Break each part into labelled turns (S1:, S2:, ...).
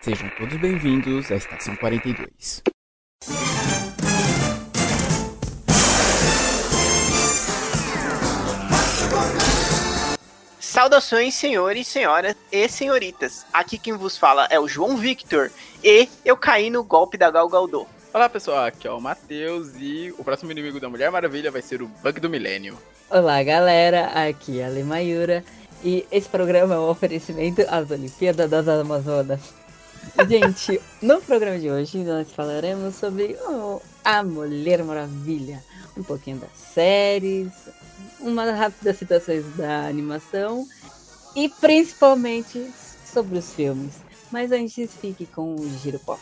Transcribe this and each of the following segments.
S1: Sejam todos bem-vindos à Estação 42.
S2: Saudações, senhores, senhoras e senhoritas. Aqui quem vos fala é o João Victor e eu caí no golpe da Gal Gadot.
S3: Olá pessoal, aqui é o Matheus e o próximo inimigo da Mulher Maravilha vai ser o Bug do Milênio.
S4: Olá galera, aqui é a Lemayura e esse programa é um oferecimento às Olimpíadas das Amazonas. Gente, no programa de hoje nós falaremos sobre oh, a Mulher Maravilha, um pouquinho das séries, umas rápidas citações da animação e principalmente sobre os filmes. Mas antes fique com o Giro Pop.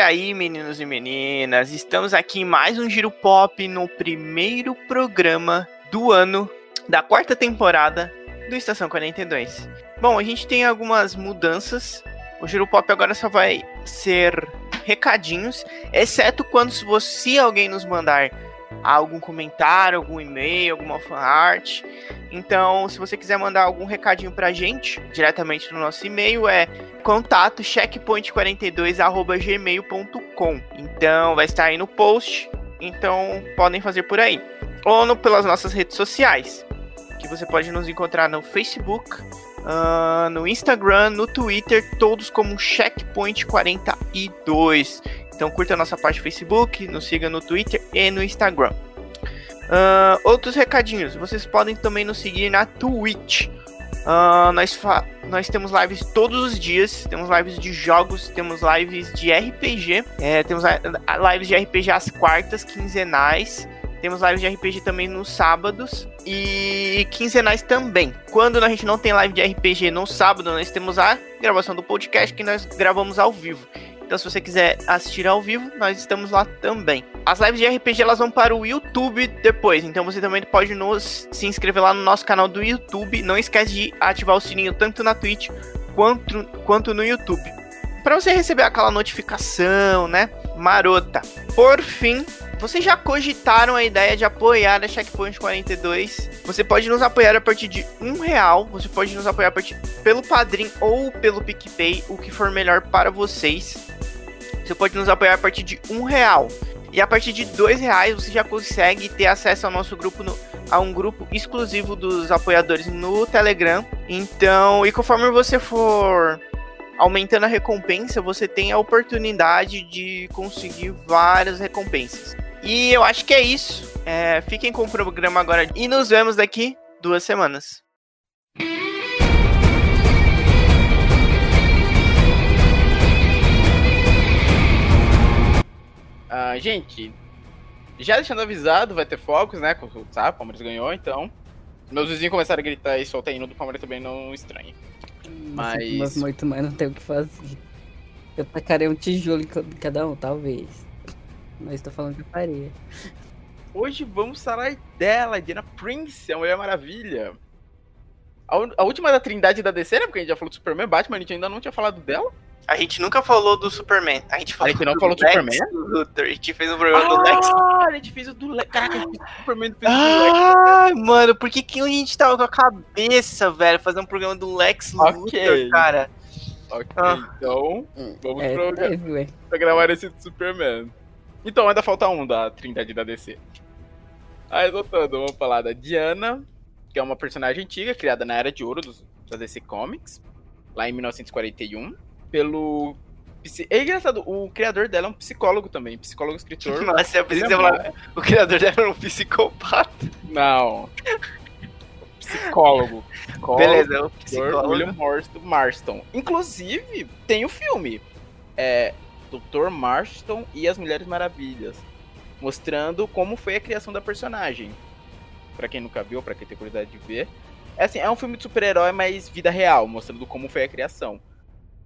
S2: E aí, meninos e meninas, estamos aqui em mais um Giro Pop no primeiro programa do ano da quarta temporada do Estação 42. Bom, a gente tem algumas mudanças. O Giro Pop agora só vai ser recadinhos, exceto quando se você alguém nos mandar algum comentário, algum e-mail, alguma fanart. Então, se você quiser mandar algum recadinho pra gente, diretamente no nosso e-mail, é contato checkpoint42@gmail.com. Então, vai estar aí no post. Então, podem fazer por aí. Ou no, pelas nossas redes sociais, que você pode nos encontrar no Facebook, uh, no Instagram, no Twitter, todos como checkpoint42. Então curta a nossa página no Facebook, nos siga no Twitter e no Instagram. Uh, outros recadinhos, vocês podem também nos seguir na Twitch. Uh, nós, nós temos lives todos os dias, temos lives de jogos, temos lives de RPG, é, temos lives de RPG às quartas, quinzenais, temos lives de RPG também nos sábados e quinzenais também. Quando a gente não tem live de RPG no sábado, nós temos a gravação do podcast que nós gravamos ao vivo. Então, se você quiser assistir ao vivo, nós estamos lá também. As lives de RPG elas vão para o YouTube depois, então você também pode nos se inscrever lá no nosso canal do YouTube. Não esquece de ativar o sininho tanto na Twitch quanto, quanto no YouTube. Para você receber aquela notificação, né? Marota. Por fim, vocês já cogitaram a ideia de apoiar a Checkpoint 42? Você pode nos apoiar a partir de um real. Você pode nos apoiar a partir pelo Padrim ou pelo PicPay, o que for melhor para vocês. Você pode nos apoiar a partir de um real. E a partir de dois reais você já consegue ter acesso ao nosso grupo no, a um grupo exclusivo dos apoiadores no Telegram. Então, e conforme você for aumentando a recompensa, você tem a oportunidade de conseguir várias recompensas. E eu acho que é isso. É, fiquem com o programa agora e nos vemos daqui duas semanas.
S3: Uh, gente, já deixando avisado, vai ter focos, né? O o Palmeiras ganhou, então. Meus vizinhos começaram a gritar e soltar hino do Palmeiras também não estranho.
S4: Mas. Mas muito mais não tem o que fazer. Eu tacarei um tijolo em cada um, talvez. Mas estou falando que eu faria.
S3: Hoje vamos falar dela, Diana Prince, a Mulher Maravilha. A, a, última da trindade da DC, né? Porque a gente já falou do Superman, Batman, a gente ainda não tinha falado dela.
S2: A gente nunca falou do Superman. A gente, falou
S3: a gente não falou do Superman?
S2: Luthor. A gente fez um programa ah, do Lex.
S3: Ah, a gente fez o do Lex. Caraca, a gente fez o Superman
S2: fez ah, do Lex. mano, por que, que a gente tava com a cabeça, velho, fazer um programa do Lex
S3: okay. Luthor, cara? Ok, ah. então vamos é, pro, é, pra gravar esse do Superman. Então, ainda falta um da Trindade da DC. Aí, voltando, vamos falar da Diana, que é uma personagem antiga, criada na Era de Ouro dos, da DC Comics, lá em 1941 pelo. É engraçado, o criador dela é um psicólogo também, psicólogo escritor.
S2: Nossa, eu pensei que falar, o criador dela era um psicopata.
S3: Não. psicólogo. psicólogo.
S2: Beleza, é o psicólogo.
S3: William Marston, Marston. Inclusive, tem o filme. É. Dr. Marston e as Mulheres Maravilhas. Mostrando como foi a criação da personagem. Pra quem nunca viu, pra quem tem curiosidade de ver. É assim, é um filme de super-herói, mas vida real, mostrando como foi a criação.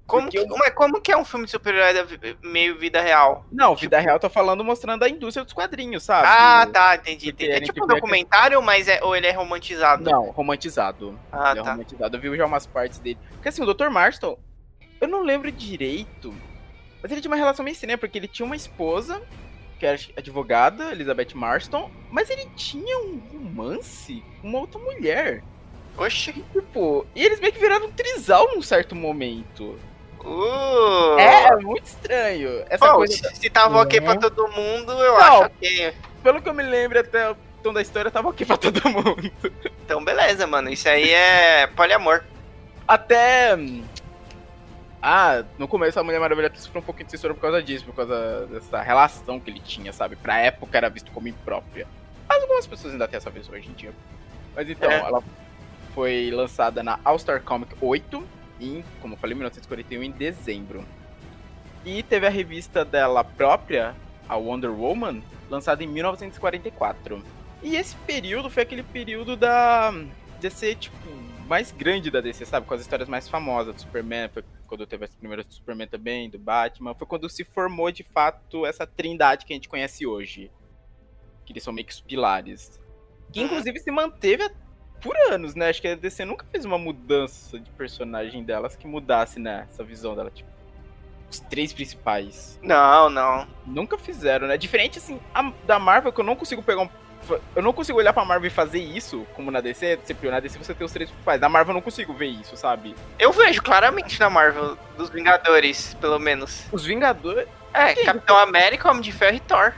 S2: Como que, mas como que é um filme de super-herói meio vida real?
S3: Não, tipo... vida real tô falando mostrando a indústria dos quadrinhos, sabe?
S2: Ah, tá, entendi. entendi. É tipo um documentário, que... mas é, ou ele é romantizado?
S3: Não, romantizado. Ah, ele é tá. É romantizado. Eu vi já umas partes dele. Porque assim, o Dr. Marston, eu não lembro direito Mas ele tinha uma relação meio estranha, porque ele tinha uma esposa, que era advogada, Elizabeth Marston, mas ele tinha um romance com uma outra mulher.
S2: Oxi.
S3: Tipo, e eles meio que viraram um trisal num certo momento.
S2: Uh.
S3: É, é muito estranho. Essa
S2: Bom,
S3: coisa
S2: se, se tava ok
S4: É.
S2: pra todo mundo, eu
S3: Não.
S2: acho ok.
S3: Pelo que eu me lembro até o tom da história, tava ok pra todo mundo.
S2: Então, beleza, mano. Isso aí é poliamor.
S3: Até. Ah, no começo a Mulher Maravilha sofreu um pouquinho de censura por causa disso, por causa dessa relação que ele tinha, sabe? Pra época era visto como imprópria. Mas algumas pessoas ainda têm essa visão hoje em dia. Mas então,
S2: É.
S3: ela foi lançada na All Star Comic 8, em, como eu falei, 1941, em dezembro. E teve a revista dela própria, a Wonder Woman, lançada em 1944. E esse período foi aquele período da DC, tipo, mais grande da DC, sabe? Com as histórias mais famosas do Superman, foi quando teve as primeiras do Superman também, do Batman. Foi quando se formou, de fato, essa trindade que a gente conhece hoje. Que eles são meio que os pilares. Que,
S2: Uhum.
S3: inclusive, se manteve por anos, né? Acho que a DC nunca fez uma mudança de personagem delas que mudasse, né? Essa visão dela, tipo... Os três principais.
S2: Não, não.
S3: Nunca fizeram, né? Diferente, assim, a- da Marvel, que eu não consigo pegar um. Eu não consigo olhar pra Marvel e fazer isso, como na DC. Sempre na DC você tem os três principais. Na Marvel eu não consigo ver isso, sabe?
S2: Eu vejo claramente na Marvel, dos Vingadores, pelo menos.
S3: Os Vingadores.
S2: É,
S3: Sim.
S2: Capitão América, Homem de Ferro e Thor.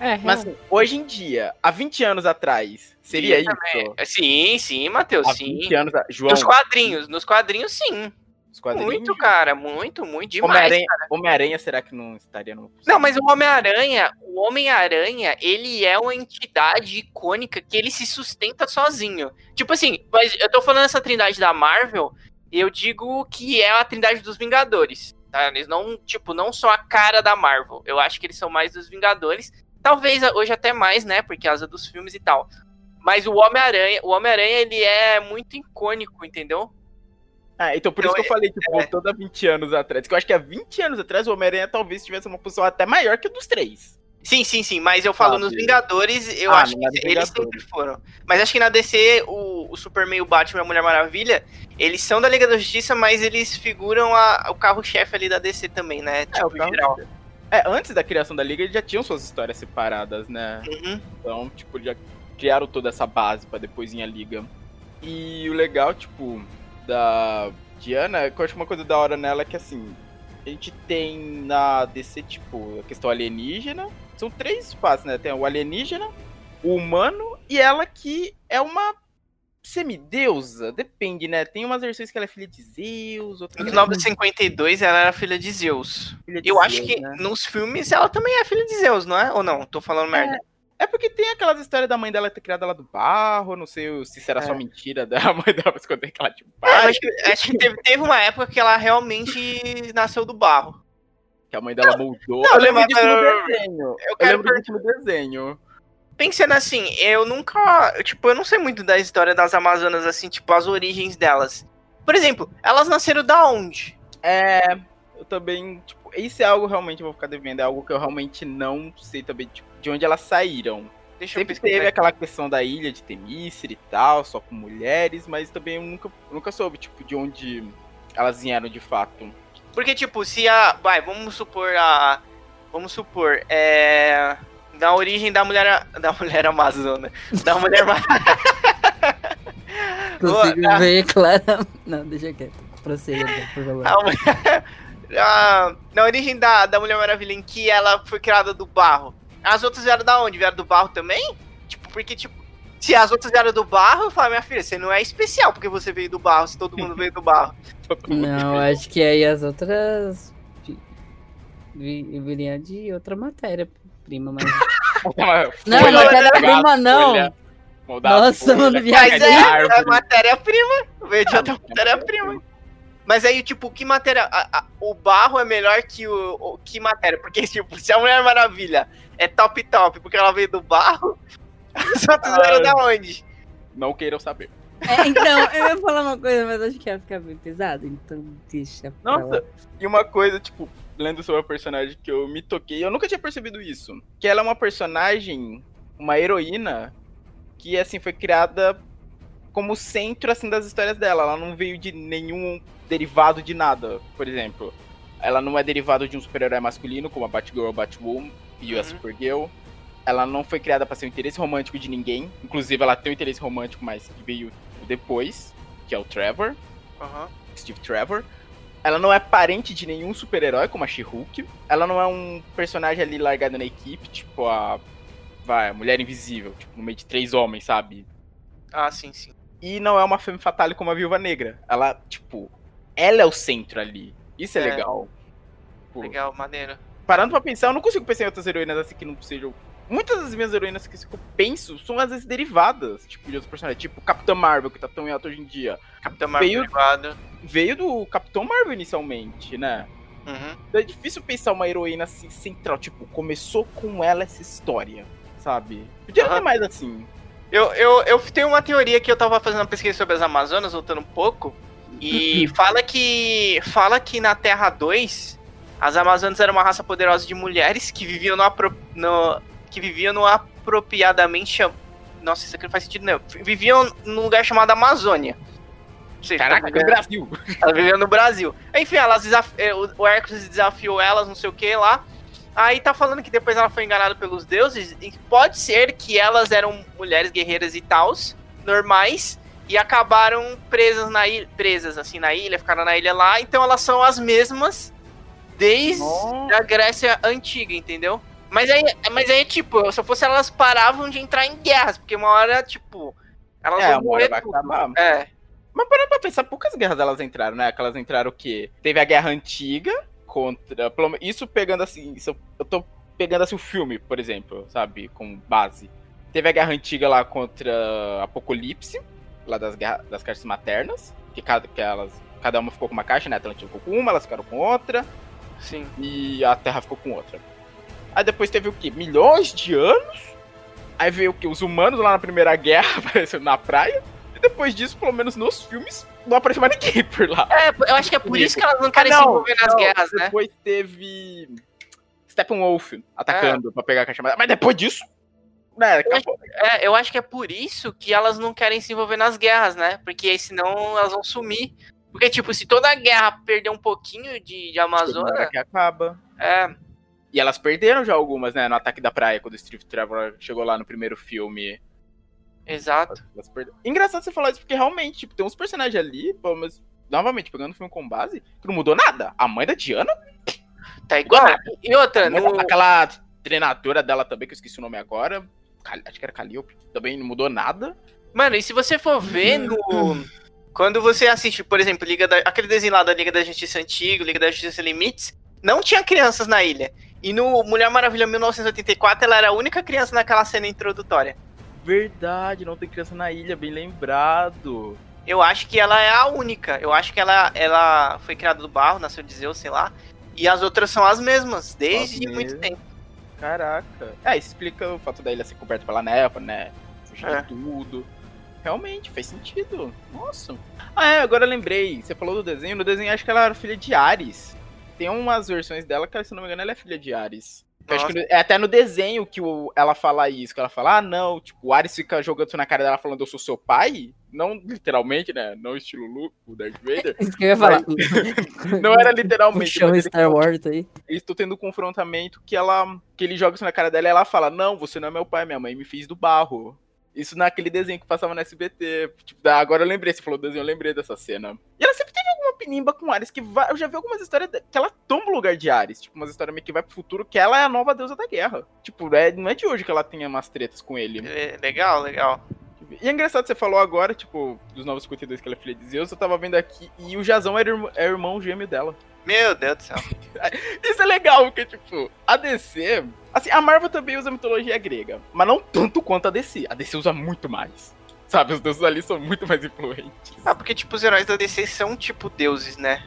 S4: É,
S3: Mas assim, hoje em dia, há 20 anos atrás, seria
S2: Sim,
S3: isso?
S2: também. Sim, sim, Matheus,
S3: Há
S2: sim.
S3: 20 anos. João,
S2: Nos quadrinhos, nos quadrinhos, sim.
S3: Os quadrinhos.
S2: Muito, cara, muito, muito demais.
S3: Homem-Aranha Homem-Aranha, será que não estaria no.
S2: Não, mas o Homem-Aranha, o Homem-Aranha, ele é uma entidade icônica que ele se sustenta sozinho. Tipo assim, mas eu tô falando essa trindade da Marvel, eu digo que é a trindade dos Vingadores. Tá? Eles não, tipo, não são a cara da Marvel. Eu acho que eles são mais dos Vingadores. Talvez hoje até mais, né? Por causa dos filmes e tal. Mas o Homem-Aranha, o Homem-Aranha, ele é muito icônico, entendeu?
S3: Ah, então por
S2: Então,
S3: isso que eu falei, tipo, voltando a 20 anos atrás. Que eu acho que há 20 anos atrás o Homem-Aranha talvez tivesse uma posição até maior que a dos três.
S2: Sim, sim, sim, mas eu falo
S3: Sabe?
S2: nos Vingadores, eu
S3: Ah,
S2: acho que
S3: nos
S2: eles
S3: Vingadores.
S2: sempre foram. Mas acho que na DC, o, o Superman, o Batman e a Mulher Maravilha, eles são da Liga da Justiça, mas eles figuram a- o carro-chefe ali da DC também, né? Tipo,
S3: o carro-
S2: geral.
S3: É, antes da criação da Liga, eles já tinham suas histórias separadas, né?
S2: Uhum.
S3: Então, tipo, já criaram toda essa base pra depois ir a Liga. E o legal, tipo, da Diana, é que eu acho uma coisa da hora nela é que, assim, a gente tem na DC, tipo, a questão alienígena. São três espaços, né? Tem o alienígena, o humano e ela que é uma semideusa. Depende, né? Tem umas versões que ela é filha de Zeus, outras
S2: Nos
S3: ela é
S2: 952, ela era filha de Zeus.
S3: filha de
S2: Eu acho
S3: Zeus,
S2: que
S3: né?
S2: nos filmes ela também é filha de Zeus, não é? Ou não? Tô falando merda.
S3: É porque tem aquelas histórias da mãe dela ter criado ela do barro, não sei se isso era só
S4: É.
S3: mentira da mãe dela esconder que ela tipo
S2: É, eu acho que, acho que teve, teve uma época que ela realmente nasceu do barro.
S3: que a mãe dela moldou.
S2: não,
S3: eu lembro disso no desenho.
S2: Eu
S3: Eu lembro disso no desenho.
S2: Pensando assim, eu nunca. Tipo, eu não sei muito da história das Amazonas, assim, tipo, as origens delas. Por exemplo, elas nasceram da onde?
S3: É, eu também, tipo, isso é algo realmente eu vou ficar devendo, é algo que eu realmente não sei também, tipo, de onde elas saíram.
S2: Deixa eu
S3: Sempre teve aquela questão da ilha de Temícera e tal, só com mulheres, mas também eu nunca, nunca soube, tipo, de onde elas vieram de fato.
S2: Porque, tipo, se a. Vai, vamos supor a. Vamos supor, é. Da origem da mulher. Da mulher amazona. Da mulher.
S4: Consigo
S2: Boa,
S4: ver clara. Não, deixa quieto. Prossiga, por favor.
S2: a mulher- a- Na origem da, da Mulher Maravilha, em que ela foi criada do barro. As outras vieram da onde? Vieram do barro também? Tipo, porque, tipo. Se as outras vieram do barro, eu falo, minha filha, você não é especial porque você veio do barro, se todo mundo veio do barro.
S4: Não, acho que aí as outras vi- vi- viriam de outra matéria-prima, mas. Não,
S3: Folha,
S4: matéria-prima
S3: a
S4: não.
S3: folha, a
S4: Nossa,
S3: folha,
S4: mano, viagem.
S2: Mas é, é matéria-prima. Veio de outra matéria-prima. Mas aí, tipo, que matéria. a- a- o barro é melhor que o, o- Que matéria? Porque, tipo, se a Mulher Maravilha é top top porque ela veio do barro, as outras
S3: Ah.
S2: vieram da onde?
S3: Não queiram saber.
S4: É, então, eu ia falar uma coisa, mas acho que ia ficar bem pesado, então deixa. pra lá.
S3: Nossa, e uma coisa, tipo, lendo sobre a personagem que eu me toquei, eu nunca tinha percebido isso. Que ela é uma personagem, uma heroína, que, assim, foi criada como centro, assim, das histórias dela. Ela não veio de nenhum derivado de nada, por exemplo. Ela não é derivada de um super-herói masculino, como a Batgirl, Batwoman e uhum. a Supergirl. Ela não foi criada para ser um interesse romântico de ninguém. Inclusive, ela tem um interesse romântico, mas que veio depois, que é o Trevor.
S2: Uhum.
S3: Steve Trevor. Ela não é parente de nenhum super-herói, como a She-Hulk. Ela não é um personagem ali largado na equipe, tipo a. Vai, a Mulher Invisível, tipo, no meio de três homens, sabe?
S2: Ah, sim, sim.
S3: E não é uma femme fatale como a Viúva Negra. Ela, tipo, ela é o centro ali. Isso é, é. legal.
S2: Pô. Legal, maneiro.
S3: Parando pra pensar, eu não consigo pensar em outras heroínas assim que não sejam. Muitas das minhas heroínas que eu penso são às vezes derivadas, tipo, de outros personagens. Tipo, Capitã Marvel, que tá tão em alta hoje em dia.
S2: Capitã Marvel veio, derivada.
S3: Veio do Capitão Marvel inicialmente, né?
S2: Uhum.
S3: Então é difícil pensar uma heroína assim central. Tipo, começou com ela essa história, sabe? Podia uhum. ter mais assim.
S2: Eu, eu, eu tenho uma teoria que eu tava fazendo uma pesquisa sobre as Amazonas, voltando um pouco. E fala que. Fala que na Terra 2, as Amazonas eram uma raça poderosa de mulheres que viviam no, apro, no que viviam no apropriadamente. Nossa, isso aqui não faz sentido, não. Viviam num lugar chamado Amazônia.
S3: Seja, Caraca, no Brasil.
S2: Elas viviam no Brasil. Enfim, elas desaf... É, o Hércules desafiou elas, não sei o que lá. Aí tá falando que depois ela foi enganada pelos deuses. E pode ser que elas eram mulheres guerreiras e tals, normais, e acabaram presas na ilha, presas assim na ilha, ficaram na ilha lá. Então elas são as mesmas desde Nossa. a Grécia antiga, entendeu? Mas aí, mas aí, tipo, se fosse elas paravam de entrar em guerras, porque uma hora, tipo, elas
S3: é, vão morrer vai acabar. É. Mas parando pra pensar, poucas guerras elas entraram, né? Que elas entraram o quê? Teve a Guerra Antiga, contra. Isso pegando assim. Isso, eu tô pegando assim o filme, por exemplo, sabe? Com base. Teve a guerra antiga lá contra Apocalipse, lá das, guerra, das caixas maternas. Que cada, que elas, cada uma ficou com uma caixa, né? A Atlântica ficou com uma, elas ficaram com outra.
S2: Sim.
S3: E a Terra ficou com outra. Aí depois teve o quê? Milhões de anos. Aí veio o quê? Os humanos lá na Primeira Guerra aparecendo na praia. E depois disso, pelo menos nos filmes, não apareceu mais ninguém por lá.
S2: É, eu acho que é por isso que elas não querem ah, não, se envolver nas não, guerras,
S3: né? Depois teve Steppenwolf atacando é. pra pegar a caixa Mas depois disso,
S2: né, eu, acho, é, eu acho que é por isso que elas não querem se envolver nas guerras, né? Porque aí senão elas vão sumir. Porque, tipo, se toda a guerra perder um pouquinho de, de Amazônia.
S3: que acaba.
S2: É.
S3: E elas perderam já algumas, né? No Ataque da Praia, quando o Steve Trevor chegou lá no primeiro filme.
S2: Exato.
S3: Engraçado você falar isso, porque realmente, tipo, tem uns personagens ali, pô, mas, novamente, pegando o filme com base, que não mudou nada. A mãe da Diana.
S2: Tá igual. E outra,
S3: no... aquela treinadora dela também, que eu esqueci o nome agora. Acho que era Calliope. Também não mudou nada.
S2: Mano, e se você for ver no. Quando você assiste, por exemplo, Liga da... aquele desenho lá da Liga da Justiça Antiga, Liga da Justiça Limites, não tinha crianças na ilha. E no Mulher Maravilha 1984, ela era a única criança naquela cena introdutória.
S3: Verdade, não tem criança na ilha, bem lembrado.
S2: Eu acho que ela é a única. Eu acho que ela, ela foi criada do barro, nasceu de Zeus, sei lá. E as outras são as mesmas, desde as muito tempo.
S3: Caraca. É, explica o fato da ilha ser coberta pela neva, né? Fugir é. tudo. Realmente, faz sentido. Nossa. Ah, é, agora eu lembrei. Você falou do desenho. No desenho, acho que ela era filha de Ares. Tem umas versões dela que, se não me engano, ela é filha de Ares acho que é até no desenho que o, ela fala isso, que ela fala, ah, não, tipo, o Ares fica jogando na cara dela falando eu sou seu pai. Não literalmente, né? Não estilo Luke, o Darth Vader.
S4: Isso que eu ia falar.
S3: não era literalmente.
S4: Chama Star Wars aí.
S3: Estão tendo um confrontamento que ela. que ele joga isso na cara dela e ela fala, não, você não é meu pai, minha mãe me fez do barro. Isso naquele desenho que passava no SBT. Tipo, agora eu lembrei, você falou desenho, eu lembrei dessa cena. E ela sempre teve alguma pinimba com Ares que vai. Eu já vi algumas histórias que ela toma o lugar de Ares. Tipo, umas histórias meio que vai pro futuro que ela é a nova deusa da guerra. Tipo, é, não é de hoje que ela tenha umas tretas com ele.
S2: É, legal, legal.
S3: E é engraçado você falou agora, tipo, dos 952 que ela é filha de Zeus, eu tava vendo aqui, e o Jazão era, é irmão gêmeo dela.
S2: Meu Deus do céu.
S3: Isso é legal, porque, tipo, a DC. Assim, a Marvel também usa mitologia grega, mas não tanto quanto a DC. A DC usa muito mais. Sabe, os deuses ali são muito mais influentes.
S2: Ah, porque, tipo, os heróis da DC são, tipo, deuses, né?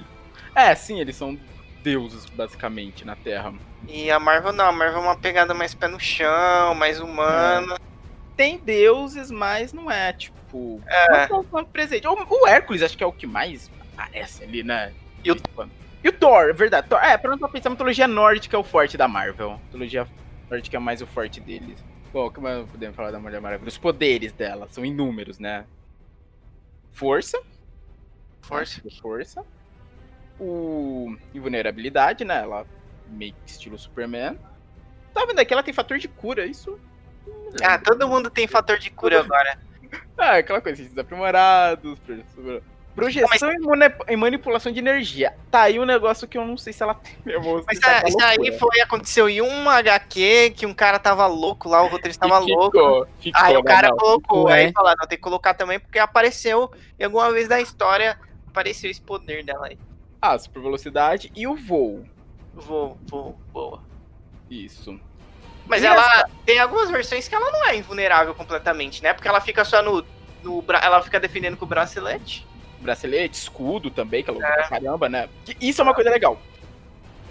S3: É, sim, eles são deuses, basicamente, na Terra.
S2: E a Marvel não, a Marvel é uma pegada mais pé no chão, mais humana. É.
S3: Tem deuses, mas não é, tipo. É. presente. O, o Hércules acho que é o que mais aparece ali, né?
S2: E o,
S3: e o Thor, é verdade. Thor, é, pra não pensar, a mitologia nórdica é o forte da Marvel. A mitologia nórdica é mais o forte deles. Bom, como podemos falar da Mulher Maravilha? Os poderes dela são inúmeros, né? Força.
S2: Força.
S3: Força. o invulnerabilidade, né? Ela meio que estilo Superman. Tá vendo aqui? Ela tem fator de cura, isso.
S2: Ah, todo mundo tem fator de cura agora.
S3: Ah, aquela coisa, esses aprimorados, projeção e manipulação de energia. Tá aí um negócio que eu não sei se ela tem.
S2: Mas tá, isso aí foi, aconteceu em um HQ que um cara tava louco lá, o roteirista tava ficou, louco. Ficou, aí o cara não, colocou, ficou, aí é. falaram, não, tem que colocar também porque apareceu em alguma vez da história, apareceu esse poder dela aí.
S3: Ah, super velocidade e o voo.
S2: Voo, voo, boa.
S3: Isso.
S2: Mas e ela essa... tem algumas versões que ela não é invulnerável completamente, né? Porque ela fica só no. no ela fica defendendo com o bracelete.
S3: Bracelete, escudo também, que ela usa é. pra caramba, né? Isso é uma coisa legal.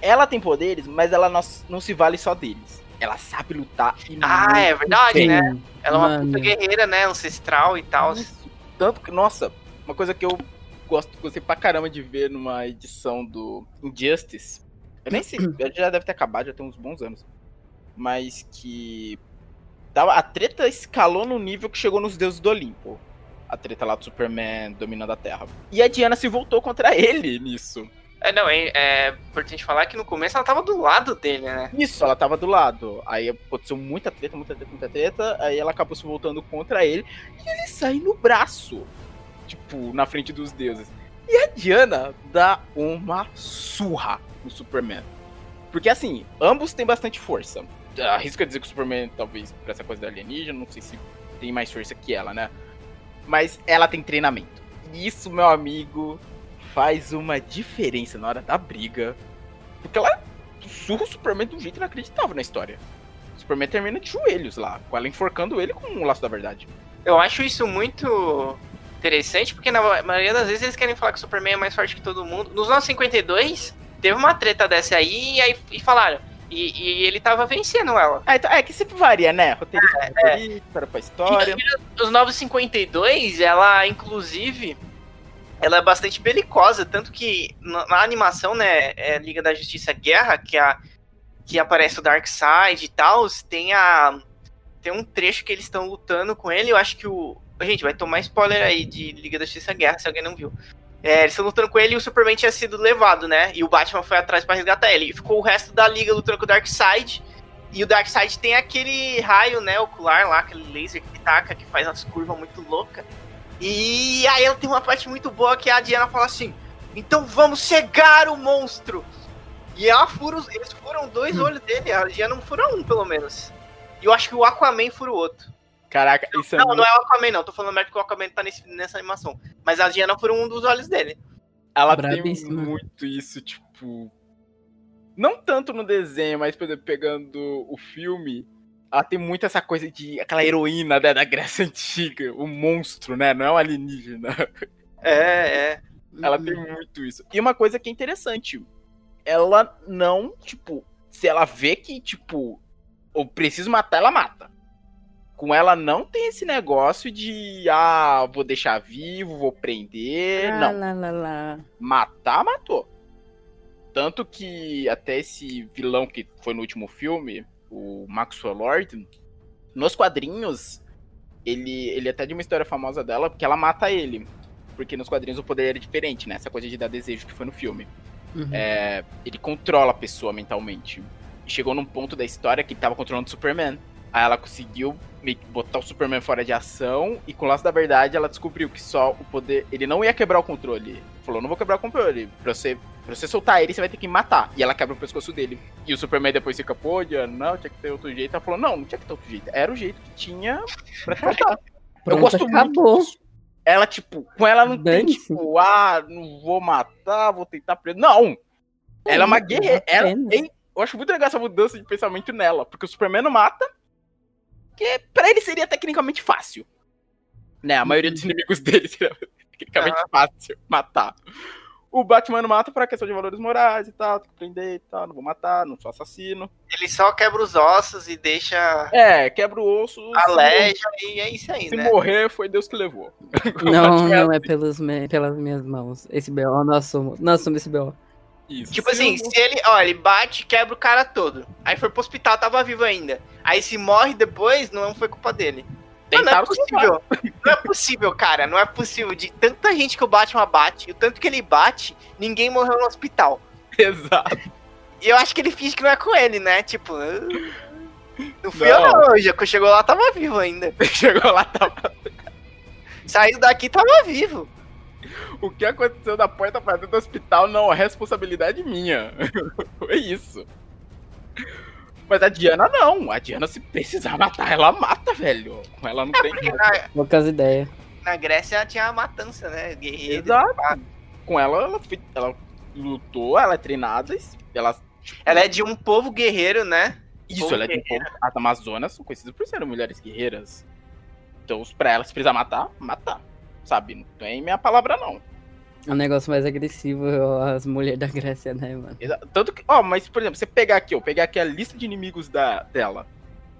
S3: Ela tem poderes, mas ela não, não se vale só deles. Ela sabe lutar
S2: e Ah, é verdade, bem. né? Ela é uma puta guerreira, né? Ancestral e tal.
S3: Tanto que, nossa, uma coisa que eu gosto, gostei pra caramba de ver numa edição do Injustice. Eu nem sei, já deve ter acabado, já tem uns bons anos mas que a treta escalou no nível que chegou nos deuses do Olimpo. A treta lá do Superman dominando a Terra. E a Diana se voltou contra ele nisso.
S2: É, não, é, é importante falar que no começo ela tava do lado dele, né?
S3: Isso, ela tava do lado. Aí aconteceu muita treta, muita treta, muita treta. Aí ela acabou se voltando contra ele. E ele sai no braço. Tipo, na frente dos deuses. E a Diana dá uma surra no Superman. Porque assim, ambos têm bastante força arrisca dizer que o Superman, talvez, pra essa coisa da alienígena, não sei se tem mais força que ela, né? Mas ela tem treinamento. E isso, meu amigo, faz uma diferença na hora da briga. Porque ela surra o Superman de um jeito inacreditável na história. O Superman termina de joelhos lá, com ela enforcando ele com o um laço da verdade.
S2: Eu acho isso muito interessante, porque na maioria das vezes eles querem falar que o Superman é mais forte que todo mundo. Nos anos 52, teve uma treta dessa aí, e aí e falaram: e, e, ele tava vencendo ela.
S3: É, então, é que sempre varia, né? Roteirista é, é. para pra história.
S2: E, os 952, ela, inclusive, ela é bastante belicosa, tanto que na, na animação, né, é Liga da Justiça Guerra, que, é a, que aparece o Darkseid e tal, tem a... Tem um trecho que eles estão lutando com ele, eu acho que o... Gente, vai tomar spoiler aí de Liga da Justiça Guerra, se alguém não viu. É, eles estão lutando com ele e o Superman tinha sido levado, né? E o Batman foi atrás para resgatar ele. E ficou o resto da liga lutando com o Darkseid. E o Darkseid tem aquele raio, né, ocular lá, aquele laser que taca, que faz umas curvas muito loucas. E aí ela tem uma parte muito boa que a Diana fala assim: então vamos cegar o monstro. E ela fura, eles furam dois hum. olhos dele, a Diana não fura um, pelo menos. E eu acho que o Aquaman fura o outro.
S3: Caraca, isso
S2: não, é. Não, não é o Aquaman, não. Tô falando merda que o Aquaman tá nesse, nessa animação. Mas a Diana foi um dos olhos dele.
S3: Ela tem muito isso, tipo. Não tanto no desenho, mas, por exemplo, pegando o filme, ela tem muito essa coisa de aquela heroína né, da Grécia Antiga, o monstro, né? Não é um alienígena.
S2: É, é.
S3: Ela tem muito isso. E uma coisa que é interessante, ela não, tipo, se ela vê que, tipo, eu preciso matar, ela mata com ela não tem esse negócio de ah, vou deixar vivo, vou prender. Ah, não. Lá, lá, lá. Matar, matou. Tanto que até esse vilão que foi no último filme, o Maxwell Lord, nos quadrinhos, ele, ele até de uma história famosa dela, porque ela mata ele. Porque nos quadrinhos o poder era diferente, né? Essa coisa de dar desejo que foi no filme. Uhum. É, ele controla a pessoa mentalmente. Chegou num ponto da história que ele tava controlando o Superman. Aí ela conseguiu botar o Superman fora de ação e com o laço da verdade ela descobriu que só o poder. Ele não ia quebrar o controle. Falou, não vou quebrar o controle. Pra você, pra você soltar ele, você vai ter que matar. E ela quebra o pescoço dele. E o Superman depois fica, pô, Diana, não, tinha que ter outro jeito. Ela falou, não, não tinha que ter outro jeito. Era o jeito que tinha pra te matar.
S4: Eu gosto acabou. muito disso.
S3: Ela, tipo, com ela não tem, tipo, ah, não vou matar, vou tentar preso. Não! Ela é uma guerreira. Ela eu acho muito legal essa mudança de pensamento nela. Porque o Superman não mata, porque para ele seria tecnicamente fácil. Né? A maioria dos uhum. inimigos dele seria tecnicamente ah. fácil matar. O Batman não mata por questão de valores morais e tal, tem que prender e tal, não vou matar, não sou assassino.
S2: Ele só quebra os ossos e deixa.
S3: É, quebra o osso.
S2: Aleja e é isso aí,
S3: se
S2: né?
S3: Se morrer, foi Deus que levou.
S4: Não, não é pelos me... pelas minhas mãos. Esse BO, nós somos, nós somos esse BO.
S2: Isso. Tipo assim, se ele, ó, ele bate, quebra o cara todo. Aí foi pro hospital, tava vivo ainda. Aí se morre depois, não foi culpa dele. Não, não é possível. Não é possível, cara. Não é possível. De tanta gente que o Batman bate, e o tanto que ele bate, ninguém morreu no hospital.
S3: Exato.
S2: E eu acho que ele finge que não é com ele, né? Tipo. Não fui não. eu não, já que chegou lá tava vivo ainda.
S3: chegou lá tava.
S2: Saiu daqui tava vivo.
S3: O que aconteceu da porta pra dentro do hospital não é responsabilidade minha. Foi isso. Mas a Diana não. A Diana, se precisar matar, ela mata, velho. Com ela não é tem.
S4: Na... Poucas ideias.
S2: Na Grécia tinha a matança, né?
S3: Guerreiro. Exato. Com ela, ela, ela lutou, ela é treinada, ela.
S2: Ela é de um povo guerreiro, né?
S3: Isso, povo ela é de um povo. As Amazonas são conhecidas por serem mulheres guerreiras. Então, pra ela, se precisar matar, matar. Sabe? Não tem minha palavra, não.
S4: É um negócio mais agressivo as mulheres da Grécia, né, mano?
S3: Tanto que, ó, mas por exemplo, você pegar aqui, ó, pegar aqui a lista de inimigos da, dela.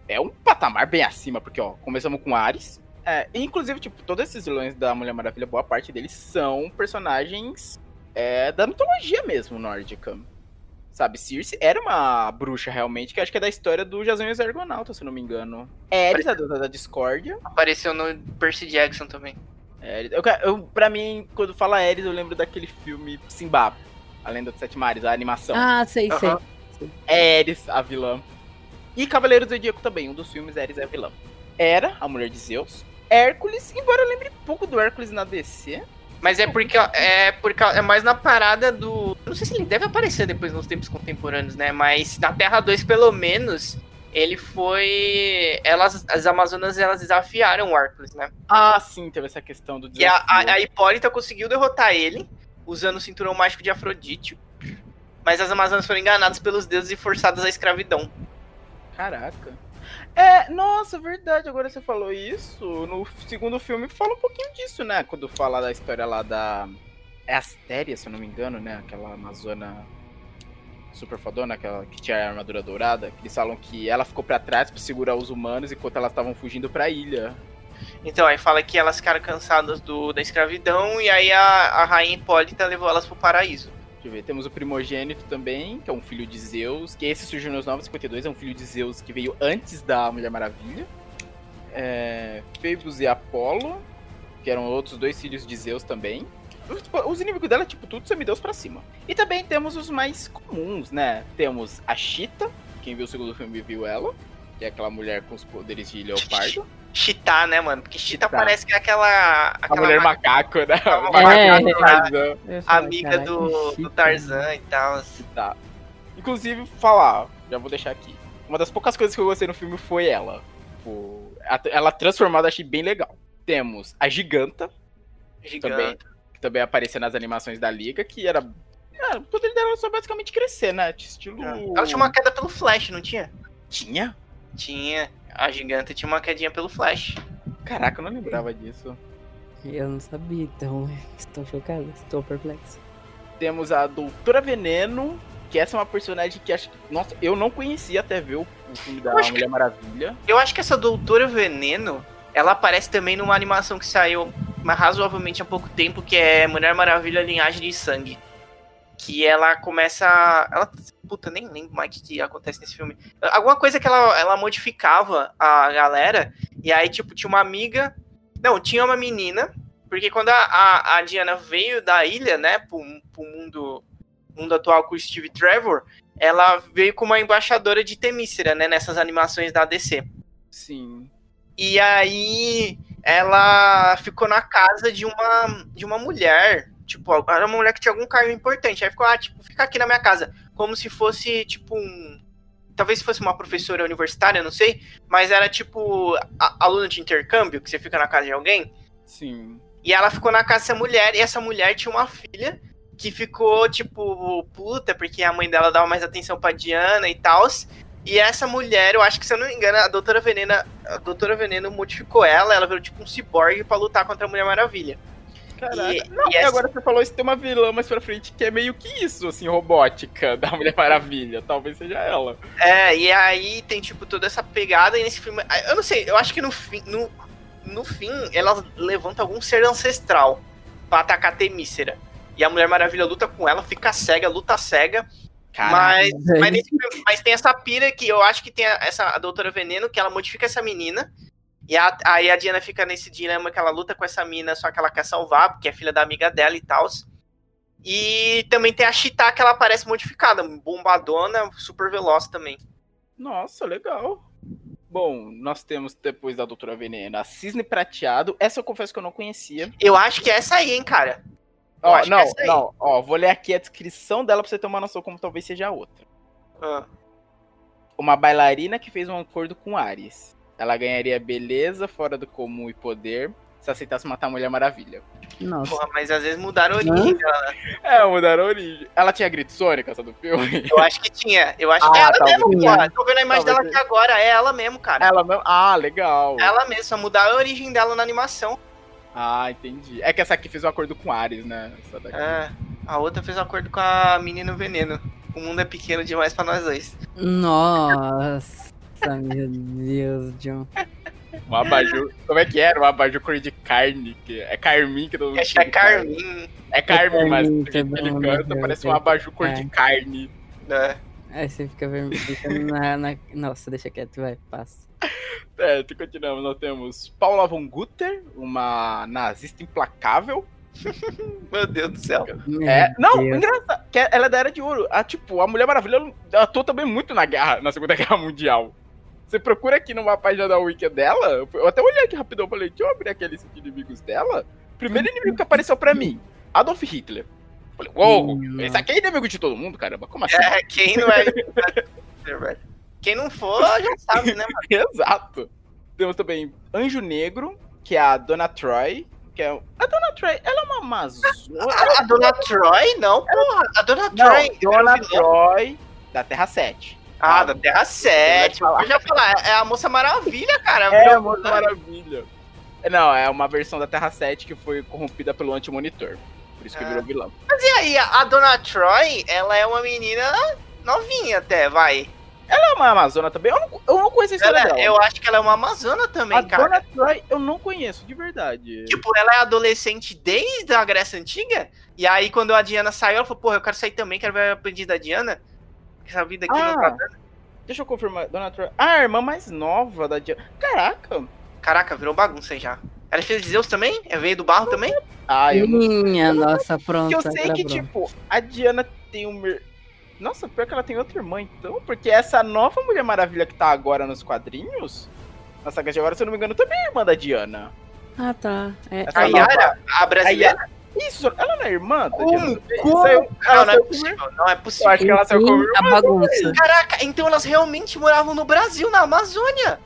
S3: É um patamar bem acima, porque, ó, começamos com Ares. É, inclusive, tipo, todos esses vilões da Mulher Maravilha, boa parte deles são personagens é, da mitologia mesmo nórdica. Sabe, Circe era uma bruxa realmente, que acho que é da história do Jason e os Argonautas, se não me engano. Ares, a deusa da discórdia.
S2: Apareceu no Percy Jackson também.
S3: Ares. Eu, eu, pra mim, quando fala Ares, eu lembro daquele filme Simba, A Lenda dos Sete Mares, a animação.
S4: Ah, sei, sei.
S3: É Ares, a vilã. E Cavaleiro do Zodíaco também, um dos filmes Ares é a vilã. Era a mulher de Zeus. Hércules, embora eu lembre pouco do Hércules na DC.
S2: Mas é porque é porque é mais na parada do. Não sei se ele deve aparecer depois nos tempos contemporâneos, né? Mas na Terra 2, pelo menos, ele foi. Elas, as Amazonas, elas desafiaram o Hércules, né?
S3: Ah, sim, teve essa questão do
S2: desafio. E a, a, a Hipólita conseguiu derrotar ele, usando o cinturão mágico de Afrodite. Mas as Amazonas foram enganadas pelos deuses e forçadas à escravidão.
S3: Caraca. É, nossa, verdade, agora você falou isso. No segundo filme fala um pouquinho disso, né? Quando fala da história lá da. É Astéria, se eu não me engano, né? Aquela Amazona super fodona, aquela que tinha a armadura dourada, que eles falam que ela ficou para trás para segurar os humanos enquanto elas estavam fugindo para a ilha.
S2: Então, aí fala que elas ficaram cansadas do, da escravidão e aí a, a rainha Hipólita levou elas pro paraíso.
S3: Deixa eu ver, temos o primogênito também, que é um filho de Zeus, que esse surgiu nos 952, é um filho de Zeus que veio antes da Mulher Maravilha. É, Phoebus e Apolo, que eram outros dois filhos de Zeus também. Os inimigos dela, tipo, tudo semideus pra cima. E também temos os mais comuns, né? Temos a Chita, quem viu o segundo filme viu ela, que é aquela mulher com os poderes de leopardo.
S2: Chita, né, mano? Porque Chita, parece que é aquela. aquela
S3: a mulher macaco, né?
S2: É, macaco é, amiga do, do Tarzan e tal.
S3: Tá. Inclusive, falar, já vou deixar aqui. Uma das poucas coisas que eu gostei no filme foi ela. Tipo, ela transformada, achei bem legal. Temos a Giganta. Giganta. Também, que também aparecia nas animações da Liga, que era. É, o poder dela só basicamente crescer, né? Estilo. É.
S2: Ela tinha uma queda pelo Flash, não tinha?
S3: Tinha?
S2: Tinha. A giganta tinha uma quedinha pelo Flash.
S3: Caraca, eu não lembrava disso.
S4: Eu não sabia, então estou chocado, estou perplexo.
S3: Temos a Doutora Veneno, que essa é uma personagem que acho que. Nossa, eu não conhecia até ver o, o filme da Mulher que, Maravilha.
S2: Eu acho que essa Doutora Veneno, ela aparece também numa animação que saiu razoavelmente há pouco tempo, que é Mulher Maravilha Linhagem de Sangue. Que ela começa. Ela. Puta, nem lembro mais o que acontece nesse filme. Alguma coisa que ela, ela modificava a galera. E aí, tipo, tinha uma amiga. Não, tinha uma menina. Porque quando a, a, a Diana veio da ilha, né, pro, pro mundo, mundo atual com o Steve Trevor, ela veio como uma embaixadora de Temícera, né, nessas animações da DC.
S3: Sim.
S2: E aí ela ficou na casa de uma, de uma mulher. Tipo, era uma mulher que tinha algum cargo importante. Aí ficou, ah, tipo, fica aqui na minha casa. Como se fosse, tipo, um. Talvez fosse uma professora universitária, não sei. Mas era, tipo, aluno de intercâmbio, que você fica na casa de alguém.
S3: Sim.
S2: E ela ficou na casa dessa mulher. E essa mulher tinha uma filha que ficou, tipo, puta, porque a mãe dela dava mais atenção pra Diana e tal. E essa mulher, eu acho que se eu não me engano, a Doutora Venena, a Doutora Veneno modificou ela, ela virou tipo um ciborgue para lutar contra a Mulher Maravilha.
S3: Caraca. E, não, e essa... agora você falou isso tem uma vilã mais pra frente que é meio que isso, assim, robótica da Mulher Maravilha. Talvez seja ela.
S2: É, e aí tem, tipo, toda essa pegada e nesse filme. Eu não sei, eu acho que no fim. No, no fim, ela levanta algum ser ancestral para atacar a Temícera. E a Mulher Maravilha luta com ela, fica cega, luta cega. Mas, mas, mas, tem essa pira que eu acho que tem essa a Doutora Veneno, que ela modifica essa menina. E a, aí a Diana fica nesse dilema que ela luta com essa mina, só que ela quer salvar, porque é filha da amiga dela e tal. E também tem a Chita que ela parece modificada, bombadona, super veloz também.
S3: Nossa, legal. Bom, nós temos depois da Doutora Venena a Cisne Prateado. Essa eu confesso que eu não conhecia.
S2: Eu acho que é essa aí, hein, cara.
S3: Ó, não, é não, ó, vou ler aqui a descrição dela pra você ter uma noção como talvez seja a outra. Ah. Uma bailarina que fez um acordo com Ares. Ela ganharia beleza fora do comum e poder se aceitasse matar a Mulher Maravilha.
S2: Nossa. Porra, mas às vezes mudaram a origem dela,
S3: né? É, mudaram a origem. Ela tinha grito sônica, essa do filme?
S2: Eu acho que tinha. Eu acho ah, que é ela tá mesmo, cara. Tô vendo a imagem talvez dela aqui agora. É ela mesmo, cara.
S3: Ela mesmo? Ah, legal.
S2: Ela mesmo, só mudar a origem dela na animação.
S3: Ah, entendi. É que essa aqui fez um acordo com Ares, né?
S2: É, a outra fez um acordo com a Menina Veneno. O mundo é pequeno demais pra nós dois.
S4: Nossa, meu Deus, John.
S3: Um abajur. Como é que era? Um abajur cor de carne. Que é carmim que todo mundo
S2: Acho que é carmim.
S3: É carmim, mas ele canta parece um abajur cor é. de carne.
S4: É. Aí você fica vermelho. na, na... Nossa, deixa quieto, vai, passa.
S3: É, continuamos. Nós temos Paula von Guter, uma nazista implacável.
S2: Meu Deus do céu.
S3: É, não, engraçado. Que ela é da Era de Ouro. A, tipo, a Mulher Maravilha atuou também muito na guerra, na Segunda Guerra Mundial. Você procura aqui numa página da Wiki dela. Eu até olhei aqui rapidão e falei, deixa eu abrir aquele de inimigos dela. Primeiro inimigo que apareceu pra mim, Adolf Hitler. Falei, uou, wow, esse aqui é inimigo de todo mundo, caramba. Como assim?
S2: É, quem não é. quem não for, já sabe, né,
S3: mano? Exato. Temos também Anjo Negro, que é a Dona Troy. Que é... A Dona Troy, ela é uma Amazona.
S2: A, a Dona Troy? Não, porra. A Dona Troy.
S3: Não, Dona Troy, da Terra 7.
S2: Ah, da Terra 7. Eu já falar, é a Moça Maravilha, cara.
S3: É a Moça Maravilha. Não, é uma versão da Terra 7 que foi corrompida pelo Anti-Monitor. Por isso que é. virou vilão.
S2: Mas e aí, a Dona Troy, ela é uma menina novinha até, vai.
S3: Ela é uma Amazona também? Eu não, eu não conheço a história
S2: ela,
S3: é, dela.
S2: Eu acho que ela é uma Amazona também, a cara. A Dona
S3: Troy eu não conheço, de verdade.
S2: Tipo, ela é adolescente desde a Grécia Antiga. E aí, quando a Diana saiu, ela falou, porra, eu quero sair também, quero ver a aprendiz da Diana. Essa vida aqui ah. não tá dando.
S3: Deixa eu confirmar. Dona Troy. Ah, a irmã mais nova da Diana. Caraca.
S2: Caraca, virou bagunça aí já. Ela é filha de Zeus também? É veio do barro também?
S4: Ah, eu Minha não... nossa, pronto.
S3: Porque eu sei que, tipo, a Diana tem um. Nossa, pior que ela tem outra irmã, então. Porque essa nova Mulher Maravilha que tá agora nos quadrinhos. Na saga de agora, se eu não me engano, também é irmã da Diana.
S4: Ah, tá.
S2: É, a Yara, a brasileira?
S3: Isso, ela não é irmã?
S2: Como? Como? Saiu,
S3: ela não, não é possível, não é possível. Eu
S2: acho que ela saiu com a bagunça. Caraca, então elas realmente moravam no Brasil, na Amazônia.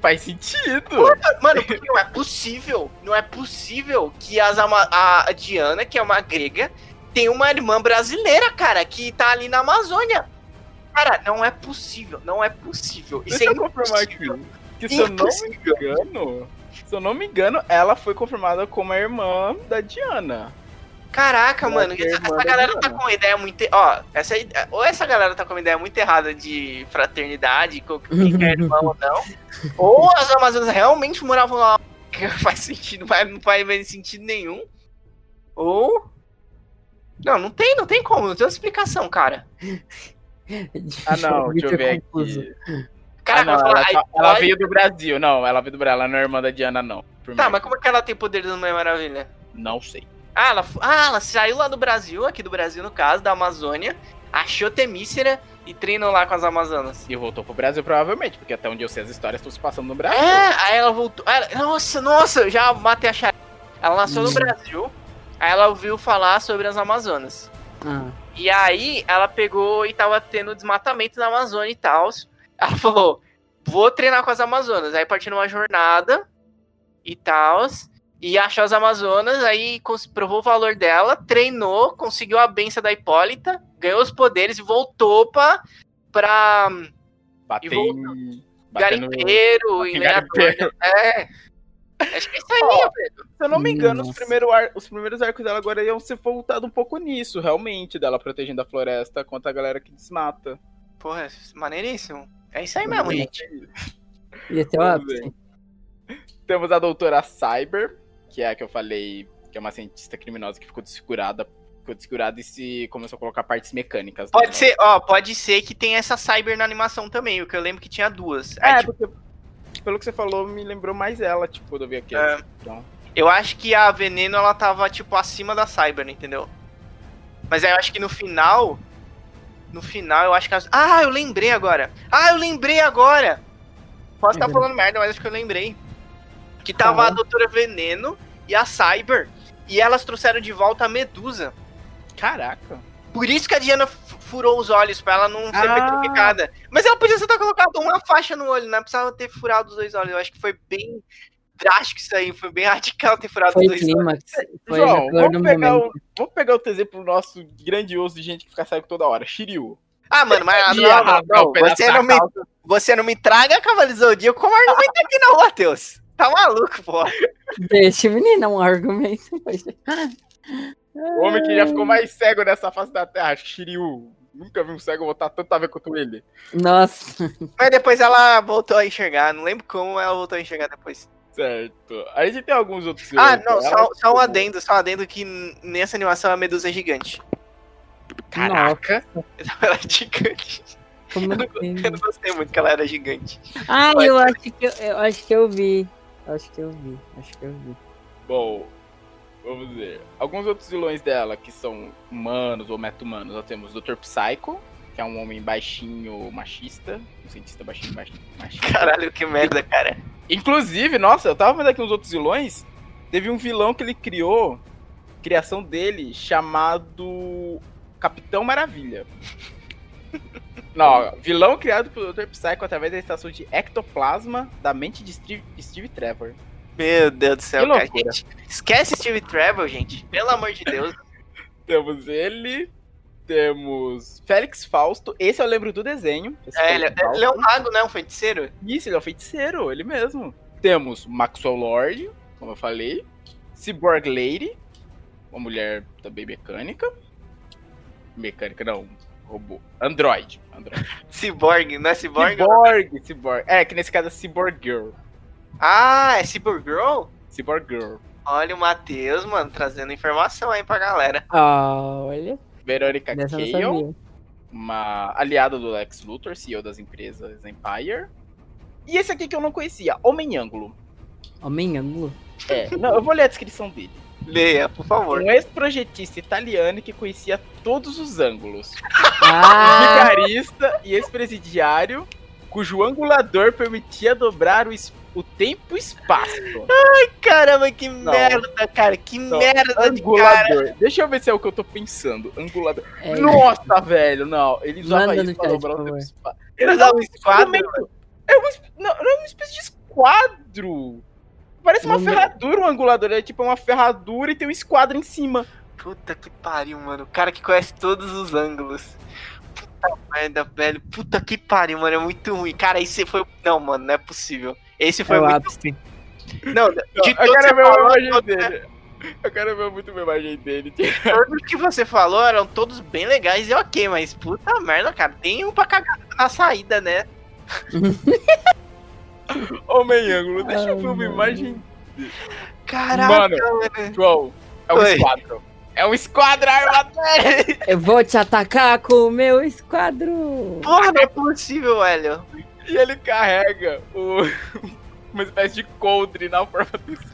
S3: Faz sentido.
S2: Mano, porque não é possível. Não é possível que as a Diana, que é uma grega, tem uma irmã brasileira, cara, que tá ali na Amazônia. Cara, não é possível. Não é possível.
S3: Isso Deixa é eu confirmar aqui. Que se eu não me engano, se eu não me engano, ela foi confirmada como a irmã da Diana.
S2: Caraca, ela mano, essa, essa galera tá com uma ideia muito. Ó, essa, ou essa galera tá com uma ideia muito errada de fraternidade, com quem é irmão ou não. Ou as Amazonas realmente moravam lá. Que faz sentido, mas não faz sentido nenhum. Ou. Não, não tem, não tem como, não tem explicação, cara.
S3: ah, não, deixa eu ver aqui. Cara, ah, não, falar, ela, ela veio do Brasil, não, ela veio do Brasil, ela não é irmã da Diana, não.
S2: Tá, mas como é que ela tem poder da Mulher Maravilha?
S3: Não sei.
S2: Ah ela, ah, ela saiu lá do Brasil, aqui do Brasil no caso, da Amazônia, achou Temícera e treinou lá com as Amazonas.
S3: E voltou pro Brasil provavelmente, porque até onde eu sei as histórias estão se passando no Brasil.
S2: É, aí ela voltou. Ela, nossa, nossa, eu já matei a chave. Ela nasceu no Brasil, aí ela ouviu falar sobre as Amazonas. Ah. E aí ela pegou e tava tendo desmatamento na Amazônia e tal. Ela falou: vou treinar com as Amazonas. Aí partiu numa jornada e tal. E achou as Amazonas, aí provou o valor dela, treinou, conseguiu a benção da Hipólita, ganhou os poderes e voltou pra. pra
S3: Bater em.
S2: Garimpeiro,
S3: e garimpeiro.
S2: É. Acho que é isso aí,
S3: oh, Pedro. Se eu não me engano, os, primeiro ar... os primeiros arcos dela agora iam ser voltados um pouco nisso, realmente, dela protegendo a floresta contra a galera que desmata.
S2: Porra, maneiríssimo. É isso aí mesmo, gente.
S4: E até ápice.
S3: Temos a doutora Cyber, que é a que eu falei, que é uma cientista criminosa que ficou desfigurada ficou desfigurada e se começou a colocar partes mecânicas.
S2: Pode ser, ó, pode ser que tenha essa cyber na animação também, o que eu lembro que tinha duas.
S3: É, tipo... porque pelo que você falou, me lembrou mais ela, tipo, quando eu vi aqui. É. Então.
S2: Eu acho que a Veneno, ela tava, tipo, acima da Cyber, entendeu? Mas aí eu acho que no final. No final, eu acho que. As... Ah, eu lembrei agora! Ah, eu lembrei agora! Posso estar tá falando merda, mas acho que eu lembrei. Que tava a Doutora Veneno e a Cyber. E elas trouxeram de volta a Medusa.
S3: Caraca.
S2: Por isso que a Diana furou os olhos, pra ela não ser ah. petrificada. Mas ela podia só ter colocado uma faixa no olho, não né? precisava ter furado os dois olhos. Eu acho que foi bem drástico isso aí, foi bem radical ter furado
S4: foi
S2: os dois olhos.
S4: Foi
S3: João, vamos pegar, o, vamos pegar outro exemplo nosso grandioso de gente que fica cego toda hora. Shiryu.
S2: Ah, mano, mas não, não, não, não. Você, não me, você não me traga Cavaleiro Zodíaco como argumento aqui não, Matheus. Tá maluco, pô.
S4: Deixa o menino um argumento.
S3: O homem que já ficou mais cego nessa face da Terra, Shiryu. Nunca vi um cego botar tanto a ver quanto ele.
S4: Nossa.
S2: Mas depois ela voltou a enxergar. Não lembro como ela voltou a enxergar depois.
S3: Certo. A gente tem alguns outros.
S2: Ah, não, só, só, um adendo, só um adendo que nessa animação a Medusa é gigante.
S3: Caraca!
S2: Ela é gigante. Como eu, não, assim? eu não gostei muito que ela era gigante.
S4: Ah, Mas... eu acho que eu, eu, acho que eu vi. Acho que eu vi. Acho que eu vi.
S3: Bom, vamos ver. Alguns outros vilões dela que são humanos ou meta-humanos. Nós temos o Dr. Psycho, que é um homem baixinho machista. Um cientista baixinho, baixinho machista.
S2: Caralho, que merda, cara.
S3: Inclusive, nossa, eu tava vendo aqui uns outros vilões. Teve um vilão que ele criou, criação dele, chamado Capitão Maravilha. Não, vilão criado pelo Dr. Psycho através da estação de ectoplasma da mente de Steve, Steve Trevor.
S2: Meu Deus do céu, cara. Gente, esquece Steve Trevor, gente. Pelo amor de Deus.
S3: temos ele, temos Félix Fausto. Esse eu lembro do desenho.
S2: É, ele, é, ele, é um mago, né? Um feiticeiro.
S3: Isso, ele é um feiticeiro, ele mesmo. Temos Maxwell Lord, como eu falei. Cyborg Lady, uma mulher também mecânica. Mecânica, não, robô. Android. Android.
S2: Cyborg, não é Cyborg?
S3: Cyborg, Cyborg. É, que nesse caso é Cyborg Girl.
S2: Ah, é Cyborg Girl?
S3: Cyborg Girl.
S2: Olha o Matheus, mano, trazendo informação aí pra galera.
S4: Ah, olha.
S3: Verônica Kale, uma aliada do Lex Luthor, CEO das empresas Empire. E esse aqui que eu não conhecia, Homem Ângulo.
S4: Homem Ângulo?
S3: É, não, eu vou ler a descrição dele.
S2: Leia, por favor.
S3: Um ex-projetista italiano que conhecia todos os ângulos. Ah. Vigarista e ex-presidiário, cujo angulador permitia dobrar o, o tempo e espaço.
S2: Ai, caramba, que não. merda, cara. Que não. merda
S3: angulador. De Deixa eu ver se é o que eu tô pensando. Angulador. É, Nossa, velho, não. Ele usava isso pra dobrar o tempo e espaço.
S2: Ele usava um esquadro?
S3: É uma, não, é uma espécie de esquadro. Parece uma ferradura, um angulador. É tipo uma ferradura e tem um esquadro em cima.
S2: Puta que pariu, mano. O cara que conhece todos os ângulos. Puta merda, velho. Puta que pariu, mano. É muito ruim. Cara, esse foi. Não, mano, não é possível. Esse foi é muito. Ápice.
S3: Não, de não, eu quero ver a imagem dele. Eu quero ver muito a imagem dele.
S2: Todos que você falou eram todos bem legais e ok, mas puta merda, cara. Tem um pra cagar na saída, né?
S3: Homem ângulo, deixa eu ver uma imagem.
S2: Caraca,
S3: mano. João, é um Oi. esquadro. É um esquadro armador!
S4: Eu vou te atacar com o meu esquadro!
S2: Porra, não é possível, velho!
S3: E ele carrega o... uma espécie de coldre na forma desse.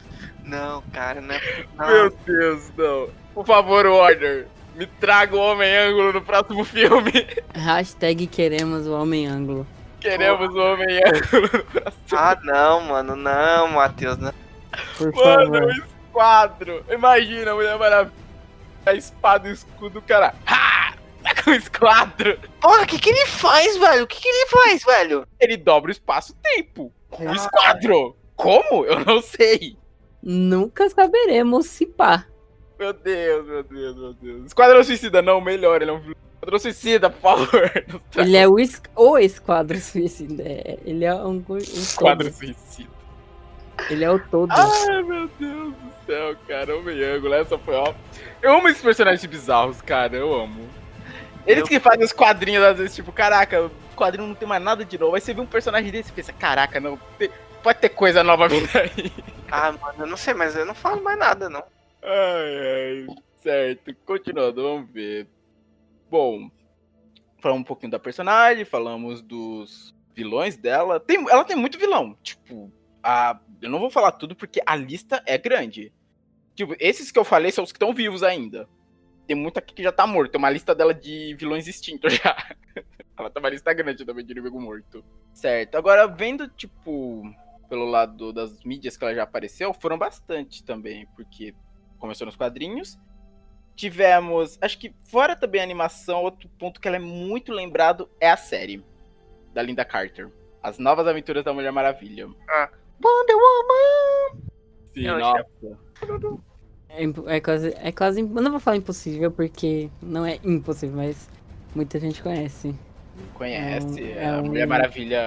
S2: Não, cara, não é.
S3: Não. Meu Deus, não. Por favor, Warner, me traga o Homem Ângulo no próximo filme.
S4: Hashtag queremos o Homem Ângulo.
S3: Queremos o Homem
S2: Ah, não, mano, não, Matheus, não.
S3: Por mano, favor. esquadro. Imagina a Mulher Maravilha a espada e o escudo, cara. Ha! Tá com o esquadro.
S2: Porra, o que, que ele faz, velho? O que, que ele faz, velho?
S3: Ele dobra o espaço-tempo com o esquadro. Como? Eu não sei.
S4: Nunca saberemos se pá.
S3: Meu Deus, meu Deus, meu Deus. Esquadrão Suicida, não, melhor. Ele é um Esquadrão Suicida, por favor.
S4: Ele é o, es o Esquadro Suicida. É, ele é um. um
S3: Esquadro Suicida.
S4: Ele é o todo.
S3: Ai, meu Deus do céu, cara. Homem ângulo, essa foi ó. Eu amo esses personagens bizarros, cara. Eu amo. Eles eu... que fazem os quadrinhos, às vezes, tipo, caraca, o quadrinho não tem mais nada de novo. Aí você vê um personagem desse e pensa, caraca, não. Pode ter coisa nova vindo aí.
S2: Ah, mano, eu não sei, mas eu não falo mais nada, não.
S3: Ai, ai. Certo, continuando, vamos ver. Bom, falamos um pouquinho da personagem, falamos dos vilões dela, tem, ela tem muito vilão. Tipo, a, eu não vou falar tudo porque a lista é grande. Tipo, esses que eu falei são os que estão vivos ainda. Tem muito aqui que já tá morto. Tem uma lista dela de vilões extintos já. ela tá uma lista grande também de inimigo morto. Certo. Agora, vendo, tipo, pelo lado das mídias que ela já apareceu, foram bastante também. Porque começou nos quadrinhos. Tivemos, acho que fora também a animação, outro ponto que ela é muito lembrado é a série da Linda Carter. As Novas Aventuras da Mulher Maravilha.
S2: Ah. Wonder Woman!
S3: Sim, eu nossa.
S4: É, é, quase, é quase. Não vou falar impossível, porque não é impossível, mas muita gente conhece.
S3: Conhece. É, um, é a Mulher Maravilha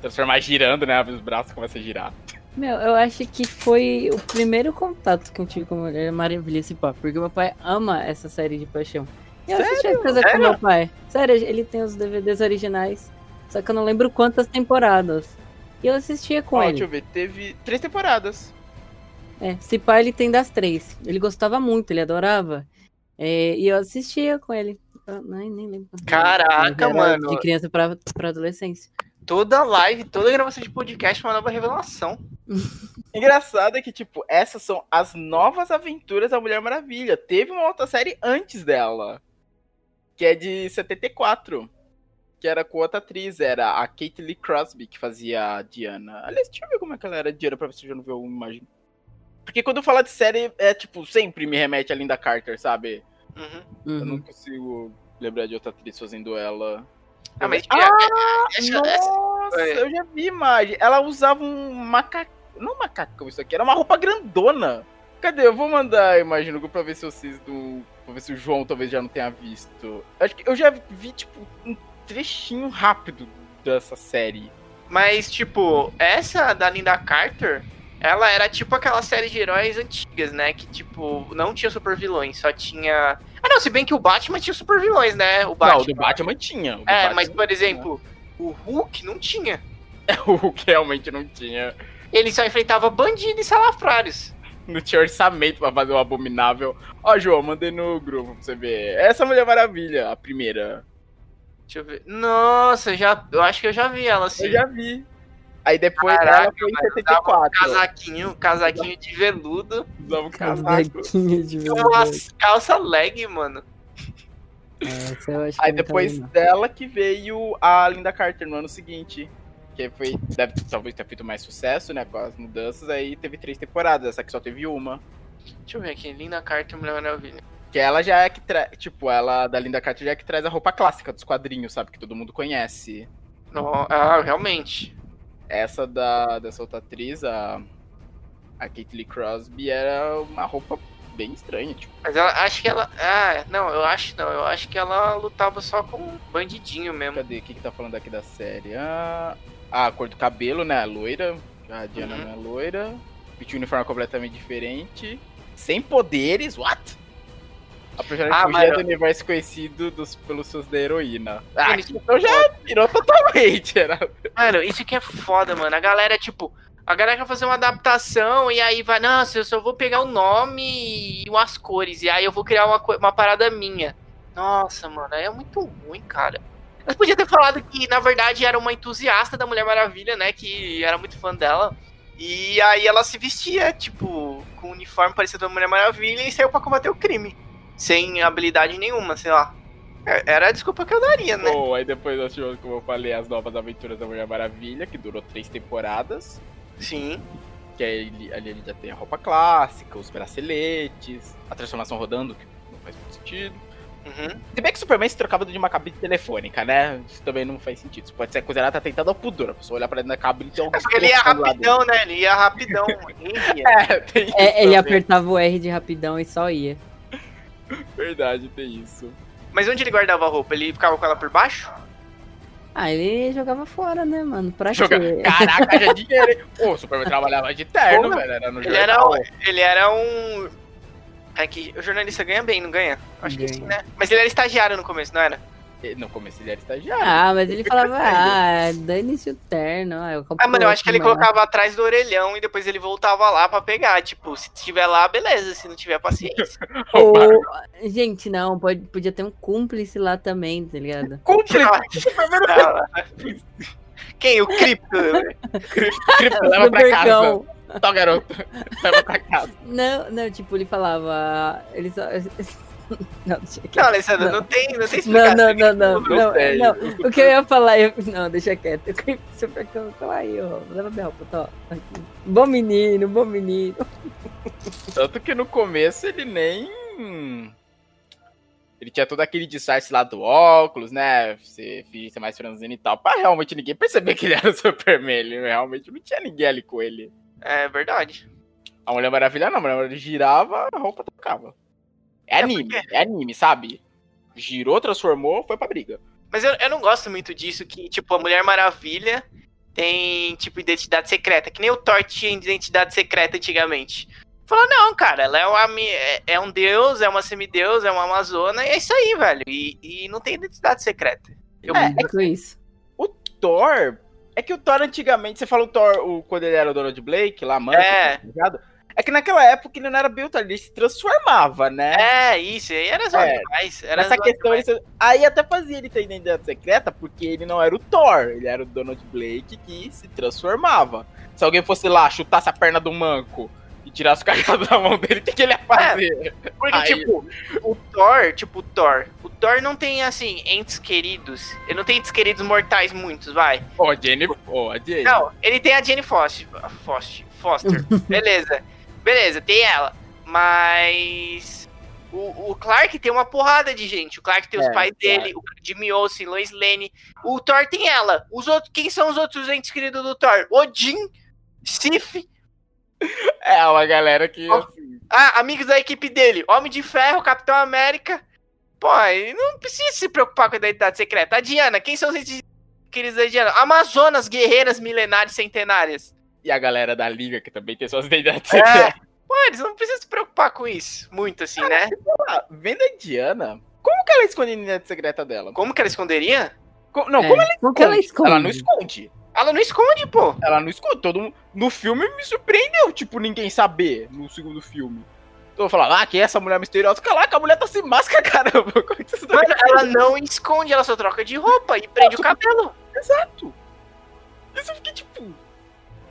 S3: transformar girando, né? Os braços começam a girar.
S4: Meu, eu acho que foi o primeiro contato que eu tive com a Mulher Maravilha esse pá, porque meu pai ama essa série de paixão. Eu assisti as coisas com meu pai. Sério, ele tem os DVDs originais, só que eu não lembro quantas temporadas. E eu assistia com ele.
S3: Deixa eu ver, teve três temporadas.
S4: É, se pá, ele tem das três. Ele gostava muito, ele adorava. É, e eu assistia com ele. Eu, nem, nem lembro.
S2: Caraca, mano.
S4: De criança pra, pra adolescência.
S2: Toda live, toda gravação de podcast é uma nova revelação.
S3: Engraçado é que, tipo, essas são as novas aventuras da Mulher Maravilha. Teve uma outra série antes dela. Que é de 74 que era com outra atriz, era a Kate Lee Crosby, que fazia a Diana. Aliás, deixa eu ver como é que ela era Diana pra ver se eu já não viu uma imagem. Porque quando eu falo de série, é tipo, sempre me remete a Linda Carter, sabe? Uhum. Eu não consigo lembrar de outra atriz fazendo ela.
S2: Ah, mas
S3: ah, nossa, eu já vi imagem. Ela usava um macaco. Não macacão isso aqui, era uma roupa grandona. Cadê? Eu vou mandar a imagem no grupo pra ver se vocês do. Pra ver se o João talvez já não tenha visto. Acho que eu já vi, tipo, um trechinho rápido dessa série.
S2: Mas, tipo, essa da Linda Carter, ela era tipo aquela série de heróis antigas, né? Que, tipo, não tinha super vilões, só tinha. Ah, não, se bem que o Batman tinha super vilões, né? O Batman.
S3: Não, o do Batman tinha.
S2: é,
S3: Batman
S2: mas, por exemplo, tinha. o Hulk não tinha.
S3: o Hulk realmente não tinha.
S2: Ele só enfrentava bandido e salafrários.
S3: Não tinha orçamento pra fazer o um abominável. Ó, João, mandei no grupo pra você ver. Essa Mulher Maravilha, a primeira.
S2: Deixa eu ver. Nossa, já, eu acho que eu já vi ela assim.
S3: Eu já vi. Aí depois Caraca, ela foi em 74. Um
S2: casaquinho, casaquinho de veludo.
S3: Usava um
S4: casaquinho de veludo.
S2: Uma calça leg, mano.
S3: Aí depois dela que veio a Linda Carter no ano seguinte. Que foi, deve talvez ter feito mais sucesso, né? Com as mudanças. Aí teve três temporadas, essa aqui só teve uma.
S2: Deixa eu ver aqui, Linda Carter, Mulher Maravilha.
S3: Que ela já é que traz. Tipo, ela da Linda Carter já é que traz a roupa clássica dos quadrinhos, sabe? Que todo mundo conhece.
S2: Não, ah, realmente.
S3: Essa da, dessa outra atriz, a. A Kate Lee Crosby, era uma roupa bem estranha, tipo.
S2: Mas ela acho que ela. Ah, não, eu acho não. Eu acho que ela lutava só com um bandidinho mesmo.
S3: Cadê? O que, que tá falando aqui da série? Ah, a cor do cabelo, né? A loira. A Diana uhum. não é loira. O uniforme é completamente diferente. Sem poderes, what? A personagem ah, fugia do universo conhecido dos, pelos seus da heroína. Ah, então já virou totalmente. Era...
S2: Mano, isso que é foda, mano. A galera, tipo, a galera quer fazer uma adaptação e aí vai, nossa, eu só vou pegar o nome e as cores. E aí eu vou criar uma, uma parada minha. Nossa, mano, é muito ruim, cara. Mas podia ter falado que, na verdade, era uma entusiasta da Mulher Maravilha, né? Que era muito fã dela. E aí ela se vestia, tipo, com um uniforme parecido com a Mulher Maravilha e saiu pra combater o crime sem habilidade nenhuma, sei lá. É, era a desculpa que eu daria, né?
S3: Pô, aí depois nós tivemos, como eu falei, as novas aventuras da Mulher Maravilha, que durou três temporadas.
S2: Sim.
S3: Que aí ali ele já tem a roupa clássica, os braceletes, a transformação rodando, que não faz muito sentido. Uhum. Se bem que o Superman se trocava de uma cabine telefônica, né? Isso também não faz sentido. Isso pode ser considerado atentado ao pudor. A pessoa olhar pra dentro da cabine e tem
S2: um. É porque ele ia rapidão, né? Ele ia rapidão.
S4: é, tem isso é, ele apertava o R de rapidão e só ia.
S3: Verdade, tem isso.
S2: Mas onde ele guardava a roupa? Ele ficava com ela por baixo?
S4: Ah, ele jogava fora, né, mano? Pra
S3: Joga...
S4: quê?
S3: Caraca, já dinheiro. Pô, o Superman trabalhava de terno, Pô, velho. Era no
S2: ele. Era, ele era um. É que o jornalista ganha bem, não ganha? Acho ganha. que sim, né? Mas ele era estagiário no começo, não era?
S3: No começo ele era estagiário.
S4: Ah, mas ele falava, ah, dane-se o terno. Ah,
S2: ah mano, eu acho que ele colocava atrás do orelhão e depois ele voltava lá pra pegar. Tipo, se tiver lá, beleza. Se não tiver, paciência.
S4: Ou... Gente, não, pode, podia ter um cúmplice lá também, tá ligado?
S2: Cúmplice? Quem? O Cripto.
S3: Cripto leva pra casa. Tá, garoto. Leva pra casa.
S4: Não, não, tipo, ele falava. Ele só.
S2: Não, deixa quieto. Não, Alessandro, não. não tem, não tem explicação.
S4: Não, não, não, não, não, não, O que eu ia falar, eu... não, deixa quieto. Eu queria super colocar aí, ó. Leva minha roupa, tá? Aqui. Bom menino, bom menino.
S3: Tanto que no começo ele nem. Ele tinha todo aquele disfarce lá do óculos, né? Ser, ser mais franzino e tal. Pra realmente ninguém perceber que ele era o Superman. Ele realmente não tinha ninguém ali com ele.
S2: É verdade.
S3: A Mulher Maravilha não, a Mulher Maravilha girava, a roupa tocava. É, é anime, porque... é anime, sabe? Girou, transformou, foi pra briga.
S2: Mas eu, eu não gosto muito disso, que, tipo, a Mulher Maravilha tem, tipo, identidade secreta. Que nem o Thor tinha identidade secreta antigamente. Falou, não, cara, ela é, uma, é, é um deus, é uma semideus, é uma amazona, e é isso aí, velho. E, e não tem identidade secreta.
S4: Eu é, é que isso.
S3: O Thor. É que o Thor antigamente, você falou o Thor o, quando ele era o Donald Blake, lá, mano,
S2: é.
S3: Tá é que naquela época ele não era built, ele se transformava, né?
S2: É, isso, aí era só é. demais. Era
S3: Essa questão, ele, aí até fazia ele ter identidade secreta, porque ele não era o Thor, ele era o Donald Blake que se transformava. Se alguém fosse lá, chutasse a perna do manco e tirasse o cajado da mão dele, o que, que, ele ia fazer?
S2: É, porque, aí... tipo, o Thor, tipo, o Thor, o Thor não tem, assim, entes queridos, ele não tem entes queridos mortais muitos, vai.
S3: Ó, oh, a Jenny, oh, a Jenny.
S2: Não, ele tem a Jenny Foster, Foster, Foster, beleza. Beleza, tem ela. Mas. O, o, Clark tem uma porrada de gente. O Clark tem os é, pais dele, o Jimmy Olsen, Lois Lane. O Thor tem ela. Os outros, quem são os outros entes queridos do Thor? Odin, Sif.
S3: É, uma galera que.
S2: Ah, amigos da equipe dele. Homem de Ferro, Capitão América. Pô, não precisa se preocupar com a identidade secreta. A Diana, quem são os entes queridos da Diana? Amazonas, guerreiras milenares centenárias
S3: e a galera da liga, que também tem suas identidades
S2: é. Pô, eles não precisam se preocupar com isso, muito assim, ah, né?
S3: Lá, vendo a Diana, como que ela esconde a identidade secreta dela?
S2: Como que ela esconderia?
S3: Co não, é. como ela esconde?
S4: ela esconde?
S3: Ela não esconde.
S2: Ela não esconde, pô.
S3: Ela não esconde. Todo No filme me surpreendeu, tipo, ninguém saber no segundo filme. Tô falando, ah, que é essa mulher misteriosa? Caraca, a mulher tá sem máscara, caramba. Como
S2: é que você tá Mano, ela não esconde, ela só troca de roupa e prende o cabelo.
S3: Exato. Isso eu fiquei tipo,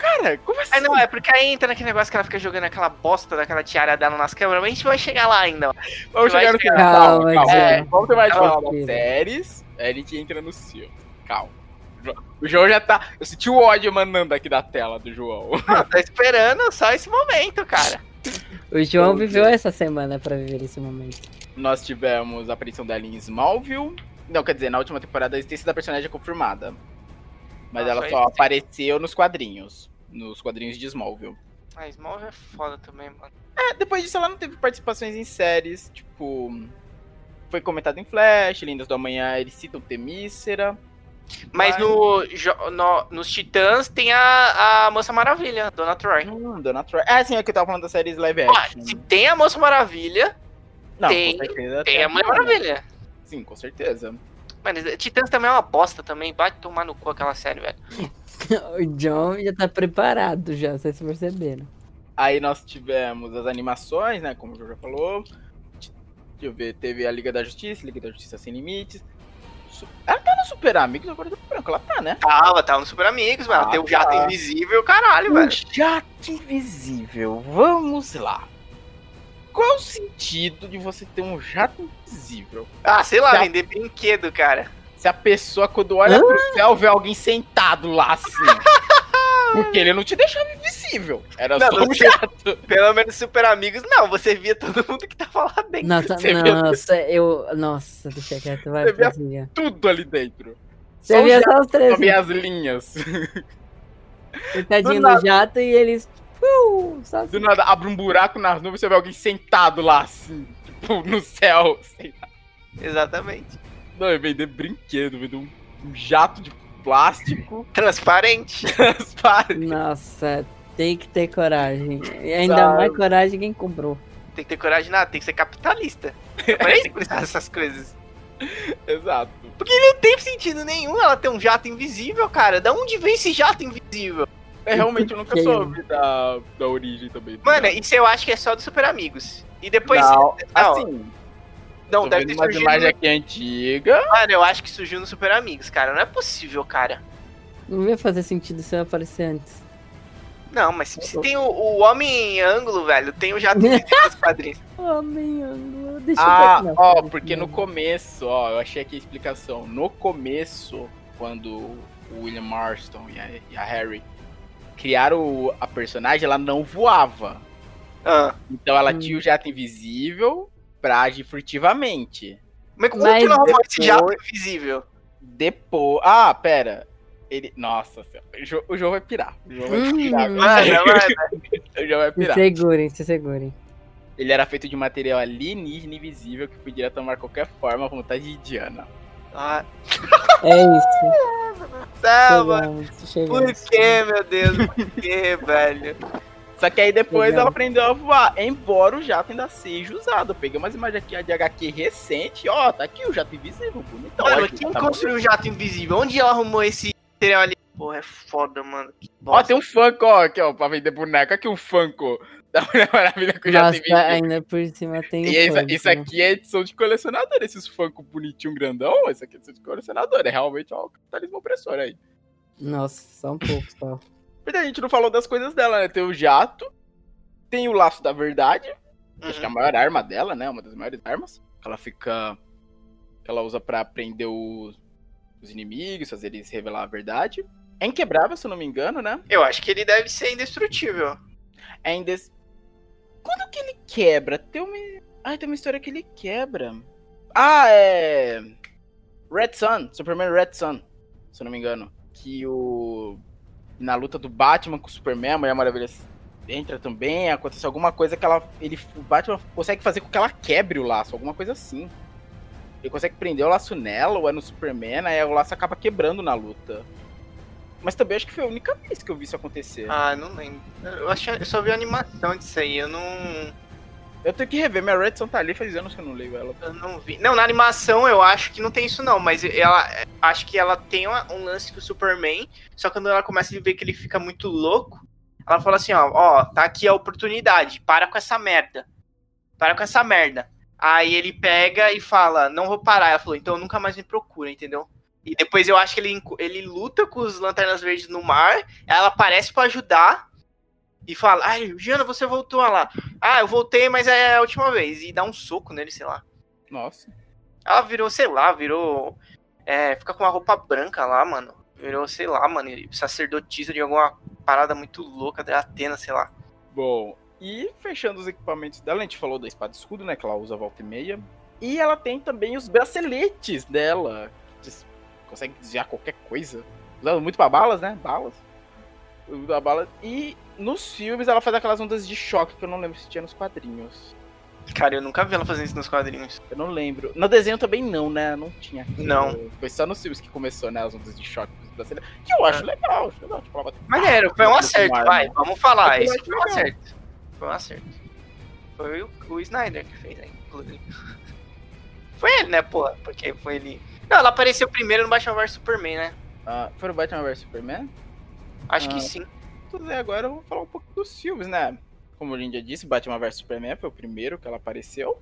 S3: Cara, como assim?
S2: É, não, é porque aí entra naquele negócio que ela fica jogando aquela bosta daquela tiara dela nas câmeras, mas a gente vai chegar lá ainda. Ó.
S3: Vamos chegar no final. Calma, calma. É, vamos ter mais falar das séries, aí a gente entra no filme. Calma. O João já tá. Eu senti o ódio emanando aqui da tela do João.
S2: Ah, tá esperando só esse momento, cara.
S4: O João viveu essa semana pra viver esse momento.
S3: Nós tivemos a aparição dela em Smallville. Não, quer dizer, na última temporada a existência da personagem é confirmada. Mas Nossa, ela só apareceu nos quadrinhos nos quadrinhos de Smallville.
S2: Ah, Smallville é foda também, mano.
S3: É, depois disso ela não teve participações em séries, tipo. Foi comentado em Flash, Lindas do Amanhã, eles citam Temícera.
S2: Mas, mas... No, no, nos Titãs tem a, a Moça Maravilha, Dona Troy.
S3: Hum, Dona Troy. Ah, sim, é que eu tava falando da série live action.
S2: Ah, se tem a Moça Maravilha, não, tem, certeza, tem, tem a Mulher Maravilha.
S3: Sim, com certeza.
S2: Mano, Titãs também é uma bosta também. Bate tomar no cu aquela série, velho.
S4: o John já tá preparado já, vocês perceberam.
S3: Aí nós tivemos as animações, né? Como o João já falou. Deixa eu ver, teve a Liga da Justiça, Liga da Justiça Sem Limites. Ela tá no Super Amigos agora do branco, ela tá, né?
S2: Tava, tava no Super Amigos, mano. Ah, tem o Jato tá. Invisível, caralho, o velho.
S3: Jato Invisível, vamos lá. Qual o sentido de você ter um jato invisível?
S2: Ah, sei lá, Já... vender brinquedo, cara
S3: se a pessoa, quando olha pro céu, vê alguém sentado lá assim. Porque ele não te deixava invisível. Era não, só um chato.
S2: Pelo menos Super Amigos, não. Você via todo mundo que tava lá dentro.
S4: Nossa,
S2: você
S4: nossa, via... eu. Nossa, deixa quieto, vai. Você
S3: via tudo ali dentro.
S4: Você só via só os três. Só
S3: via as linhas.
S4: Tadinho do, do jato e eles. Uh,
S3: assim. Do nada, abre um buraco nas nuvens e você vê alguém sentado lá, assim. Tipo, no céu. Sei lá.
S2: Exatamente.
S3: Não, é vender brinquedo, vender um, um jato de plástico.
S2: Transparente.
S3: Transparente.
S4: Nossa, tem que ter coragem. E ainda Sabe. mais coragem quem comprou.
S2: Tem que ter coragem nada, tem que ser capitalista. É que essas coisas.
S3: Exato.
S2: Porque não tem sentido nenhum ela ter um jato invisível, cara. Da onde vem esse jato invisível?
S3: É, realmente, eu nunca soube da, da origem também.
S2: Mano, isso eu acho que é só do Super Amigos. E depois.
S3: Não, não assim,
S2: não, Tô deve ter
S3: surgido. imagem aqui antiga.
S2: Mano, eu acho que surgiu no Super Amigos, cara. Não é possível, cara.
S4: Não ia fazer sentido se eu aparecer antes.
S2: Não, mas se tem o, o Homem Ângulo, velho, tem o Jato dos quadrinhos.
S4: Homem Ângulo, deixa
S3: ah, eu ver. Ah, ó, porque no começo, ó, eu achei aqui a explicação. No começo, quando o William Marston e a, e a Harry criaram a personagem, ela não voava. Ah. Então ela hum. tinha o jato invisível pra agir furtivamente.
S2: Mas como Mas que não arrumou esse jato invisível?
S3: Depois. Ah, pera. Ele. Nossa senhora. O jogo vai pirar. O jogo vai hum. pirar.
S4: o jogo vai pirar. Se segurem, se segurem.
S3: Ele era feito de material alienígena invisível que podia tomar qualquer forma à vontade de Diana.
S2: Ah.
S4: É isso.
S2: Selma. Por que, meu Deus? Por que, velho?
S3: Só que aí depois Legal. ela aprendeu a voar, embora o jato ainda seja usado. Eu peguei umas imagens aqui de HQ recente, ó, tá aqui o jato invisível, bonitão.
S2: Mano, quem tá construiu o jato invisível? Onde ela arrumou esse material ali? Porra, é foda, mano.
S3: Ó, tem um Funko, ó, aqui, ó, pra vender boneco. Aqui um Funko da Mulher Maravilha
S4: que eu já tenho ainda por cima tem
S3: E essa, isso aqui é edição de colecionador, esses Funko bonitinho grandão, esse aqui é edição de colecionador, é realmente ó, o capitalismo opressor aí.
S4: Nossa, são poucos, tá?
S3: Mas a gente não falou das coisas dela, né? Tem o jato, tem o laço da verdade, uhum. acho que é a uhum. maior arma dela, né? Uma das maiores armas. Ela fica. que ela usa para prender os, os inimigos, fazer eles revelar a verdade. É inquebrável, se eu não me engano, né?
S2: Eu acho que ele deve ser indestrutível.
S3: É indes... Quando que ele quebra? Tem uma. Ai, tem uma história que ele quebra. Ah, é. Red Sun, Superman Red Sun, se eu não me engano. Que o na luta do Batman com o Superman, a Mulher Maravilha entra também, acontece alguma coisa que ela. Ele, o Batman consegue fazer com que ela quebre o laço, alguma coisa assim. Ele consegue prender o laço nela, ou é no Superman, aí o laço acaba quebrando na luta. Mas também acho que foi a única vez que eu vi isso acontecer.
S2: Ah, não lembro. Eu, acho, eu só vi a animação disso aí, eu não.
S3: Eu tenho que rever, minha Redson tá ali, faz anos que eu não leio ela.
S2: Eu não vi. Não, na animação eu acho que não tem isso não, mas ela acho que ela tem um lance com o Superman, só que quando ela começa a ver que ele fica muito louco, ela fala assim, ó, ó, tá aqui a oportunidade, para com essa merda. Para com essa merda. Aí ele pega e fala, não vou parar. Ela falou, então nunca mais me procura, entendeu? E depois eu acho que ele, ele luta com os Lanternas Verdes no mar, ela aparece para ajudar, e fala, ai, Jana, você voltou lá. Ah, eu voltei, mas é a última vez. E dá um soco nele, sei lá.
S3: Nossa.
S2: Ela virou, sei lá, virou. É, fica com uma roupa branca lá, mano. Virou, sei lá, mano, sacerdotisa de alguma parada muito louca da Atena, sei lá.
S3: Bom, e fechando os equipamentos dela, a gente falou da espada escudo, né? Que ela usa volta e meia. E ela tem também os braceletes dela. Que consegue desviar qualquer coisa. Usando muito pra balas, né? Balas. Da bala. E nos filmes ela faz aquelas ondas de choque que eu não lembro se tinha nos quadrinhos.
S2: Cara, eu nunca vi ela fazendo isso nos quadrinhos.
S3: Eu não lembro. No desenho também não, né? Não tinha.
S2: Não.
S3: Foi só nos filmes que começou, né? As ondas de choque. Que eu acho é. legal. Acho legal
S2: tipo, ela... Maneiro, foi um acerto, vai. Vamos falar. Isso foi um acerto. Foi um acerto. Foi o, o Snyder que fez, inclusive. Foi ele, né, porra? Porque foi ele. Não, ela apareceu primeiro no Batman vs Superman, né?
S3: Ah, foi no Batman vs Superman?
S2: Acho ah, que sim.
S3: Agora eu vou falar um pouco dos filmes, né? Como o Lindia disse, Batman vs Superman foi o primeiro que ela apareceu.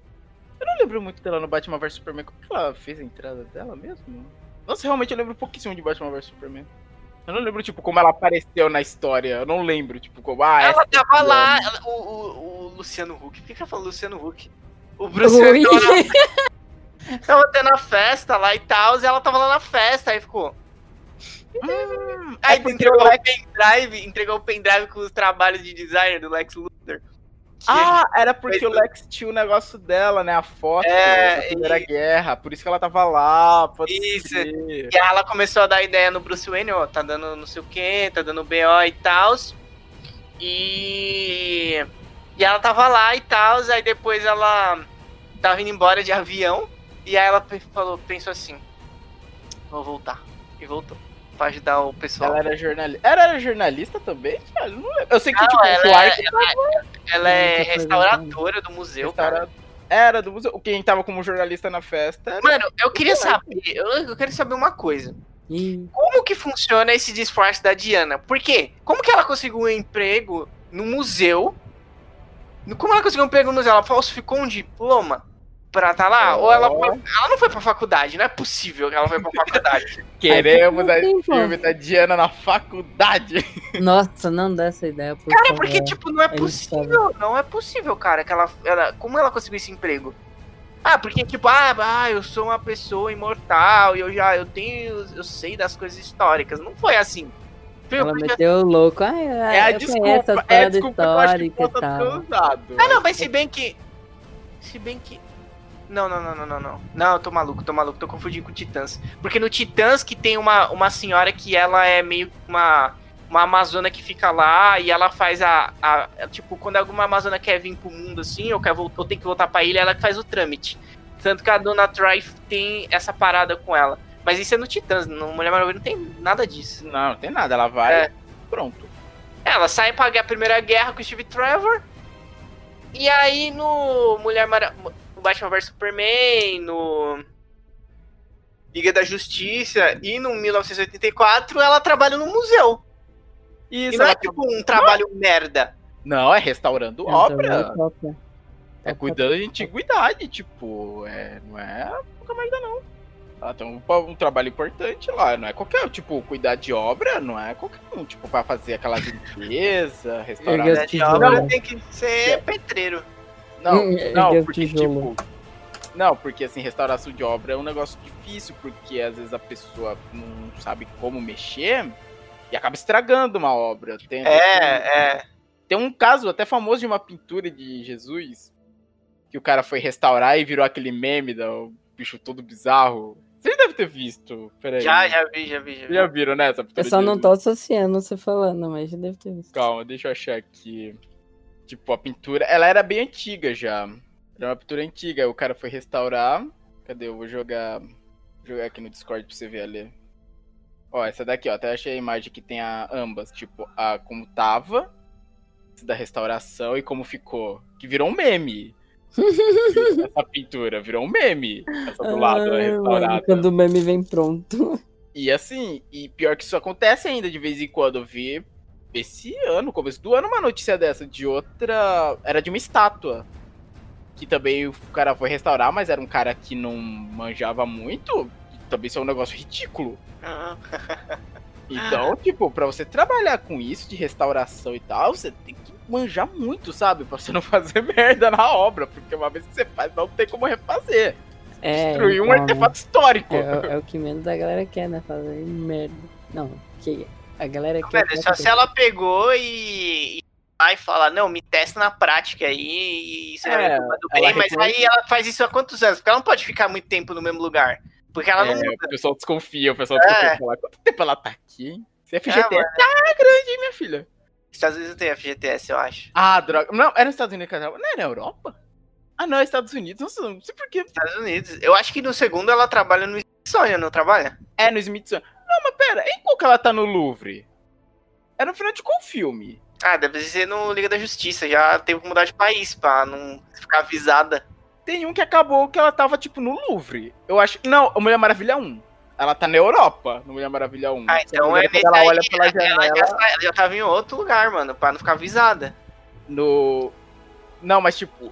S3: Eu não lembro muito dela no Batman vs Superman. Como que ela fez a entrada dela mesmo? Nossa, realmente eu lembro pouquíssimo de Batman vs Superman. Eu não lembro, tipo, como ela apareceu na história. Eu não lembro, tipo, como. Ah,
S2: ela tava é lá, ela, o, o, o, Luciano Huck. Por que, que ela falou Luciano Huck? O Bruce Wayne tava tendo a festa lá e tal, e ela tava lá na festa, aí ficou. Hum, aí é entregou o pendrive, entregou o pendrive com os trabalhos de design do Lex Luthor.
S3: Ah, era porque o Lex tinha o negócio dela, né? A foto é, da Primeira e... Guerra. Por isso que ela tava lá. Pode isso. Ser.
S2: E aí ela começou a dar ideia no Bruce Wayne, ó, tá dando não sei o que, tá dando BO e tal. E... E ela tava lá e tal, aí depois ela tava indo embora de avião. E aí ela falou, pensou assim, vou voltar. E voltou pra ajudar o pessoal.
S3: Ela era jornalista. Ela era jornalista também? Eu sei que
S2: não,
S3: tipo,
S2: ela, o Clark é, ela, tava... ela é restauradora do museu, Restaura... cara.
S3: Era do museu. Quem tava como jornalista na festa. Era...
S2: Mano, eu queria saber. Eu, eu queria saber uma coisa. Como que funciona esse disfarce da Diana? Por quê? Como que ela conseguiu um emprego no museu? Como ela conseguiu um emprego no museu? Ela falsificou um diploma? Pra tá lá? Oh. Ou ela, ela não foi pra faculdade, não é possível que ela foi pra faculdade.
S3: Queremos a filme da Diana na faculdade.
S4: Nossa, não dá essa ideia.
S2: Por cara, favor. porque, tipo, não é possível. Não é possível, cara, que ela, ela. Como ela conseguiu esse emprego? Ah, porque, tipo, ah, ah, eu sou uma pessoa imortal e eu já eu tenho. Eu sei das coisas históricas. Não foi assim.
S4: Ela porque... meteu louco. Ah,
S3: é a desculpa, é a desculpa que eu acho que usado.
S2: Ah, não, mas se bem que. Se bem que. Não, não, não, não, não, não. Não, eu tô maluco, tô maluco, tô confundindo com Titãs. Porque no Titãs que tem uma, uma senhora que ela é meio uma uma amazona que fica lá e ela faz a, a, tipo quando alguma amazona quer vir pro mundo assim ou quer ou tem que voltar para ilha ela que faz o trâmite tanto que a Dona Troy tem essa parada com ela mas isso é no Titãs no Mulher Maravilha não tem nada disso
S3: não não tem nada ela vai é. pronto
S2: ela sai para a primeira guerra com o Steve Trevor e aí no Mulher Maravilha no Batman vs Superman no Liga da Justiça e no 1984 ela trabalha no museu isso, e não é tipo um trabalho não. merda.
S3: Não, é restaurando é, obra. É cuidando de antiguidade, tipo, é, não é pouca merda não. Ela tem um, um, trabalho importante lá, não é qualquer, tipo, cuidar de obra, não é qualquer um, tipo, pra fazer aquela limpeza, restaurar.
S2: Cuidar de obra tem que ser pedreiro.
S3: Não, não, porque, tipo, não, porque assim, restauração de obra é um negócio difícil, porque às vezes a pessoa não sabe como mexer, e acaba estragando uma obra. Tem,
S2: é, tem, é.
S3: Tem um caso até famoso de uma pintura de Jesus que o cara foi restaurar e virou aquele meme do bicho todo bizarro. Você deve ter visto. Peraí.
S2: Já, já vi, já vi. Já, vi.
S3: já viram, né? Essa
S4: eu só não tô associando você falando, mas já deve ter visto.
S3: Calma, deixa eu achar aqui. Tipo, a pintura. Ela era bem antiga já. Era uma pintura antiga. O cara foi restaurar. Cadê? Eu vou jogar. Vou jogar aqui no Discord pra você ver ali. Ó, essa daqui, ó. Até achei a imagem que tem a ambas. Tipo, a como tava da restauração e como ficou. Que virou um meme. essa pintura virou um meme. Essa do lado da restaurada.
S4: Quando o meme vem pronto.
S3: E assim, e pior que isso acontece ainda de vez em quando. Eu vi esse ano, começo do ano, uma notícia dessa de outra. Era de uma estátua. Que também o cara foi restaurar, mas era um cara que não manjava muito também isso é um negócio ridículo. então, tipo, pra você trabalhar com isso de restauração e tal, você tem que manjar muito, sabe? Pra você não fazer merda na obra, porque uma vez que você faz, não tem como refazer. É, Destruir então, um artefato histórico.
S4: É, é, o que menos a galera quer, né? Fazer merda. Não, que a galera não, quer.
S2: Velho, só se ela pegou e, e fala, não, me testa na prática aí e você é, vai bem, mas aí ela faz isso há quantos anos? Porque ela não pode ficar muito tempo no mesmo lugar. Porque ela
S3: é,
S2: não.
S3: O pessoal desconfia, o pessoal é. desconfia. Fala, quanto tempo ela tá aqui? Se FGTS é, tá grande, hein, minha filha?
S2: Estados Unidos tem FGTS, eu acho.
S3: Ah, droga. Não, era nos Estados Unidos que ela Não era na Europa? Ah, não, é Estados Unidos. Não sei, não sei porquê.
S2: Estados Unidos. Eu acho que no segundo ela trabalha no Smithsonian, não trabalha?
S3: É, no Smithsonian. Não, mas pera, em qual que ela tá no Louvre? Era no final de qual filme?
S2: Ah, deve ser no Liga da Justiça. Já teve que mudar de país pra não ficar avisada.
S3: Tem um que acabou que ela tava, tipo, no Louvre. Eu acho. Não, Mulher Maravilha 1. Ela tá na Europa, no Mulher Maravilha 1.
S2: Ah, então é
S3: ela aí, olha pela janela.
S2: Ela já, ela já tava em outro lugar, mano, pra não ficar avisada.
S3: No. Não, mas tipo.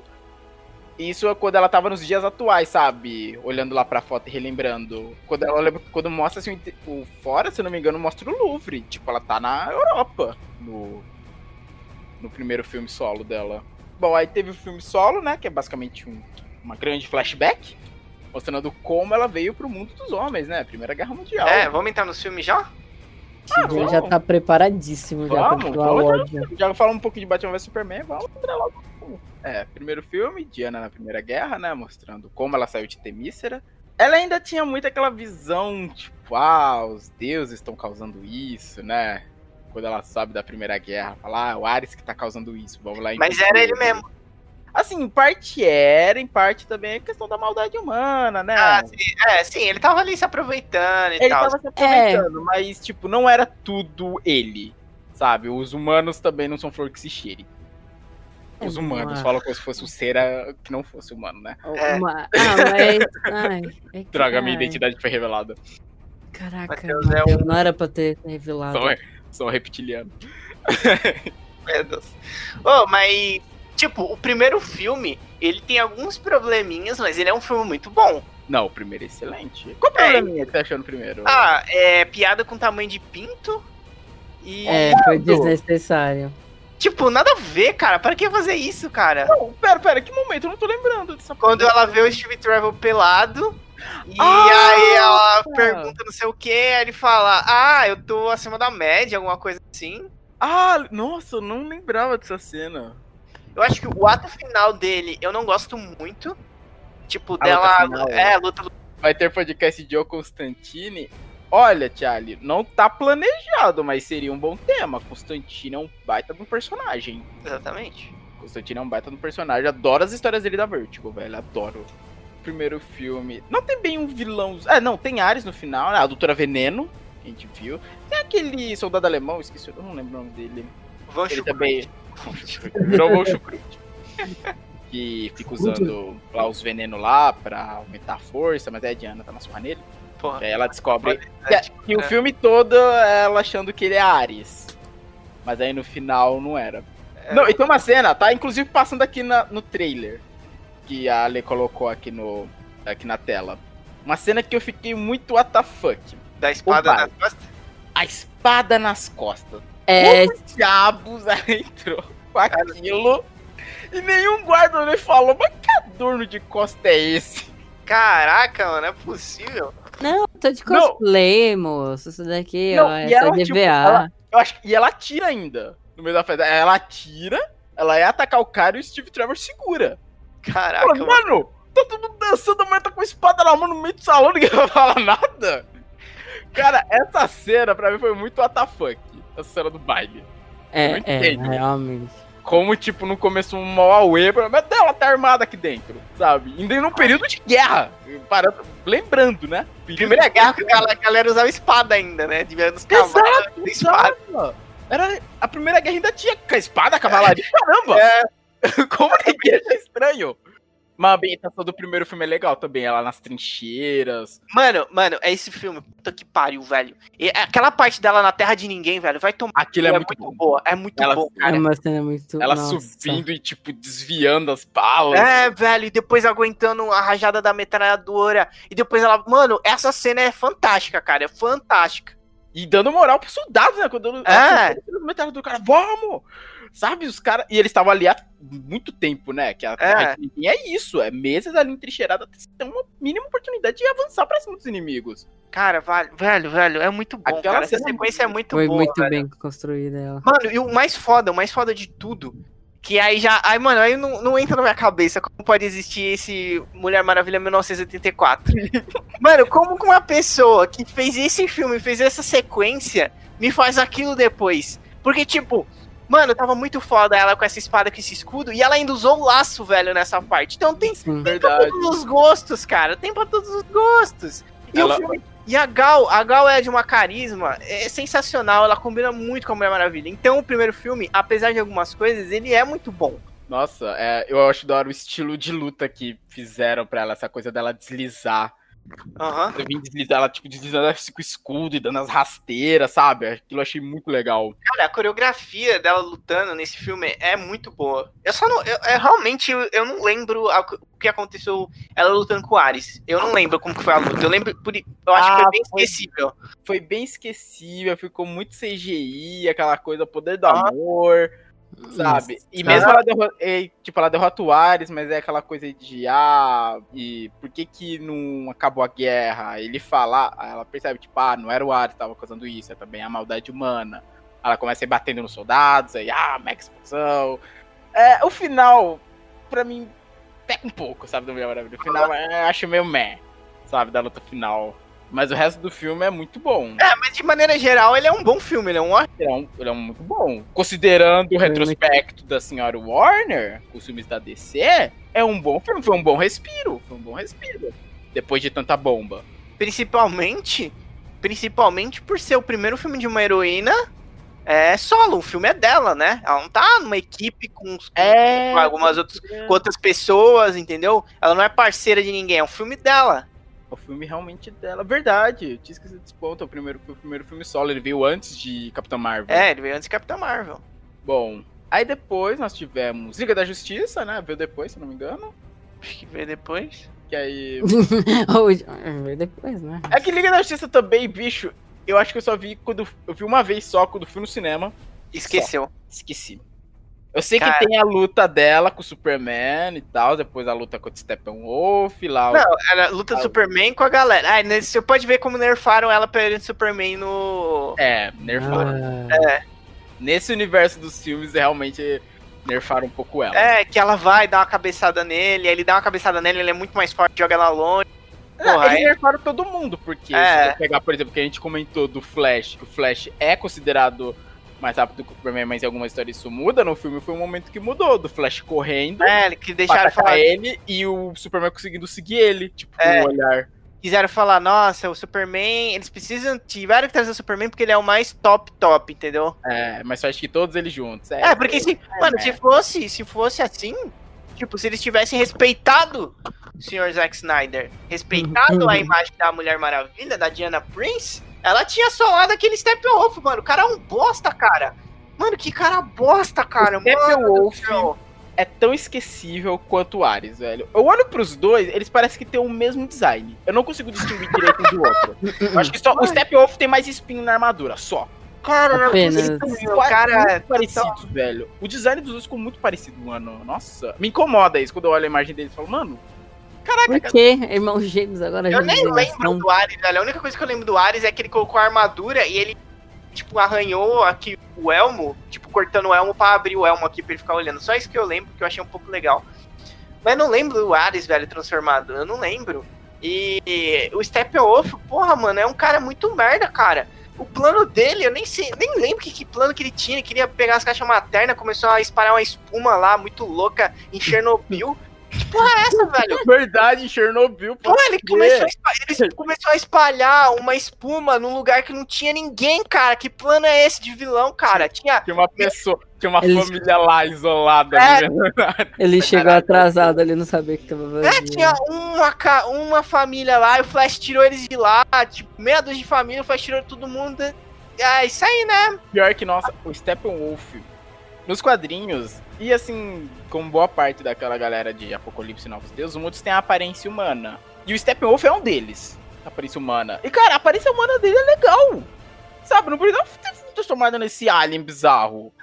S3: Isso é quando ela tava nos dias atuais, sabe? Olhando lá pra foto e relembrando. Quando ela lembra quando mostra assim, o fora, se não me engano, mostra o Louvre. Tipo, ela tá na Europa. No. No primeiro filme solo dela. Bom, aí teve o filme solo, né? Que é basicamente um, uma grande flashback. Mostrando como ela veio pro mundo dos homens, né? Primeira Guerra Mundial.
S2: É, vamos entrar nos filmes já?
S4: Ah, já tá preparadíssimo vamos, já
S3: pra vamos, já, já falar um pouco de Batman vs Superman, vamos entrar logo. É, primeiro filme, Diana na Primeira Guerra, né? Mostrando como ela saiu de Temícera. Ela ainda tinha muito aquela visão, tipo, ah, os deuses estão causando isso, né? quando ela sabe da Primeira Guerra, falar, ah, o Ares que tá causando isso, vamos lá.
S2: Mas era ele mesmo.
S3: Assim, em parte era, em parte também é questão da maldade humana, né?
S2: Ah, sim, é, sim, ele tava ali se aproveitando e
S3: ele
S2: tal.
S3: Ele tava se aproveitando, é. mas, tipo, não era tudo ele, sabe? Os humanos também não são flor que se cheire. É Os humanos, falam como se fosse o ser que não fosse humano, né?
S4: É. Uma... Ah, mas... Ai,
S3: é que... Droga, minha identidade foi revelada.
S4: Caraca, Mateus Mateus é um... não era pra ter revelado.
S3: Sou, sou reptiliano.
S2: Meu Deus. Oh, mas tipo, o primeiro filme, ele tem alguns probleminhas, mas ele é um filme muito bom.
S3: Não, o primeiro é excelente. Qual é. probleminha que você achou no primeiro?
S2: Ah, é piada com tamanho de pinto.
S4: E... É, foi desnecessário.
S2: Tipo, nada a ver, cara. Para que fazer isso, cara?
S3: Não, pera, pera, que momento? Eu não tô lembrando dessa
S2: Quando ela vê o Steve Trevor pelado. E ah, aí ela pergunta não sei o que, aí ele fala, ah, eu tô acima da média, alguma coisa assim.
S3: Ah, nossa, eu não lembrava dessa cena.
S2: Eu acho que o ato final dele eu não gosto muito. Tipo, a dela. Luta final, é, luta.
S3: Vai ter podcast de Joe Constantine. Olha, Charlie, não tá planejado, mas seria um bom tema. Constantine é um baita um personagem.
S2: Exatamente.
S3: Constantine é um baita um personagem. Adoro as histórias dele da Vertigo, velho. Adoro. Primeiro filme. Não tem bem um vilão. É, não, tem Ares no final, né? A Doutora Veneno, que a gente viu. Tem aquele soldado alemão, esqueci, eu não lembro o nome dele.
S2: Van Ele também.
S3: Virou Schukrut. que fica usando lá os venenos lá pra aumentar a força, mas é a Diana tá na sua nele. Porra. Aí ela descobre que, é, que o filme todo é ela achando que ele é Ares. Mas aí no final não era. É, não, e tem uma cena, tá inclusive passando aqui na, no trailer. Que a Ale colocou aqui, no, aqui na tela. Uma cena que eu fiquei muito WTF.
S2: Da espada nas costas?
S3: A espada nas costas.
S4: É. Como
S3: diabos entrou com aquilo? E nenhum guarda me falou, mas que adorno de costa é esse?
S2: Caraca, mano, é possível.
S4: Não, tô de cosplay, não. moço. Isso daqui, não, ó, essa DVA. Tipo, ela,
S3: eu acho, e ela atira ainda no meio da festa. Ela atira, ela ia atacar o cara e o Steve Trevor segura.
S2: Caraca.
S3: Fala, mano, tá tudo dançando, a mulher tá com a espada na mão no meio do salão, ninguém vai falar nada. Cara, essa cena pra mim foi muito WTF. Essa cena do baile.
S4: É, é, realmente
S3: como, tipo, no começo um away, mas ela tá armada aqui dentro, sabe? Ainda num período de guerra. Para, lembrando, né?
S2: Período Primeira guerra que a galera usava espada ainda, né? Devia nos cavalos
S3: espada. Era, a primeira guerra ainda tinha espada, cavalaria, caramba! É. Como ninguém achar estranho? Mas a ambientação do primeiro filme é legal também, ela nas trincheiras.
S2: Mano, mano, é esse filme, puta que pariu, velho. E aquela parte dela na Terra de Ninguém, velho, vai tomar.
S3: Aquilo é, é muito, muito boa,
S2: é muito ela, bom, cara. É
S4: uma cena muito.
S3: Ela Nossa. subindo e, tipo, desviando as balas.
S2: É, velho, e depois aguentando a rajada da metralhadora. E depois ela. Mano, essa cena é fantástica, cara, é fantástica.
S3: E dando moral pros soldados, né? Quando
S2: é.
S3: metralhadora, cara, vamos! Sabe, os caras. E eles estavam ali há muito tempo, né? Que a, é. É isso, é meses ali entrincheirado até ter uma mínima oportunidade de avançar pra cima dos inimigos.
S2: Cara, velho, velho, é muito bom. Aquela cara. Essa sequência é muito
S4: Foi
S2: boa.
S4: Foi muito
S2: velho.
S4: bem construída ela.
S2: Mano, e o mais foda, o mais foda de tudo. Que aí já. Aí, mano, aí não, não entra na minha cabeça como pode existir esse Mulher Maravilha 1984. mano, como com uma pessoa que fez esse filme, fez essa sequência, me faz aquilo depois? Porque, tipo, Mano, tava muito foda ela com essa espada, com esse escudo, e ela ainda usou o laço, velho, nessa parte. Então tem, Sim, tem pra todos os gostos, cara. Tem pra todos os gostos. E, ela... filme... e a Gal, a Gal é de uma carisma, é sensacional, ela combina muito com a Mulher Maravilha. Então o primeiro filme, apesar de algumas coisas, ele é muito bom.
S3: Nossa, é, eu acho da hora o estilo de luta que fizeram pra ela, essa coisa dela deslizar
S2: Uhum.
S3: Eu vim deslizar, ela, tipo, deslizando assim com o escudo e dando as rasteiras, sabe? Aquilo eu achei muito legal.
S2: Cara, a coreografia dela lutando nesse filme é muito boa. Eu só não. Eu, eu realmente eu, não lembro a, o que aconteceu ela lutando com o Ares. Eu não lembro como que foi a luta. Eu lembro. Por, eu acho ah, que foi bem foi, esquecível.
S3: Foi bem esquecível, ficou muito CGI, aquela coisa, poder do ah. amor. Sabe? E mesmo ela derrota, tipo, ela derrota o Ares, mas é aquela coisa de ah, e por que que não acabou a guerra? Ele fala, ela percebe, tipo, ah, não era o Ares que tava causando isso, é também a maldade humana. Ela começa a ir batendo nos soldados, aí, ah, mega explosão. É, o final, pra mim, peca um pouco, sabe, do meu Maravilha. O final, é, acho meio meh, sabe, da luta final. Mas o resto do filme é muito bom.
S2: É, mas de maneira geral, ele é um bom filme, ele é um
S3: Ele é, um, ele é um muito bom. Considerando o retrospecto da senhora Warner, os filmes da DC, é um bom filme, foi um bom respiro. Foi um bom respiro. Depois de tanta bomba.
S2: Principalmente, principalmente por ser o primeiro filme de uma heroína é solo, o filme é dela, né? Ela não tá numa equipe com,
S3: é,
S2: com algumas outras, com outras pessoas, entendeu? Ela não é parceira de ninguém, é um filme dela.
S3: O filme realmente dela. Verdade, eu tinha esquecido desse ponto. É o primeiro, o primeiro filme solo, ele veio antes de Capitão Marvel.
S2: É, ele veio antes de Capitão Marvel.
S3: Bom, Aí depois nós tivemos Liga da Justiça, né? Veio depois, se não me engano.
S2: Acho que veio depois.
S3: Que aí.
S4: veio depois, né?
S3: É que Liga da Justiça também, bicho. Eu acho que eu só vi quando. Eu vi uma vez só quando fui no cinema.
S2: Esqueceu. Só.
S3: Esqueci. Eu sei Cara... que tem a luta dela com o Superman e tal, depois a luta com o Steppenwolf lá.
S2: Não, a luta do Superman com a galera. Ah, você pode ver como nerfaram ela perdendo Superman no.
S3: É, nerfaram.
S2: Ah. É.
S3: Nesse universo dos filmes, realmente nerfaram um pouco ela.
S2: É, que ela vai dar uma cabeçada nele, aí ele dá uma cabeçada nele, ele é muito mais forte, joga ela longe.
S3: Porra, eles aí... nerfaram todo mundo, porque é. se pegar, por exemplo, que a gente comentou do Flash, que o Flash é considerado mais rápido que o Superman, mas em alguma história isso muda. No filme foi um momento que mudou, do Flash correndo.
S2: É, que deixaram falar
S3: ele e o Superman conseguindo seguir ele, tipo, é. com um olhar.
S2: Quiseram falar, nossa, o Superman, eles precisam, tiveram que trazer o Superman porque ele é o mais top top, entendeu?
S3: É, mas só acho que todos eles juntos. É,
S2: é porque se, é, mano, se fosse, se fosse assim, tipo, se eles tivessem respeitado o Sr. Zack Snyder, respeitado a imagem da Mulher Maravilha, da Diana Prince, ela tinha solado aquele Steppenwolf, mano. O cara é um bosta, cara. Mano, que cara bosta, cara.
S3: Steppenwolf é tão esquecível quanto o Ares, velho. Eu olho pros dois, eles parecem que tem o mesmo design. Eu não consigo distinguir direito um do outro. Eu acho que só o Steppenwolf tem mais espinho na armadura, só.
S2: Cara,
S4: Apenas.
S2: o cara
S3: é parecido, velho. O design dos dois ficou muito parecido, mano. Nossa, me incomoda isso quando eu olho a imagem deles e falo, mano,
S4: Caraca, Por quê? Irmãos gêmeos agora.
S2: Eu nem lembro do Ares, velho. A única coisa que eu lembro do Ares é que ele colocou a armadura e ele, tipo, arranhou aqui o elmo, tipo, cortando o elmo pra abrir o elmo aqui pra ele ficar olhando. Só isso que eu lembro, que eu achei um pouco legal. Mas não lembro do Ares, velho, transformado. Eu não lembro. E o Steppenwolf, porra, mano, é um cara muito merda, cara. O plano dele, eu nem sei, nem lembro que, que plano que ele tinha. Ele queria pegar as caixas maternas, começou a espalhar uma espuma lá, muito louca, em Chernobyl. Que porra é essa, velho?
S3: Verdade, Chernobyl.
S2: Pô, ele começou, ele começou, a espalhar uma espuma num lugar que não tinha ninguém, cara. Que plano é esse de vilão, cara? Tinha,
S3: tinha uma pessoa, tinha uma ele... família lá isolada. É.
S4: Ele chegou atrasado ali, não sabia que tava vazio.
S2: É, tinha uma, uma família lá e o Flash tirou eles de lá. Tipo, meia dúzia de família, o Flash tirou todo mundo. É isso aí, né?
S3: Pior que, nossa, o Steppenwolf nos quadrinhos, e assim, como boa parte daquela galera de Apocalipse e Novos Deuses, muitos têm a aparência humana. E o Steppenwolf é um deles, a aparência humana. E cara, a aparência humana dele é legal. Sabe, não precisava ter transformado nesse alien bizarro.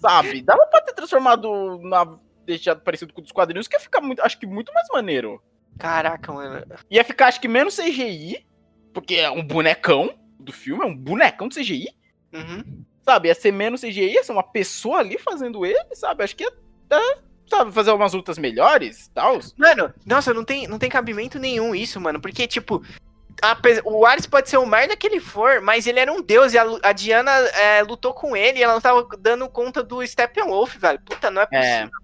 S3: Sabe? Dava pra ter transformado na. deixado parecido com os quadrinhos, que ia ficar muito. Acho que muito mais maneiro.
S2: Caraca, mano.
S3: Ia ficar, acho que menos CGI, porque é um bonecão do filme, é um bonecão de CGI.
S2: Uhum.
S3: Sabe, ia ser menos CGI, ia ser uma pessoa ali fazendo ele, sabe? Acho que ia sabe, fazer umas lutas melhores tal.
S2: Mano, nossa, não tem, não tem cabimento nenhum isso, mano. Porque, tipo, a, o Ares pode ser o merda que ele for, mas ele era um deus e a, a Diana é, lutou com ele e ela não tava dando conta do Steppenwolf, velho. Puta, não é, é. possível.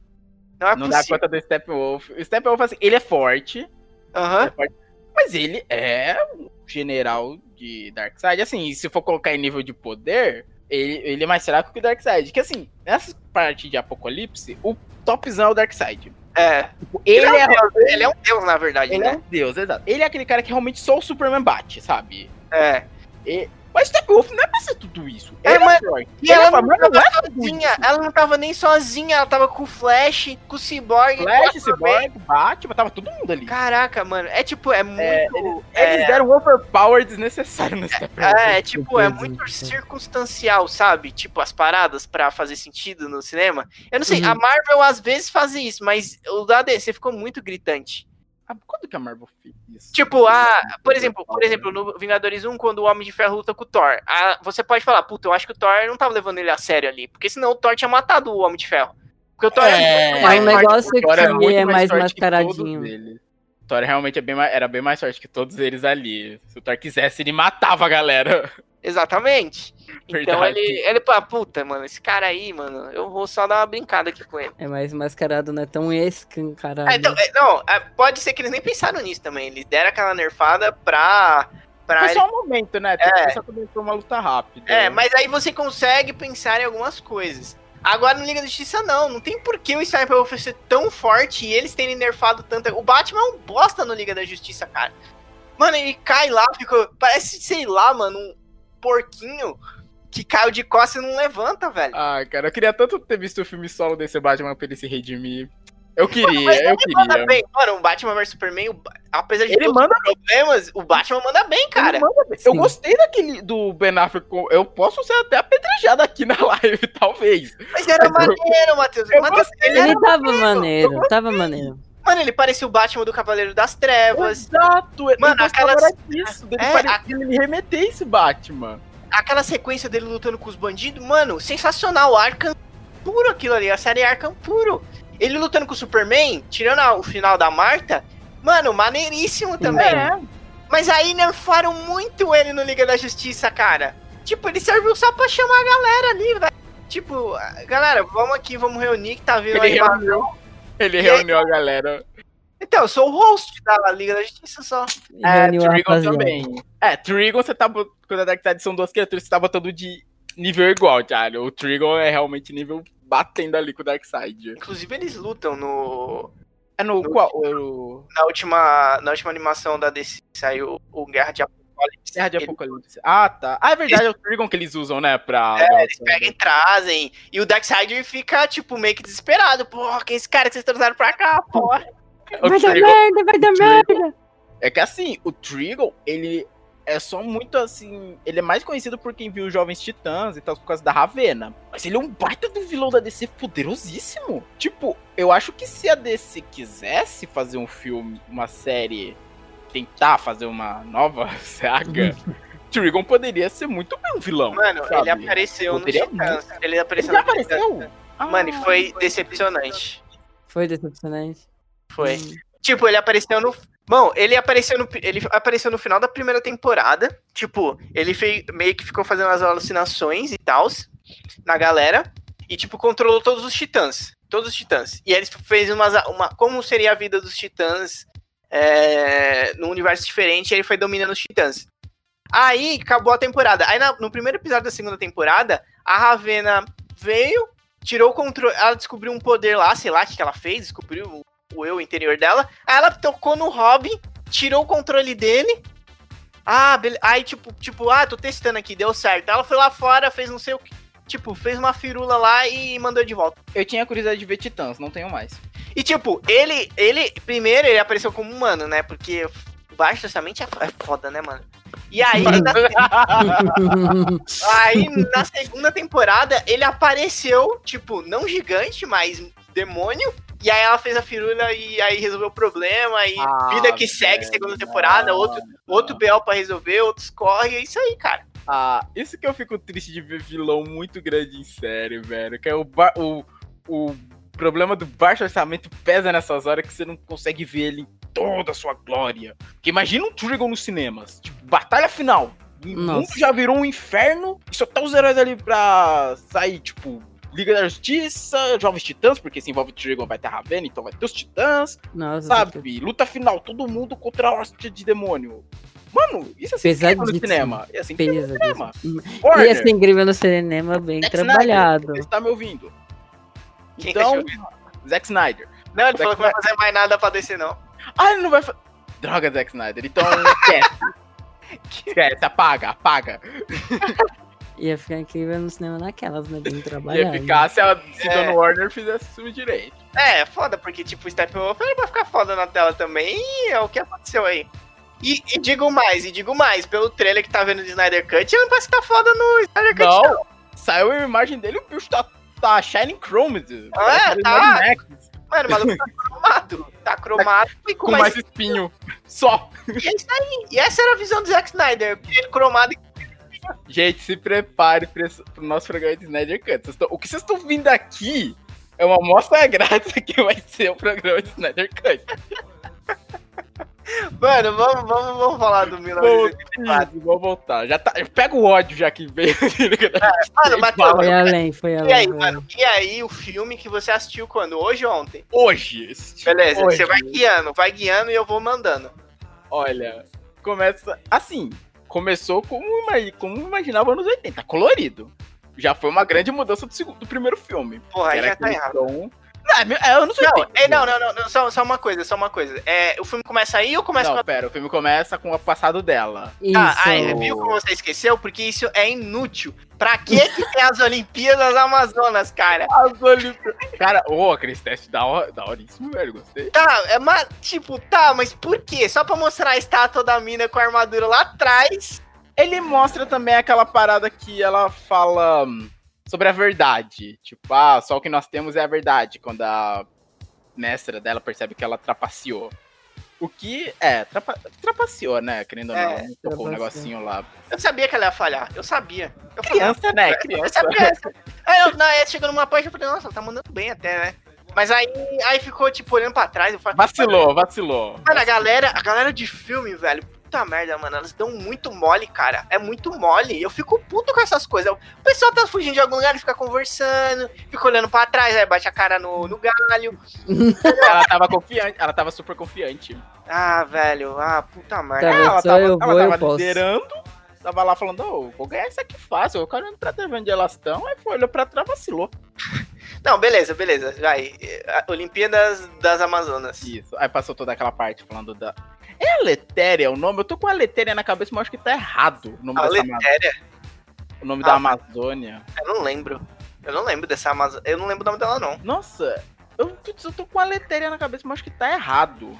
S2: É,
S3: não é não possível. dá conta do Steppenwolf. O Steppenwolf, assim, ele é forte.
S2: Aham.
S3: Uhum. mas ele é um general de Darkseid. Assim, se for colocar em nível de poder, ele, ele é mais fraco que o Darkseid. Que assim, nessa parte de Apocalipse, o topzão é o Darkseid.
S2: É. Tipo, ele, ele, é, é, ele é um deus, na verdade,
S3: ele
S2: né?
S3: é um deus, exato. Ele é aquele cara que realmente só o Superman bate, sabe?
S2: É.
S3: E, mas Steppenwolf não é pra ser tudo isso.
S2: É, mas, e ela, ela, não tava é sozinha, ela não tava nem sozinha, ela tava com o Flash, com o Cyborg.
S3: Flash, Cyborg, Batman, tava todo mundo ali.
S2: Caraca, mano, é tipo, é muito... É,
S3: eles, é... eles deram um overpower desnecessário no
S2: Steppenwolf. É, é, tipo, é muito circunstancial, sabe? Tipo, as paradas pra fazer sentido no cinema. Eu não sei, uhum. a Marvel às vezes faz isso, mas o da DC ficou muito gritante.
S3: Ah, quando que a Marvel fez isso?
S2: Tipo, a, por exemplo, por exemplo, no Vingadores 1, quando o Homem de Ferro luta com o Thor, a, você pode falar, puta, eu acho que o Thor não tava levando ele a sério ali, porque senão o Thor tinha matado o Homem de Ferro. Porque o Thor
S4: é, é, é um negócio que é, é mais mascaradinho.
S3: O Thor realmente é bem, era bem mais forte que todos eles ali. Se o Thor quisesse, ele matava a galera.
S2: Exatamente. Então ele, ele, pô, puta, mano, esse cara aí, mano, eu vou só dar uma brincada aqui com ele.
S4: É mais mascarado, não é tão escancarado. É,
S2: então, é, não, é, pode ser que eles nem pensaram nisso também. Eles deram aquela nerfada pra. pra
S3: Foi ele... só um momento, né? É. Só foi uma luta rápida.
S2: É, mas aí você consegue pensar em algumas coisas. Agora no Liga da Justiça não, não tem por que o Sniper Wolf ser tão forte e eles terem nerfado tanto. O Batman é um bosta no Liga da Justiça, cara. Mano, ele cai lá, fica. Parece, sei lá, mano, um porquinho que caiu de costas e não levanta, velho.
S3: Ah, cara, eu queria tanto ter visto o filme solo desse Batman pra ele se redimir. Eu queria, Mas eu queria. Manda
S2: bem. Mano, o Batman vs Superman, o... apesar de
S3: ele manda
S2: problemas, o Batman manda bem, cara.
S3: Manda bem. Eu gostei daquele do Ben Affleck. Eu posso ser até apedrejado aqui na live, talvez.
S2: Mas era maneiro, Matheus.
S4: Ele, ele tava maneiro, maneiro tava maneiro.
S2: Mano, ele parecia o Batman do Cavaleiro das Trevas.
S3: Exato. Mano, aquela... Disso, dele é, a... ele remeter esse Batman.
S2: Aquela sequência dele lutando com os bandidos, mano, sensacional. Arkham puro aquilo ali, a série Arkham puro. Ele lutando com o Superman, tirando a, o final da Marta, mano, maneiríssimo também. É. Mas aí nerfaram muito ele no Liga da Justiça, cara. Tipo, ele serviu só pra chamar a galera ali, velho. Tipo, galera, vamos aqui, vamos reunir que tá vindo
S3: ele aí. Reuniu, ele reuniu aí, a galera.
S2: Então, eu sou o host da Liga da Justiça só.
S3: É, Trigon também. É, Trigon você tá. Quando a Darkseid são duas criaturas, você tá botando de nível igual, cara. O Trigon é realmente nível batendo ali com o Darkseid.
S2: Inclusive, eles lutam no.
S3: É no, no qual? O...
S2: Na, última, na última animação da DC saiu o Guerra de Apocalipse.
S3: Guerra de Apocalipse. Ah, tá. Ah, é verdade, eles... é o Trigon que eles usam, né? Pra.
S2: É, eles pegam e trazem. E o Darkseid fica, tipo, meio que desesperado. Porra, quem é esse cara que vocês trouxeram pra cá, porra?
S4: vai dar merda, vai dar merda.
S3: É que assim, o Trigon, ele é só muito assim. Ele é mais conhecido por quem viu os Jovens Titãs e tal, por causa da Ravena. Mas ele é um baita do vilão da DC poderosíssimo. Tipo, eu acho que se a DC quisesse fazer um filme, uma série, tentar fazer uma nova saga. Trigon poderia ser muito bem um vilão.
S2: Mano, sabe? ele apareceu poderia no Titãs. Ele apareceu ele no apareceu? Ah, Mano, e foi decepcionante.
S4: Foi decepcionante.
S2: Foi. Hum. Tipo, ele apareceu no. Bom, ele apareceu no, ele apareceu no final da primeira temporada. Tipo, ele fez, meio que ficou fazendo as alucinações e tal na galera. E, tipo, controlou todos os titãs. Todos os titãs. E ele fez umas, uma. Como seria a vida dos titãs é, num universo diferente. E ele foi dominando os titãs. Aí acabou a temporada. Aí na, no primeiro episódio da segunda temporada, a Ravena veio, tirou o controle. Ela descobriu um poder lá, sei lá o que, que ela fez, descobriu o eu interior dela. Aí ela tocou no Robin, tirou o controle dele. Ah, beleza. Aí, tipo, tipo, ah, tô testando aqui, deu certo. Ela foi lá fora, fez não sei o que. Tipo, fez uma firula lá e mandou de volta.
S3: Eu tinha curiosidade de ver Titãs, não tenho mais.
S2: E tipo, ele, ele, primeiro ele apareceu como humano, né? Porque baixo orçamento é, é foda, né, mano? E aí, na... aí, na segunda temporada, ele apareceu, tipo, não gigante, mas demônio. E aí ela fez a firula e aí resolveu o problema. E ah, vida que segue, segunda temporada, outro, outro BL pra resolver, outros corre, é isso aí, cara.
S3: Ah, isso que eu fico triste de ver vilão muito grande em série, velho. Que é o, o, o problema do baixo orçamento pesa nessas horas que você não consegue ver ele em toda a sua glória. Porque imagina um Trigon nos cinemas. Tipo, batalha final. O mundo já virou um inferno e só tá os heróis ali pra sair, tipo, Liga da Justiça, Jovens Titãs, porque se envolve Trigon vai ter Raven, então vai ter os Titãs. Nossa, sabe? Luta final, todo mundo contra a hóstia de demônio. Mano, isso é assim incrível no cinema. É assim incrível no cinema.
S4: Warner, Ia ser incrível no cinema, bem Zack trabalhado.
S3: Snyder, você tá me ouvindo? Quem então, tá Zack Snyder.
S2: Não, ele Zack falou que não vai fazer mais nada pra descer, não.
S3: Ah, ele não vai fazer. Droga, Zack Snyder. Então, esquece. esquece, apaga, apaga.
S4: Ia ficar incrível no cinema naquelas, né? Bem trabalhado.
S3: Ia ficar se a se é. Dona Warner fizesse isso direito.
S2: É, foda, porque tipo, o Steppenwolf ele vai ficar foda na tela também e é o que aconteceu aí. E, e, digo mais, e digo mais, pelo trailer que tá vendo de Snyder Cut, ele não parece que tá foda no Snyder Cut,
S3: não. não. Saiu a imagem dele, o bicho tá, tá Shining Chrome.
S2: Ah, é, tá. Mano, o maluco tá cromado. Tá cromado
S3: e com, com mais, mais espinho. Só.
S2: E é isso aí. E essa era a visão do Zack Snyder. Ele cromado e
S3: Gente, se prepare para o nosso programa de Snyder Cut. Tão, o que vocês estão vindo aqui é uma amostra grátis que vai ser o programa de Snyder Cut.
S2: Mano, vamos, vamos, vamos falar do 1984.
S3: Vamos voltar. Já tá, pega o ódio já que veio. É,
S4: mano, mas, foi além, foi além.
S2: E aí, mano, e aí o filme que você assistiu quando? Hoje ou ontem?
S3: Hoje.
S2: Beleza,
S3: hoje.
S2: você vai guiando, vai guiando e eu vou mandando.
S3: Olha, começa assim começou como, como imaginava nos 80, colorido. Já foi uma grande mudança do, segundo, do primeiro filme.
S2: Porra, aí já tá errado.
S3: Tom...
S2: É, é anos 80. Não, é, não, não, não, só, só uma coisa, só uma coisa. É, o filme começa aí ou começa
S3: não,
S2: com a...
S3: pera, o filme começa com o passado dela.
S2: Isso. Ah, aí, viu como você esqueceu? Porque isso é inútil. Pra que que tem as Olimpíadas Amazonas, cara? As
S3: Olimpíadas. Cara, ô, oh, aquele teste da, horíssimo, velho, gostei.
S2: Tá, é uma, tipo, tá, mas por quê? Só pra mostrar a estátua da mina com a armadura lá atrás.
S3: Ele mostra também aquela parada que ela fala hum, sobre a verdade. Tipo, ah, só o que nós temos é a verdade. Quando a mestra dela percebe que ela trapaceou. O que é, trapa, trapaceou, né? Querendo ou é, não, tocou um negocinho lá.
S2: Eu sabia que ela ia falhar, eu sabia. Eu
S3: criança, falava, né? Criança. Eu sabia.
S2: aí eu, na, chegou numa parte eu falei, nossa, ela tá mandando bem até, né? Mas aí, aí ficou, tipo, olhando pra trás. Eu falei,
S3: vacilou, vacilou.
S2: Mano, a galera, a galera de filme, velho, puta merda, mano. Elas dão muito mole, cara. É muito mole. Eu fico puto com essas coisas. O pessoal tá fugindo de algum lugar, fica conversando, fica olhando pra trás, aí bate a cara no, no galho.
S3: ela tava confiante, ela tava super confiante.
S2: Ah, velho. Ah, puta merda.
S3: Tá, ela tava, eu ela tava eu liderando. Tava lá falando, oh, vou ganhar isso aqui fácil. O cara não tá onde elas estão, aí foi, olhou pra trás vacilou.
S2: Não, beleza, beleza. Vai. Olimpíadas das Amazonas.
S3: Isso. Aí passou toda aquela parte falando da, é Aletéria o nome? Eu tô com Aletéria na cabeça, mas acho que tá errado o nome
S2: Aletéria?
S3: O nome ah, da Amazônia.
S2: Eu não lembro. Eu não lembro dessa Amazônia. Eu não lembro o nome dela, não.
S3: Nossa, eu, eu tô com Aletéria na cabeça, mas acho que tá errado.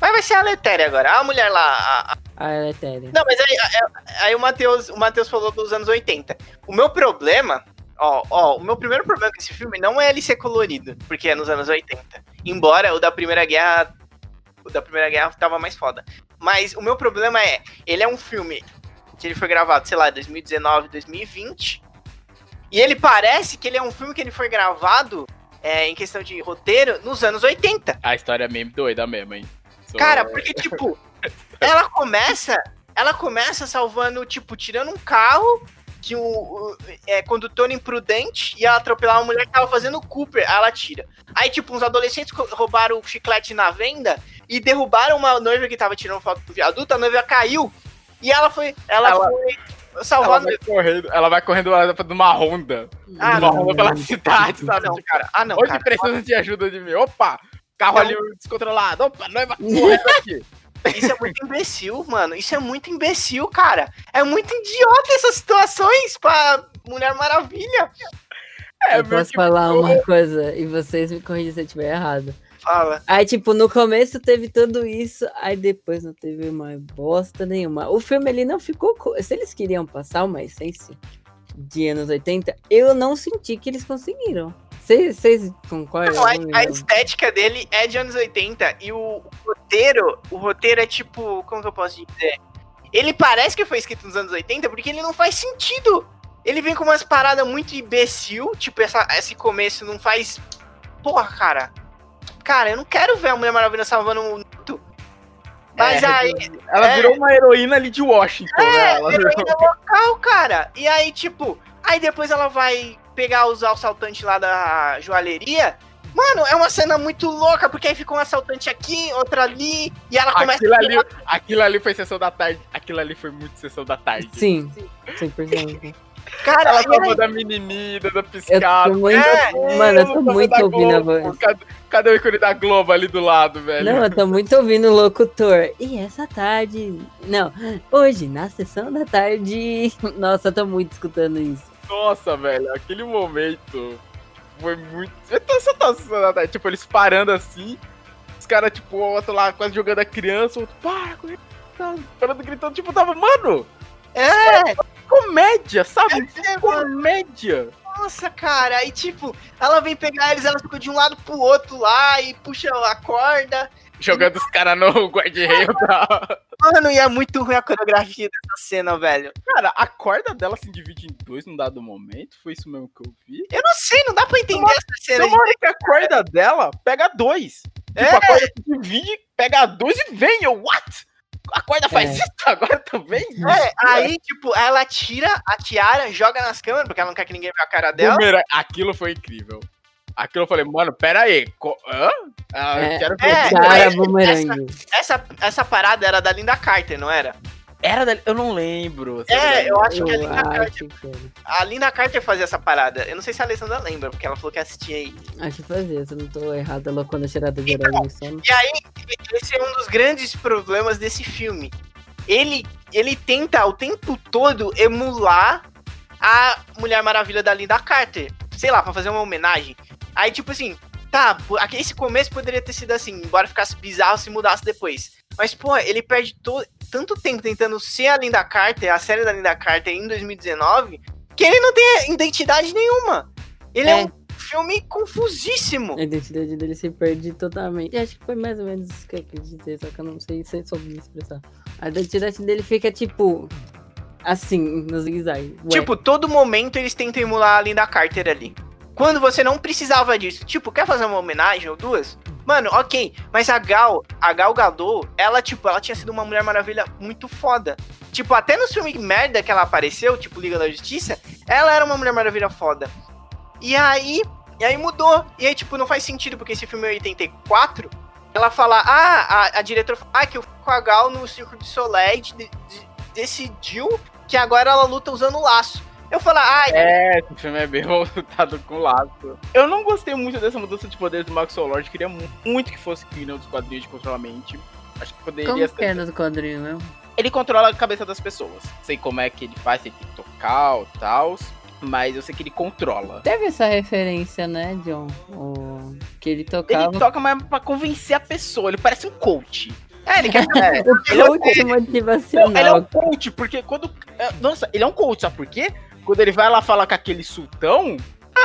S2: Mas vai ser a Aletéria agora. A mulher lá.
S4: A, a... Aletéria.
S2: Não, mas aí, aí, aí o Matheus o Mateus falou dos anos 80. O meu problema Ó, ó, o meu primeiro problema com esse filme não é ele ser colorido, porque é nos anos 80. Embora o da Primeira Guerra da Primeira Guerra tava mais foda. Mas o meu problema é, ele é um filme que ele foi gravado, sei lá, 2019, 2020. E ele parece que ele é um filme que ele foi gravado é, em questão de roteiro nos anos 80.
S3: A história é meio doida mesmo, hein?
S2: Sou... Cara, porque, tipo, ela começa. Ela começa salvando, tipo, tirando um carro de um é, condutor imprudente e ela atropelar uma mulher que tava fazendo Cooper, aí ela tira. Aí, tipo, uns adolescentes roubaram o chiclete na venda e derrubaram uma noiva que tava tirando foto do viaduto, a noiva caiu e ela foi. Ela, ela foi salvando.
S3: Ela vai correndo, ela vai correndo numa ronda. Ah, uma ronda pela cidade, sabe?
S2: Não, cara. Ah, não.
S3: Onde
S2: cara,
S3: precisa de ajuda de mim? Opa! Carro não. ali descontrolado. Opa, noiva correndo aqui.
S2: Isso é muito imbecil, mano. Isso é muito imbecil, cara. É muito idiota essas situações pra Mulher Maravilha.
S4: É, eu posso falar uma coisa e vocês me corrigem se eu estiver errado.
S2: Fala.
S4: Aí, tipo, no começo teve tudo isso, aí depois não teve mais bosta nenhuma. O filme ele não ficou. Se eles queriam passar uma essência de anos 80, eu não senti que eles conseguiram. Vocês concordam? Não,
S2: a, a, estética dele é de anos 80 e o, o, roteiro, o roteiro é tipo, como que eu posso dizer? Ele parece que foi escrito nos anos 80 porque ele não faz sentido. Ele vem com umas paradas muito imbecil, tipo essa, esse começo não faz Porra, cara. Cara, eu não quero ver a Mulher Maravilha salvando o Naruto. Mas é, aí.
S3: Ela é, virou uma heroína ali de Washington. É,
S2: né? ela heroína virou... local, cara. E aí, tipo, aí depois ela vai pegar os assaltantes lá da joalheria. Mano, é uma cena muito louca, porque aí fica um assaltante aqui, outra ali, e ela começa
S3: aquilo a... Ali, aquilo ali foi sessão da tarde. Aquilo ali foi muito sessão da tarde.
S4: Sim, 100%.
S3: Cara, ela falou da menininha, da piscada.
S4: Eu tô muito, é, mano, eu tô muito ouvindo a voz.
S3: Cadê, cadê, o ícone da Globo ali do lado, velho?
S4: Não, eu tô muito ouvindo o locutor. E essa tarde. Não, hoje, na sessão da tarde. Nossa, eu tô muito escutando isso.
S3: Nossa, velho, aquele momento foi muito. Essa sessão da tarde, tipo, eles parando assim. Os caras, tipo, o outro lá quase jogando a criança, o outro, para, parando, gritando, tipo, tava, mano!
S2: É!
S3: comédia, sabe? É, comédia.
S2: Nossa, cara, aí tipo, ela vem pegar eles, ela fica de um lado pro outro lá e puxa a corda.
S3: Jogando os caras no guarda-reio da.
S2: Mano, e é muito ruim a coreografia dessa cena, velho.
S3: Cara, a corda dela se divide em dois num dado momento. Foi isso mesmo que eu vi?
S2: Eu não sei, não dá pra entender uma, essa cena.
S3: Tem uma hora que a corda dela pega dois. Tipo, é. a corda se divide, pega dois e vem. Eu, what? A corda faz é. isso agora também?
S2: É, aí, tipo, ela tira a tiara, joga nas câmeras, porque ela não quer que ninguém veja a cara dela. Primeiro,
S3: aquilo foi incrível. Aquilo eu falei, mano, pera aí. Co hã?
S2: Ah, é, quero ver. É, essa, essa, essa, parada era da Linda Carter, não era?
S3: Era da... Eu não lembro.
S2: É, eu acho eu que a Linda Carter. A Linda Carter fazia essa parada. Eu não sei se a Alessandra lembra, porque ela falou que assistia aí.
S4: Acho que fazia, se eu não tô errado, ela quando a tirada de então,
S2: E aí, esse é um dos grandes problemas desse filme. Ele, ele tenta o tempo todo emular a Mulher Maravilha da Linda Carter. Sei lá, pra fazer uma homenagem. Aí, tipo assim, tá, esse começo poderia ter sido assim, embora ficasse bizarro se mudasse depois. Mas, pô, ele perde to tanto tempo tentando ser a Linda Carter, a série da Linda Carter em 2019, que ele não tem identidade nenhuma. Ele é, é um filme confusíssimo.
S4: A identidade dele se perde totalmente. E acho que foi mais ou menos isso que eu quis dizer, só que eu não sei se soube me expressar. A identidade dele fica tipo. Assim, no zigue-zague.
S2: Tipo, todo momento eles tentam emular a Linda Carter ali. Quando você não precisava disso. Tipo, quer fazer uma homenagem ou duas? Mano, ok, mas a Gal, a Gal Gadot, ela, tipo, ela tinha sido uma Mulher Maravilha muito foda. Tipo, até no filme merda que ela apareceu, tipo, Liga da Justiça, ela era uma Mulher Maravilha foda. E aí, e aí mudou. E aí, tipo, não faz sentido, porque esse filme é 84, ela fala, ah, a, a diretora, ah, que o Gal no Círculo de Soleil de, de, decidiu que agora ela luta usando laço. Eu falo, ai.
S3: É, esse filme é bem voltado com laço. Eu não gostei muito dessa mudança de poder do Maxwell Lord. Queria muito que fosse que não dos quadrinhos de controlar a mente. Acho que poderia
S4: como ser. Como é no quadrinho mesmo?
S3: Ele controla a cabeça das pessoas. Sei como é que ele faz, se ele tem que tocar e tal. Mas eu sei que ele controla.
S4: Teve essa referência, né, John? O... Que ele tocava.
S3: Ele toca, mas pra convencer a pessoa. Ele parece um coach.
S2: É, ele quer. É,
S4: o coach é um motivacional.
S3: Ele é um coach, porque quando. É, nossa, ele é um coach, sabe por quê? Quando ele vai lá falar com aquele sultão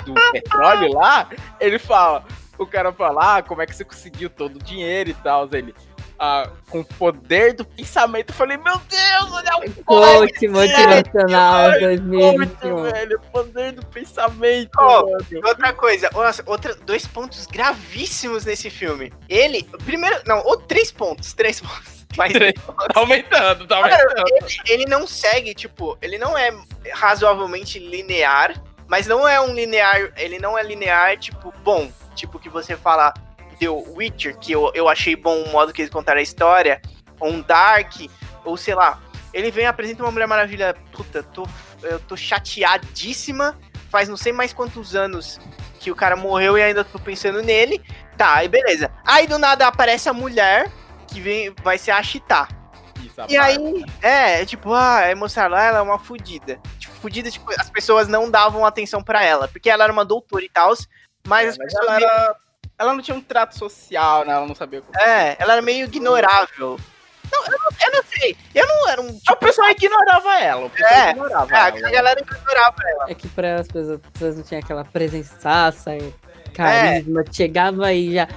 S3: do petróleo lá, ele fala. O cara fala, ah, como é que você conseguiu todo o dinheiro e tal? Ele. Ah, com o poder do pensamento. Eu falei, meu Deus, olha o
S4: coach motivacional 2021.
S3: Velho, poder do pensamento.
S2: Oh, outra coisa, nossa, outra, dois pontos gravíssimos nesse filme. Ele, primeiro, não, ou três pontos, três pontos.
S3: Mas tá aumentando, tá aumentando.
S2: Ele, ele, não segue, tipo, ele não é razoavelmente linear, mas não é um linear, ele não é linear, tipo, bom, tipo que você fala The Witcher, que eu, eu achei bom o modo que eles contaram a história, ou um Dark, ou sei lá. Ele vem e apresenta uma Mulher Maravilha, puta, tô, eu tô chateadíssima, faz não sei mais quantos anos que o cara morreu e ainda tô pensando nele. Tá, aí beleza. Aí do nada aparece a mulher que vem, vai ser a. Isso, e aí, é, tipo, ah, é mostrar lá, ela é uma fudida. Tipo, fudida, tipo, as pessoas não davam atenção para ela, porque ela era uma doutora e tal, mas é, as
S3: mas
S2: pessoas.
S3: Ela, era... ela não tinha um trato social, né? Ela não sabia
S2: como. É, ela era meio ignorável. Não, eu não, eu não sei. Eu não era um.
S3: Tipo... O pessoal ignorava ela. O pessoal
S2: é, ignorava é, ela. a galera ignorava ela.
S4: É que pra as pessoas, as pessoas não tinham aquela presença e carisma. É. Chegava e já.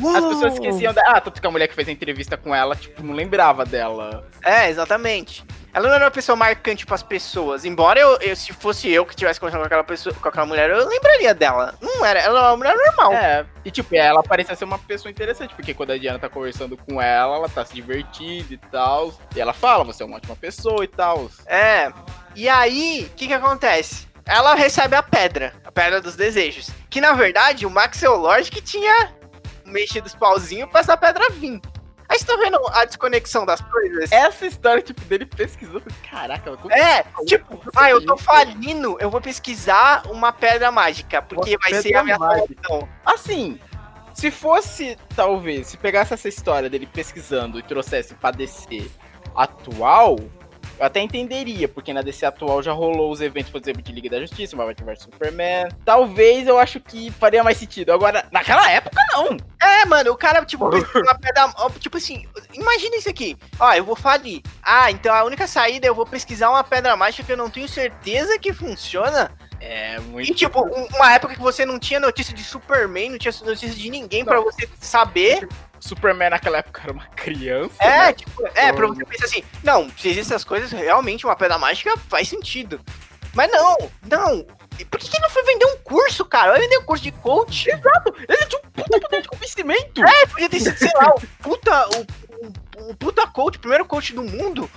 S3: Uou! As pessoas esqueciam da. Ah, tanto que a mulher que fez a entrevista com ela, tipo, não lembrava dela.
S2: É, exatamente. Ela não era uma pessoa marcante para as pessoas. Embora eu, eu, se fosse eu que tivesse conversando com aquela pessoa, com aquela mulher, eu lembraria dela. Não era, ela era uma mulher normal.
S3: É, e tipo, ela parecia ser uma pessoa interessante, porque quando a Diana tá conversando com ela, ela tá se divertindo e tal. E ela fala, você é uma ótima pessoa e tal.
S2: É. E aí, o que que acontece? Ela recebe a pedra, a pedra dos desejos. Que na verdade o Maxwell Lord que tinha mexido os pauzinhos pra essa pedra vir. Aí você tá vendo a desconexão das coisas?
S3: Essa história, tipo, dele pesquisou. Caraca,
S2: É, tipo, ah, eu tô falindo, eu vou pesquisar uma pedra mágica, porque uma vai ser a minha solução.
S3: Assim, se fosse, talvez, se pegasse essa história dele pesquisando e trouxesse pra DC atual, eu até entenderia, porque na DC atual já rolou os eventos, por exemplo, de Liga da Justiça, Marvel vs Superman. Talvez eu acho que faria mais sentido. Agora, naquela época, não.
S2: É, mano, o cara, tipo, uma pedra, tipo assim, imagina isso aqui. Ó, eu vou falir. Ah, então a única saída é eu vou pesquisar uma pedra mágica que eu não tenho certeza que funciona.
S3: É, muito.
S2: E, tipo, uma época que você não tinha notícia de Superman, não tinha notícia de ninguém para você saber.
S3: Superman naquela época era uma criança.
S2: É, né? tipo, é, pra você pensar assim, não, se existem essas coisas, realmente uma pedra mágica faz sentido. Mas não, não. Por que, que não foi vender um curso, cara? Vai vender um curso de coach.
S3: Exato, ele tinha um puta poder de convencimento.
S2: É, podia ter sido, sei lá, o puta, o, o, o puta coach, o primeiro coach do mundo.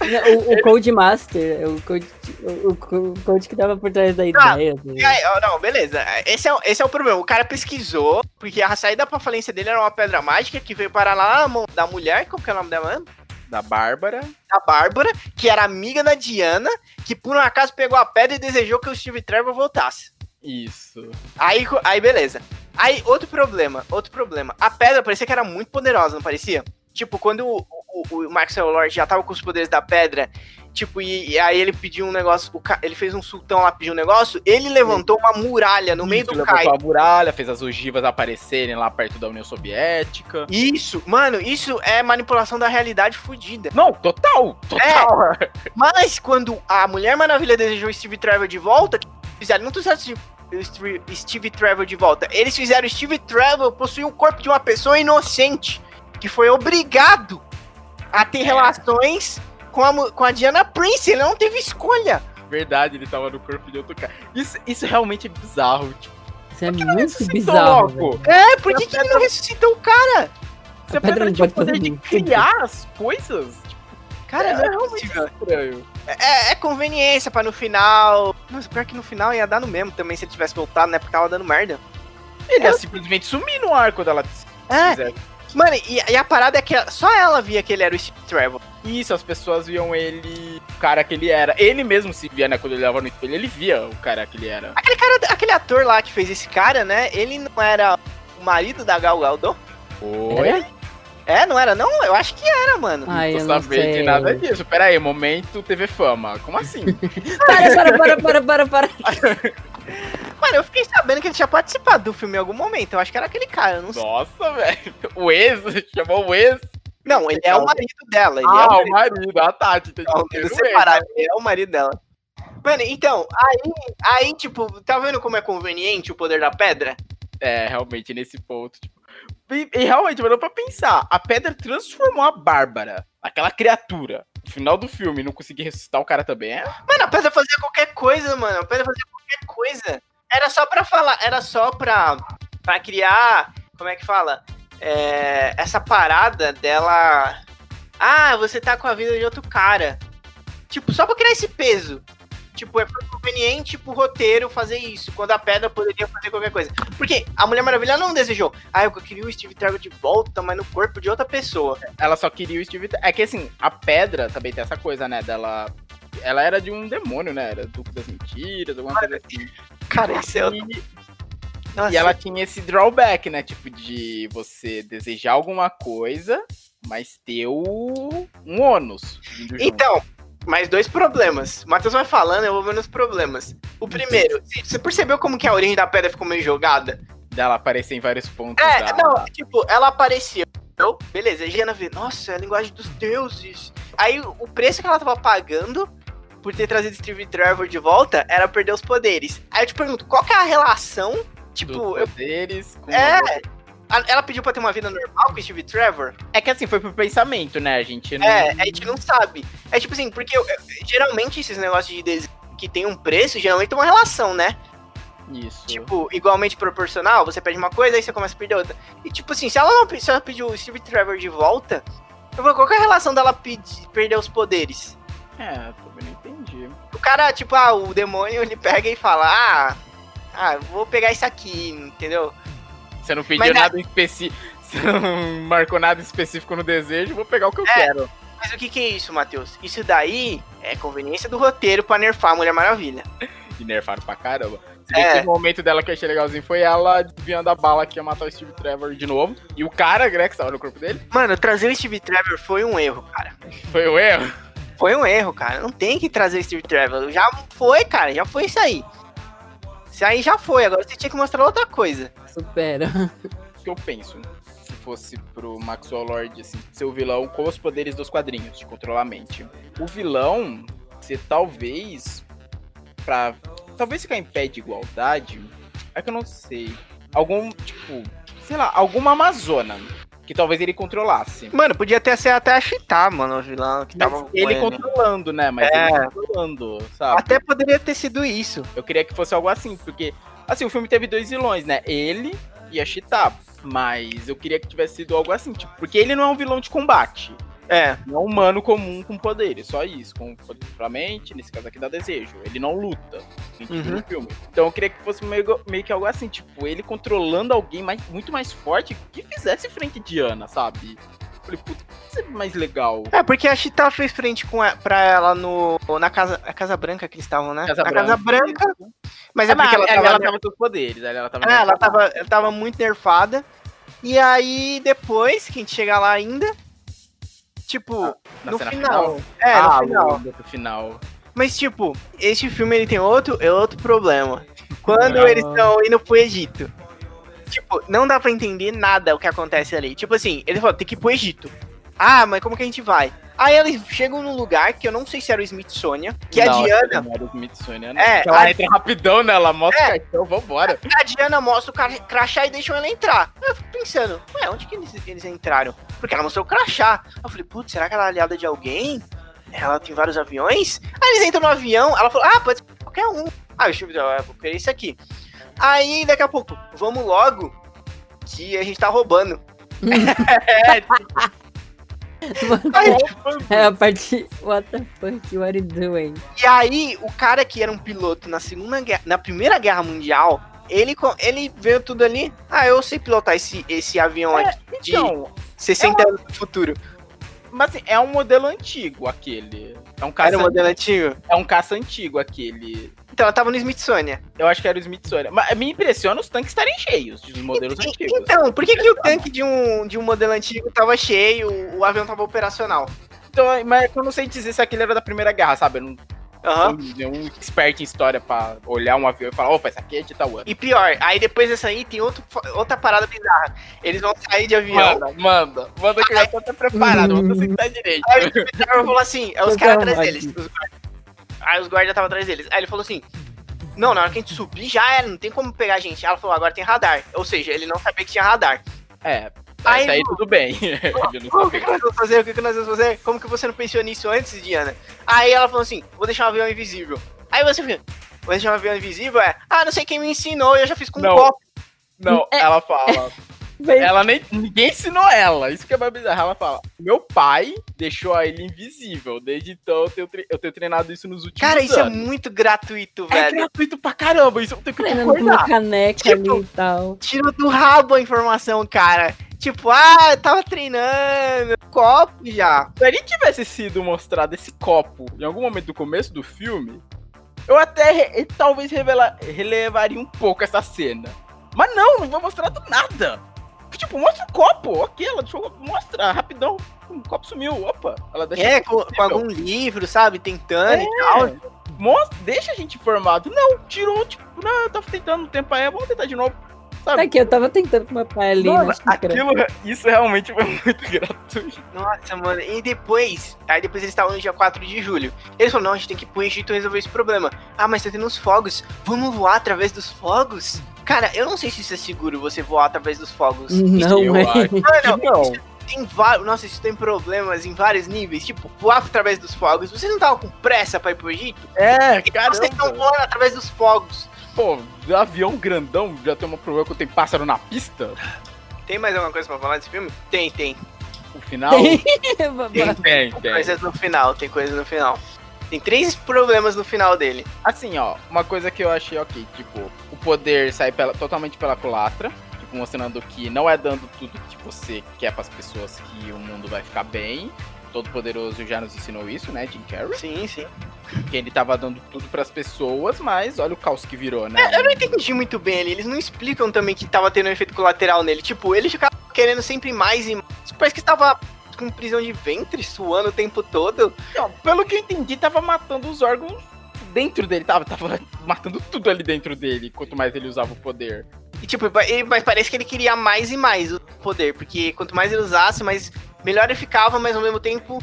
S4: O, o Code Master, o Code, o, o Code que dava por trás da ideia.
S2: Ah, não, beleza. Esse é, esse é o problema. O cara pesquisou, porque a saída pra falência dele era uma pedra mágica que veio parar lá na mão da mulher. Como que é o nome dela?
S3: Da Bárbara.
S2: Da Bárbara, que era amiga da Diana, que por um acaso pegou a pedra e desejou que o Steve Trevor voltasse.
S3: Isso.
S2: Aí, aí beleza. Aí, outro problema, outro problema. A pedra parecia que era muito poderosa, não parecia? Tipo, quando o, o, o Maxwell Lord já tava com os poderes da pedra, tipo, e, e aí ele pediu um negócio, ele fez um sultão lá, pediu um negócio, ele levantou uma muralha no meio do Cairo.
S3: a muralha, fez as ogivas aparecerem lá perto da União Soviética.
S2: Isso, mano, isso é manipulação da realidade fodida.
S3: Não, total, total.
S2: É, mas quando a Mulher Maravilha desejou Steve Trevor de volta, fizeram, não trouxeram Steve, Steve Trevor de volta, eles fizeram Steve Trevor possuir o corpo de uma pessoa inocente, que foi obrigado a ter relações com a, com a Diana Prince, ele não teve escolha.
S3: Verdade, ele tava no corpo de outro cara. Isso, isso realmente é bizarro, tipo.
S4: Isso é muito bizarro.
S2: Logo? É, por que, que ele não ressuscitou o cara?
S3: Você a pedra, pedra tinha o poder de criar as coisas. Tipo,
S2: cara, é, não é realmente estranho. É, é, conveniência pra no final. Nossa, pior que no final ia dar no mesmo também se ele tivesse voltado, né? Porque tava dando merda.
S3: Ele ia simplesmente sumir no ar quando ela
S2: é. Quiser. Mano, e, e, a parada é que só ela via que ele era o Steve Trevor.
S3: Isso, as pessoas viam ele, o cara que ele era. Ele mesmo se via, né, quando ele levava no espelho, ele via o cara que ele era.
S2: Aquele cara, aquele ator lá que fez esse cara, né, ele não era o marido da Gal Gadot?
S3: Oi?
S2: É, não era não? Eu acho que era, mano.
S3: Ai, não tô sabendo de nada disso. Pera aí, momento TV Fama. Como assim?
S4: para, para, para, para, para, para.
S2: Mano, eu fiquei sabendo que ele tinha participado do filme em algum momento. Eu acho que era aquele cara, não
S3: sei. Nossa, velho. O ex, chamou o ex.
S2: Não, ele é o marido dela.
S3: ah,
S2: é
S3: o marido, a Tati. Tem
S2: não, que separado, ele é o marido dela. Mano, então, aí, aí, tipo, tá vendo como é conveniente o poder da pedra?
S3: É, realmente, nesse ponto, tipo. E, e realmente, mano, pra pensar, a pedra transformou a Bárbara, aquela criatura, no final do filme, não conseguir ressuscitar o cara também é?
S2: Mano, a pedra fazia qualquer coisa, mano. A pedra fazia qualquer coisa. Era só pra falar, era só pra, pra criar, como é que fala? É, essa parada dela. Ah, você tá com a vida de outro cara. Tipo, só pra criar esse peso. Tipo, é conveniente pro roteiro fazer isso, quando a pedra poderia fazer qualquer coisa. Porque a Mulher Maravilha não desejou. Ah, eu queria o Steve Trevor de volta, mas no corpo de outra pessoa.
S3: Ela só queria o Steve É que assim, a pedra também tem essa coisa, né? Dela. Ela era de um demônio, né? Era duque das mentiras, alguma coisa assim.
S2: Cara, isso é.
S3: Nossa. E ela tinha esse drawback, né? Tipo, de você desejar alguma coisa, mas ter o... um ônus.
S2: Então, mais dois problemas. O Matheus vai falando, eu vou vendo os problemas. O primeiro, você percebeu como que a origem da pedra ficou meio jogada?
S3: Dela aparecer em vários pontos.
S2: É, da... não, tipo, ela apareceu. Beleza, a Giana vê, nossa, é a linguagem dos deuses. Aí o preço que ela tava pagando por ter trazido Steve Trevor de volta era perder os poderes. Aí eu te pergunto, qual que é a relação? Tipo,
S3: Dos poderes
S2: eu... com. É. Ela pediu pra ter uma vida normal com o Steve Trevor?
S3: É que assim, foi pro pensamento, né? A gente
S2: não. É, a gente não sabe. É tipo assim, porque eu, eu, geralmente esses negócios de que tem um preço, geralmente tem uma relação, né?
S3: Isso.
S2: Tipo, igualmente proporcional, você pede uma coisa, aí você começa a perder outra. E tipo assim, se ela não se ela pediu o Steve Trevor de volta, eu vou, qual é a relação dela pedir, perder os poderes?
S3: É.
S2: O cara, tipo, ah, o demônio, ele pega e fala, ah, ah, vou pegar isso aqui, entendeu?
S3: Você não pediu Mas, nada específico, você não marcou nada específico no desejo, vou pegar o que eu é, quero.
S2: Mas o que que é isso, Matheus? Isso daí é conveniência do roteiro pra nerfar a Mulher Maravilha.
S3: E nerfaram pra caramba. É. Esse momento dela que eu achei legalzinho foi ela desviando a bala que ia matar o Steve Trevor de novo. E o cara, que estava no corpo dele.
S2: Mano, trazer o Steve Trevor foi um erro, cara.
S3: Foi um erro?
S2: Foi um erro, cara. Não tem que trazer o Steve Trevor. Já foi, cara. Já foi isso aí. Isso aí já foi. Agora você tinha que mostrar outra coisa.
S4: Supera.
S3: O que eu penso? Se fosse pro Maxwell Lord, assim, ser o vilão com os poderes dos quadrinhos, de controlar a mente. O vilão, você talvez. Pra. Talvez ficar em pé de igualdade. É que eu não sei. Algum, tipo. Sei lá, alguma Amazona que talvez ele controlasse.
S2: Mano, podia ter ser até a Chita, mano, o vilão que Mas tava.
S3: Ele controlando, né? Mas é. ele controlando, sabe?
S2: Até poderia ter sido isso.
S3: Eu queria que fosse algo assim, porque. Assim, o filme teve dois vilões, né? Ele e a Chita. Mas eu queria que tivesse sido algo assim, tipo, porque ele não é um vilão de combate.
S2: É.
S3: Não é um humano comum com poderes, só isso. Com poder pra mente, nesse caso aqui dá desejo. Ele não luta uhum. filme. Então eu queria que fosse meio, meio que algo assim, tipo, ele controlando alguém mais, muito mais forte que fizesse frente de Ana, sabe? Falei, puta, isso é mais legal.
S2: É, porque a Chita fez frente com a, pra ela no, na casa, a casa Branca que eles estavam, né?
S3: Casa
S2: na
S3: Branca.
S2: Casa Branca. Mas é,
S3: É,
S2: porque ela tava,
S3: ela tava com os poderes. Ela tava
S2: é, ela tava, ela tava muito nerfada. E aí, depois, que a gente chegar lá ainda, tipo,
S3: Ah,
S2: no
S3: cena
S2: final. É,
S3: ah,
S2: no final.
S3: no final.
S2: Mas, tipo, esse filme ele tem outro, é outro problema. Quando
S4: Não.
S2: eles estão indo pro Egito. Tipo, não dá pra entender nada o que acontece ali. Tipo assim, eles falam, tem que ir pro Egito. Ah, mas como que a gente vai? Aí eles chegam num lugar que eu não sei se era o Smithsonian, que
S3: Não,
S2: a Diana.
S3: não era o Smithsonian,
S2: É,
S3: né? ela
S2: a-
S3: entra rapidão, né? Ela mostra
S2: É.
S3: o cartão, vambora.
S2: A Diana mostra o cra- crachá e deixam ela entrar. Aí Eu fico pensando, ué, onde que eles, eles entraram? Porque ela mostrou o crachá. Eu falei, putz, será que ela é aliada de alguém? Ela tem vários aviões? Aí eles entram no avião, ela falou, ah, pode ser qualquer um. Aí eu ah, vou querer isso aqui. Aí daqui a pouco, vamos logo, que a gente tá roubando.
S3: É,
S2: Aí,
S4: É a parte. What the fuck, what are you doing?
S2: E aí, o cara que era um piloto na segunda guerra, na primeira guerra mundial, ele, ele veio tudo ali. Ah, eu sei pilotar esse, esse avião aqui de
S3: então,
S2: 60 anos no futuro.
S3: mas assim, é um modelo antigo aquele. É um caça,
S2: Era o modelo antigo.
S3: é um caça antigo aquele.
S2: Então, ela tava no Smithsonian.
S3: Eu acho que era o Smithsonian. Mas me impressiona os tanques estarem cheios dos modelos
S2: E-
S3: antigos.
S2: Então, por que, que o tanque de um, de um modelo antigo tava cheio, o avião tava operacional?
S3: Então, mas eu não sei dizer se aquele era da Primeira Guerra, sabe? Eu não sou nenhum expert em história pra olhar um avião e falar, opa, esse aqui é de tal ano.
S2: E pior, aí depois dessa aí tem outro, outra parada bizarra. Eles vão sair de avião.
S3: Manda, manda, manda que eu já tô até preparado,
S4: Hum.
S3: vou sentar direito.
S2: Aí o Peter falou assim, é os caras
S4: quero
S2: atrás deles. Os guardas. Aí os guardas estavam atrás deles. Aí ele falou assim: Não, na hora que a gente subir já era, não tem como pegar a gente. Ela falou, agora tem radar. Ou seja, ele não sabia que tinha radar.
S3: É,
S2: Aí,
S3: isso aí tudo bem.
S2: O que, que nós vamos fazer? O que, que nós vamos fazer? Como que você não pensou nisso antes, Diana? Aí ela falou assim: Vou deixar um avião invisível. Aí você viu, vou deixar um avião invisível? É, ah, não sei quem me ensinou, eu já fiz com um
S3: Não.
S2: copo.
S3: Não,
S4: É.
S3: ela fala.
S4: Veio
S3: Ela nem. Ninguém ensinou ela. Isso que é mais bizarro. Ela fala: Meu pai deixou a ele invisível. Desde então eu tenho, tre- eu tenho treinado isso nos últimos
S2: Cara, isso é
S3: anos.
S2: muito gratuito,
S3: É
S2: velho.
S3: gratuito pra caramba. Isso eu tenho que
S4: treinando com uma
S3: concordar.
S4: caneca
S2: Tipo,
S4: ali e tal.
S2: Tirou do rabo a informação, cara. Tipo, ah, eu tava treinando. Copo já.
S3: Se ele tivesse sido mostrado esse copo em algum momento do começo do filme, eu até talvez revela- relevaria um pouco essa cena. Mas não, não vai mostrar do nada. Tipo, mostra o copo. Ok, ela deixou mostra rapidão. O copo sumiu. Opa, ela deixa.
S2: É, com, com algum livro, sabe? Tentando e tal.
S3: Mostra, deixa a gente informado. Não, tirou, tipo, não, eu tava tentando no tempo aí, vamos tentar de novo.
S4: Tá
S3: Sabe?
S4: aqui, eu tava tentando com meu pai ali
S3: Mano, aquilo, isso realmente foi muito gratuito.
S2: Nossa, mano. E depois, aí depois eles estavam no dia 4 de julho. Eles falaram, não, a gente tem que ir pro Egito resolver esse problema. Ah, mas tá tendo uns fogos. Vamos voar através dos fogos? Cara, eu não sei se isso é seguro, você voar através dos fogos.
S4: Não,
S3: eu acho
S2: Mano,
S3: não.
S2: tem vários. Nossa, isso tem problemas em vários níveis. Tipo, voar através dos fogos. Vocês não estavam com pressa pra ir pro Egito?
S3: É,
S2: Vocês estão voando através dos fogos.
S3: Pô, avião grandão já tem um problema que tem pássaro na pista.
S2: Tem mais alguma coisa pra falar desse filme? Tem, tem.
S3: O final. tem,
S2: Tem
S3: tem.
S2: coisas no final, tem coisas no final. Tem três problemas no final dele.
S3: Assim, ó, uma coisa que eu achei ok, tipo, o poder sai pela- totalmente pela culatra, tipo, mostrando que não é dando tudo que você quer pras pessoas que o mundo vai ficar bem. Todo Poderoso já nos ensinou isso, né, Jim Carrey?
S2: Sim, sim.
S3: Que ele tava dando tudo pras pessoas, mas olha o caos que virou, né?
S2: Eu não entendi muito bem ali. Eles não explicam também que tava tendo um efeito colateral nele. Tipo, ele ficava querendo sempre mais e mais. Parece que estava com prisão de ventre, suando o tempo todo.
S3: Não, pelo que eu entendi, tava matando os órgãos dentro dele, tava, tava matando tudo ali dentro dele, quanto mais ele usava o poder.
S2: E tipo, ele- mas parece que ele queria mais e mais o poder. Porque quanto mais ele usasse, mais melhor ele ficava, mas ao mesmo tempo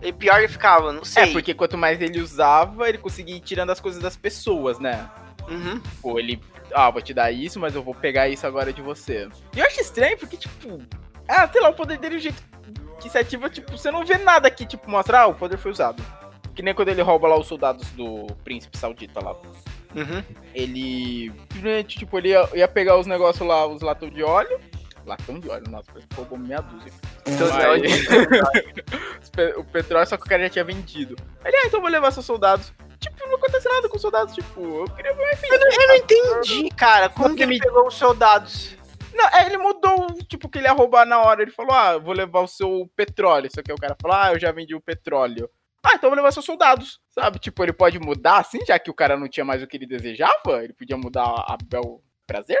S2: e pior ele ficava. Não sei.
S3: É, porque quanto mais ele usava, ele conseguia ir tirando as coisas das pessoas, né?
S2: Uhum.
S3: Pô, ele. Ah, vou te dar isso, mas eu vou pegar isso agora de você. E eu acho estranho porque, tipo. Ah, sei lá, o poder dele, o jeito que se ativa, tipo, você não vê nada que, tipo, mostra, ah, o poder foi usado. Que nem quando ele rouba lá os soldados do príncipe saudita lá.
S2: Uhum.
S3: Ele. Simplesmente, tipo, ele ia, ia pegar os negócios lá, os latão de óleo. Latão de óleo, nossa, parece que roubou meia dúzia.
S2: Então,
S3: Mas- Os pe- o petróleo, só que o cara já tinha vendido. Ele, ah, então eu vou levar seus soldados. Tipo, não acontece nada com os soldados, tipo, eu queria ver um efeito.
S2: Eu não entendi, cara, como que ele
S3: me-
S2: pegou os soldados.
S3: Não, é, ele mudou, tipo, que ele ia roubar na hora. Ele falou, ah, vou levar o seu petróleo. Só que o cara falou, ah, eu já vendi o petróleo. Ah, então vou levar seus soldados, sabe? Tipo, ele pode mudar assim, já que o cara não tinha mais o que ele desejava? Ele podia mudar a bel prazer?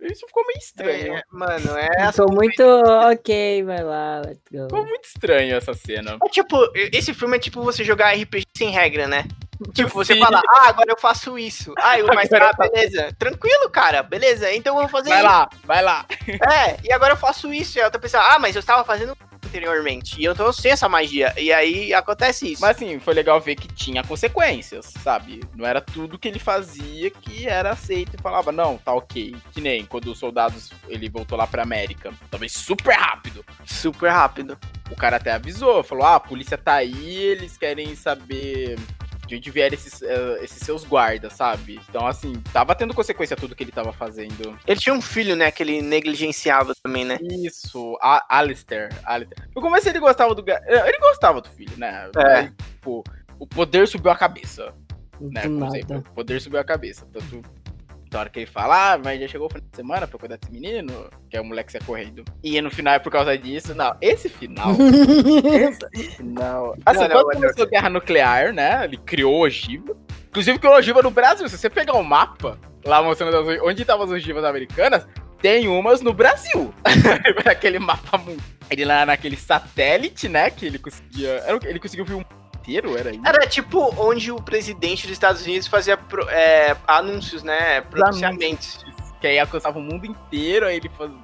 S3: Isso ficou meio estranho.
S2: É, mano, é.
S4: Ficou muito ok, vai lá, let's go.
S3: Ficou muito estranho essa cena.
S2: É tipo, esse filme é tipo você jogar RPG sem regra, né? Tipo, você Sim. fala, ah, agora eu faço isso. Ah, eu mais ah, beleza. Tranquilo, cara, beleza. Então eu vou fazer
S3: vai
S2: isso.
S3: Vai lá, vai lá.
S2: É, e agora eu faço isso. E a outra pessoa, ah, mas eu estava fazendo anteriormente. E eu tô sem essa magia. E aí acontece isso.
S3: Mas assim, foi legal ver que tinha consequências, sabe? Não era tudo que ele fazia que era aceito e falava, não, tá ok. Que nem quando os soldados, ele voltou lá pra América. Talvez super rápido.
S2: Super rápido.
S3: O cara até avisou, falou, ah, a polícia tá aí, eles querem saber de onde vieram esses, uh, esses seus guardas, sabe? Então, assim, tava tendo consequência tudo que ele tava fazendo.
S2: Ele tinha um filho, né, que ele negligenciava também, né?
S3: Isso, a Alistair. Alistair. No começo ele gostava do... Eh, ele gostava do filho, né?
S2: É. Aí,
S3: tipo, o poder subiu a cabeça. Né, o poder subiu a cabeça. Tanto da hora que ele fala, ah, mas já chegou o final de semana pra cuidar desse menino, que é o moleque se correndo. E no final é por causa disso. Não, esse final. esse final. Assim, não, quando não, começou a guerra nuclear, né? Ele criou ogiva. Inclusive criou ogiva no Brasil. Se você pegar o um mapa lá mostrando onde estavam as ogivas americanas, tem umas no Brasil. Aquele mapa muito. Ele lá naquele satélite, né? Que ele conseguia. Ele conseguiu ver um inteiro, era isso?
S2: Era tipo onde o presidente dos Estados Unidos fazia é, anúncios, né? Pronunciamentos.
S3: Que aí alcançava o mundo inteiro, aí ele fazia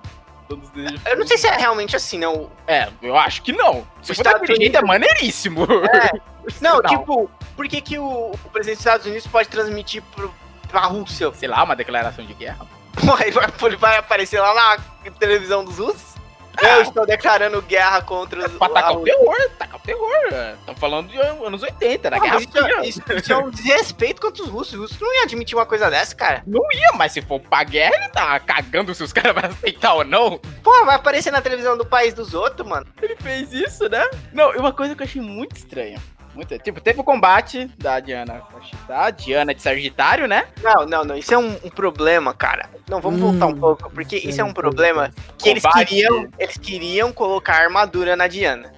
S2: todos os desejos. Eu não sei se é realmente assim, não.
S3: É, eu acho que não. Se for daquele jeito, é maneiríssimo. É.
S2: Não, não, tipo, por que, que o, o, presidente dos Estados Unidos pode transmitir pro, pra Rússia?
S3: Sei lá, uma declaração de guerra.
S2: Ele vai aparecer lá na televisão dos russos? Eu estou declarando guerra contra
S3: os. Pra tacar o terror, tacar o terror. Estamos falando de anos 80, na ah, Guerra
S2: Fria. É- isso, isso, é um desrespeito contra os russos. Os russos não iam admitir uma coisa dessa, cara.
S3: Não ia, mas se for pra guerra, ele tá cagando se os caras vão aceitar ou não.
S2: Pô, vai aparecer na televisão do país dos outros, mano.
S3: Ele fez isso, né? Não, e uma coisa que eu achei muito estranha. Muito, tipo, teve o combate da Diana a Diana de Sagitário, né?
S2: Não, não, não. Isso é um, um problema, cara. Não, vamos hum, voltar um pouco, porque isso é um problema que eles queriam, eles queriam colocar armadura na Diana.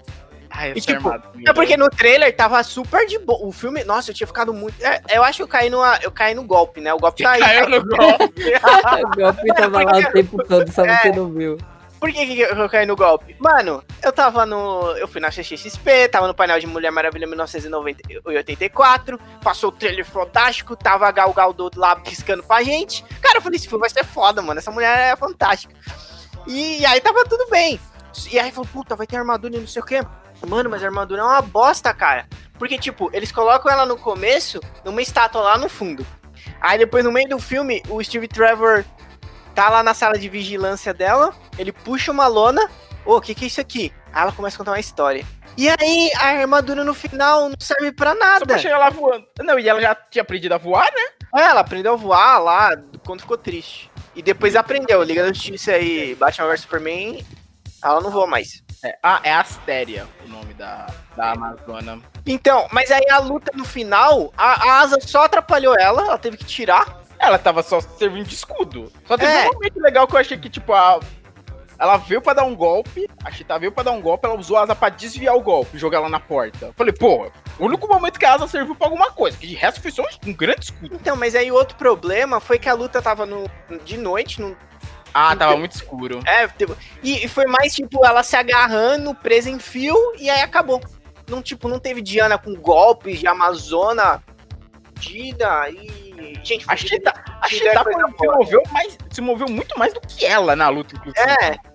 S3: Ah, e, tipo,
S2: é porque no trailer tava super de boa. O filme, nossa, eu tinha ficado muito. É, eu acho que eu caí, numa, eu caí no golpe, né? O golpe tá aí.
S3: Caiu no golpe.
S4: o golpe tava lá o tempo todo, só é, você não viu.
S2: Por que, que eu caí no golpe? Mano, eu tava no. Eu fui na CXP, tava no painel de Mulher Maravilha 1984. Passou o trailer fantástico, tava a Gal Gadot lá piscando pra gente. Cara, eu falei: esse filme vai ser foda, mano. Essa mulher é fantástica. E, e aí tava tudo bem. E aí falou: puta, vai ter armadura e não sei o quê. Mano, mas a armadura é uma bosta, cara. Porque, tipo, eles colocam ela no começo, numa estátua lá no fundo. Aí depois, no meio do filme, o Steve Trevor tá lá na sala de vigilância dela, ele puxa uma lona, ô, oh, o que que é isso aqui? Aí ela começa a contar uma história. E aí, a armadura no final não serve pra nada. Só pra
S3: chegar lá voando. Não, e ela já tinha aprendido a voar, né?
S2: É, ela aprendeu a voar lá quando ficou triste. E depois aprendeu, Liga da Justiça aí, Batman vs Superman, ela não voa mais.
S3: É, ah, é Astéria o nome da, da Amazona.
S2: Então, mas aí a luta no final, a, a asa só atrapalhou ela, ela teve que tirar.
S3: Ela tava só servindo de escudo. Só teve é. um momento legal que eu achei que, tipo, a. Ela veio pra dar um golpe, a Chita veio pra dar um golpe, ela usou a asa pra desviar o golpe, jogar ela na porta. Falei, pô, o único momento que a asa serviu pra alguma coisa, que de resto foi só um grande escudo.
S2: Então, mas aí outro problema foi que a luta tava no, de noite, no,
S3: ah, tava muito escuro.
S2: É, tipo, e, e, foi mais, tipo, ela se agarrando, presa em fio, e aí acabou. Não, tipo, não teve Diana com golpes de Amazona, Dida e
S3: Gente, a Cheetah, a Cheetah se moveu, mais, se moveu muito mais do que ela na luta, inclusive.
S2: É.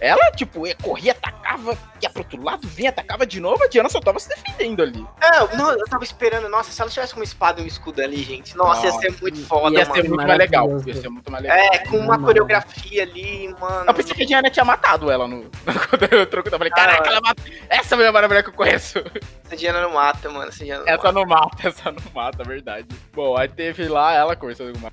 S3: Ela, tipo, corria, atacava, ia pro outro lado, vinha, atacava de novo, a Diana só tava se defendendo ali.
S2: É, não, eu tava esperando, nossa, se ela tivesse uma espada e um escudo ali, gente, nossa, nossa ia ser muito foda,
S3: Ia ser muito mais legal, ia ser muito mais legal.
S2: É, com uma coreografia ali, mano.
S3: Eu pensei que a Diana tinha matado ela no... quando eu troco, eu falei, caraca, ah, ela mata... Essa mulher maravilha que eu conheço.
S2: Essa Diana não mata, mano, essa Diana
S3: não Essa mata. não mata, essa não mata, verdade. Bom, aí teve lá ela conversando com uma...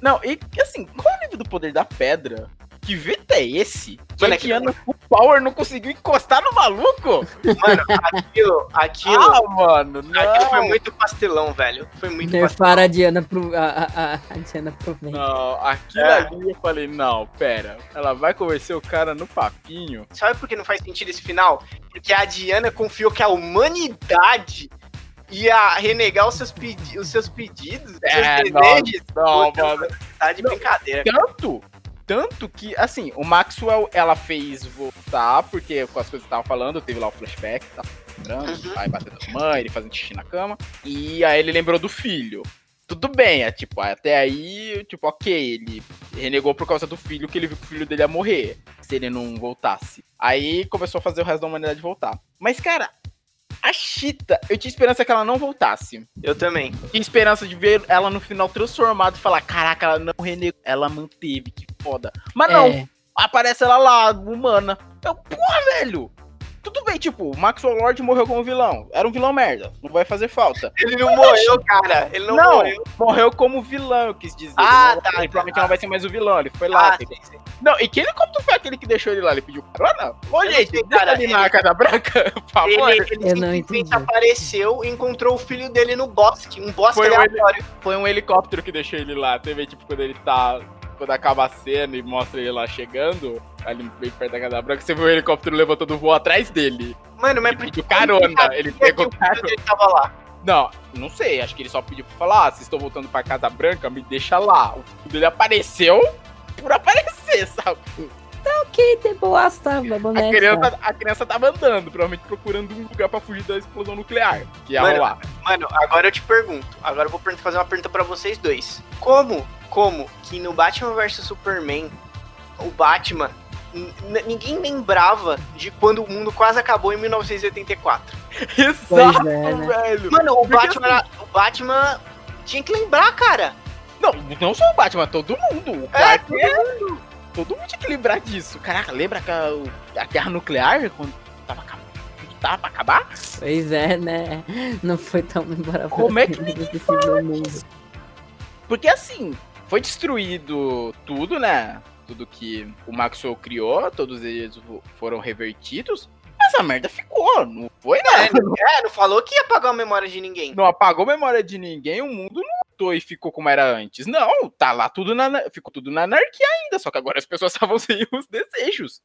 S3: Não, e assim, qual é o nível do poder da pedra? Que vento é esse? Mano, que ano o Power não conseguiu encostar no maluco?
S2: Mano, aquilo, aquilo.
S3: Ah, mano, não. Aquilo
S2: foi muito pastelão, velho. Foi muito
S4: Nerfar a Diana pro. A, a, a Diana pro bem.
S3: Não, aquilo é. ali eu falei, não, pera. Ela vai convencer o cara no papinho.
S2: Sabe por que não faz sentido esse final? Porque a Diana confiou que a humanidade ia renegar os seus, pedi os seus pedidos,
S3: é, seus desejos. Não, não, mano.
S2: Tá de brincadeira.
S3: Tanto tanto que, assim, o Maxwell, ela fez voltar, porque com as coisas que estavam falando, teve lá o flashback, tá lembrando, uhum. pai batendo a mãe, ele fazendo xixi na cama, e aí ele lembrou do filho. Tudo bem, é tipo, até aí, tipo, ok, ele renegou por causa do filho, que ele viu que o filho dele ia morrer, se ele não voltasse. Aí começou a fazer o resto da humanidade voltar. Mas, cara, a Chita, eu tinha esperança que ela não voltasse.
S2: Eu também.
S3: Tinha esperança de ver ela no final transformada e falar: caraca, ela não renegou, ela manteve, que foda. Mas não, é. aparece ela lá, humana. Eu, porra, velho! Tudo bem, tipo, o Maxwell Lord morreu como vilão. Era um vilão merda. Não vai fazer falta.
S2: Ele não morreu, cara. Ele não,
S3: não
S2: morreu.
S3: Morreu como vilão, eu quis dizer.
S2: Ah,
S3: ele
S2: tá.
S3: Ele provavelmente tá. não vai ser mais o vilão. Ele foi lá. Ah, sim, sim. Não, e que helicóptero foi aquele que deixou ele lá? Ele pediu carona? Ô, gente, sei, cara, ele na Casa Branca, por favor.
S2: Ele, ele simplesmente apareceu e encontrou o filho dele no bosque. Um bosque foi aleatório.
S3: Um, foi um helicóptero que deixou ele lá. Você vê, tipo, quando ele tá quando acaba a cena e mostra ele lá chegando, ali bem perto da Casa Branca, você vê o helicóptero levantando voo atrás dele.
S2: Mano, mas
S3: por que carona? Ele pegou carona. Ele tava lá. Não, não sei. Acho que ele só pediu pra falar: ah, vocês estão voltando pra Casa Branca, me deixa lá. O dele apareceu por aparecer, sabe?
S4: Tá ok, de boa, tá,
S3: a criança, a criança tava andando, provavelmente procurando um lugar pra fugir da explosão nuclear. Que ia
S2: mano,
S3: rolar.
S2: Mano, agora eu te pergunto. Agora eu vou fazer uma pergunta pra vocês dois. Como, como que no Batman vs Superman, o Batman ninguém lembrava de quando o mundo quase acabou em 1984.
S3: Exato, é, né? velho.
S2: Mano, o Batman, assim... o Batman tinha que lembrar, cara.
S3: Não, não só o Batman, todo mundo. O
S2: é, todo mundo.
S3: Todo mundo tinha que lembrar disso. Caraca, lembra que a, a guerra nuclear, quando tava acabando? Tava pra acabar?
S4: Pois é, né? Não foi tão memorável.
S3: Como é que ninguém fala Porque assim, foi destruído tudo, né? Tudo que o Maxwell criou, todos eles foram revertidos. Mas a merda ficou, não foi, né?
S2: É, não, é, não falou que ia apagar a memória de ninguém.
S3: Não apagou a memória de ninguém, o mundo não mudou e ficou como era antes. Não, tá lá tudo na. Ficou tudo na anarquia ainda, só que agora as pessoas estavam sem os desejos.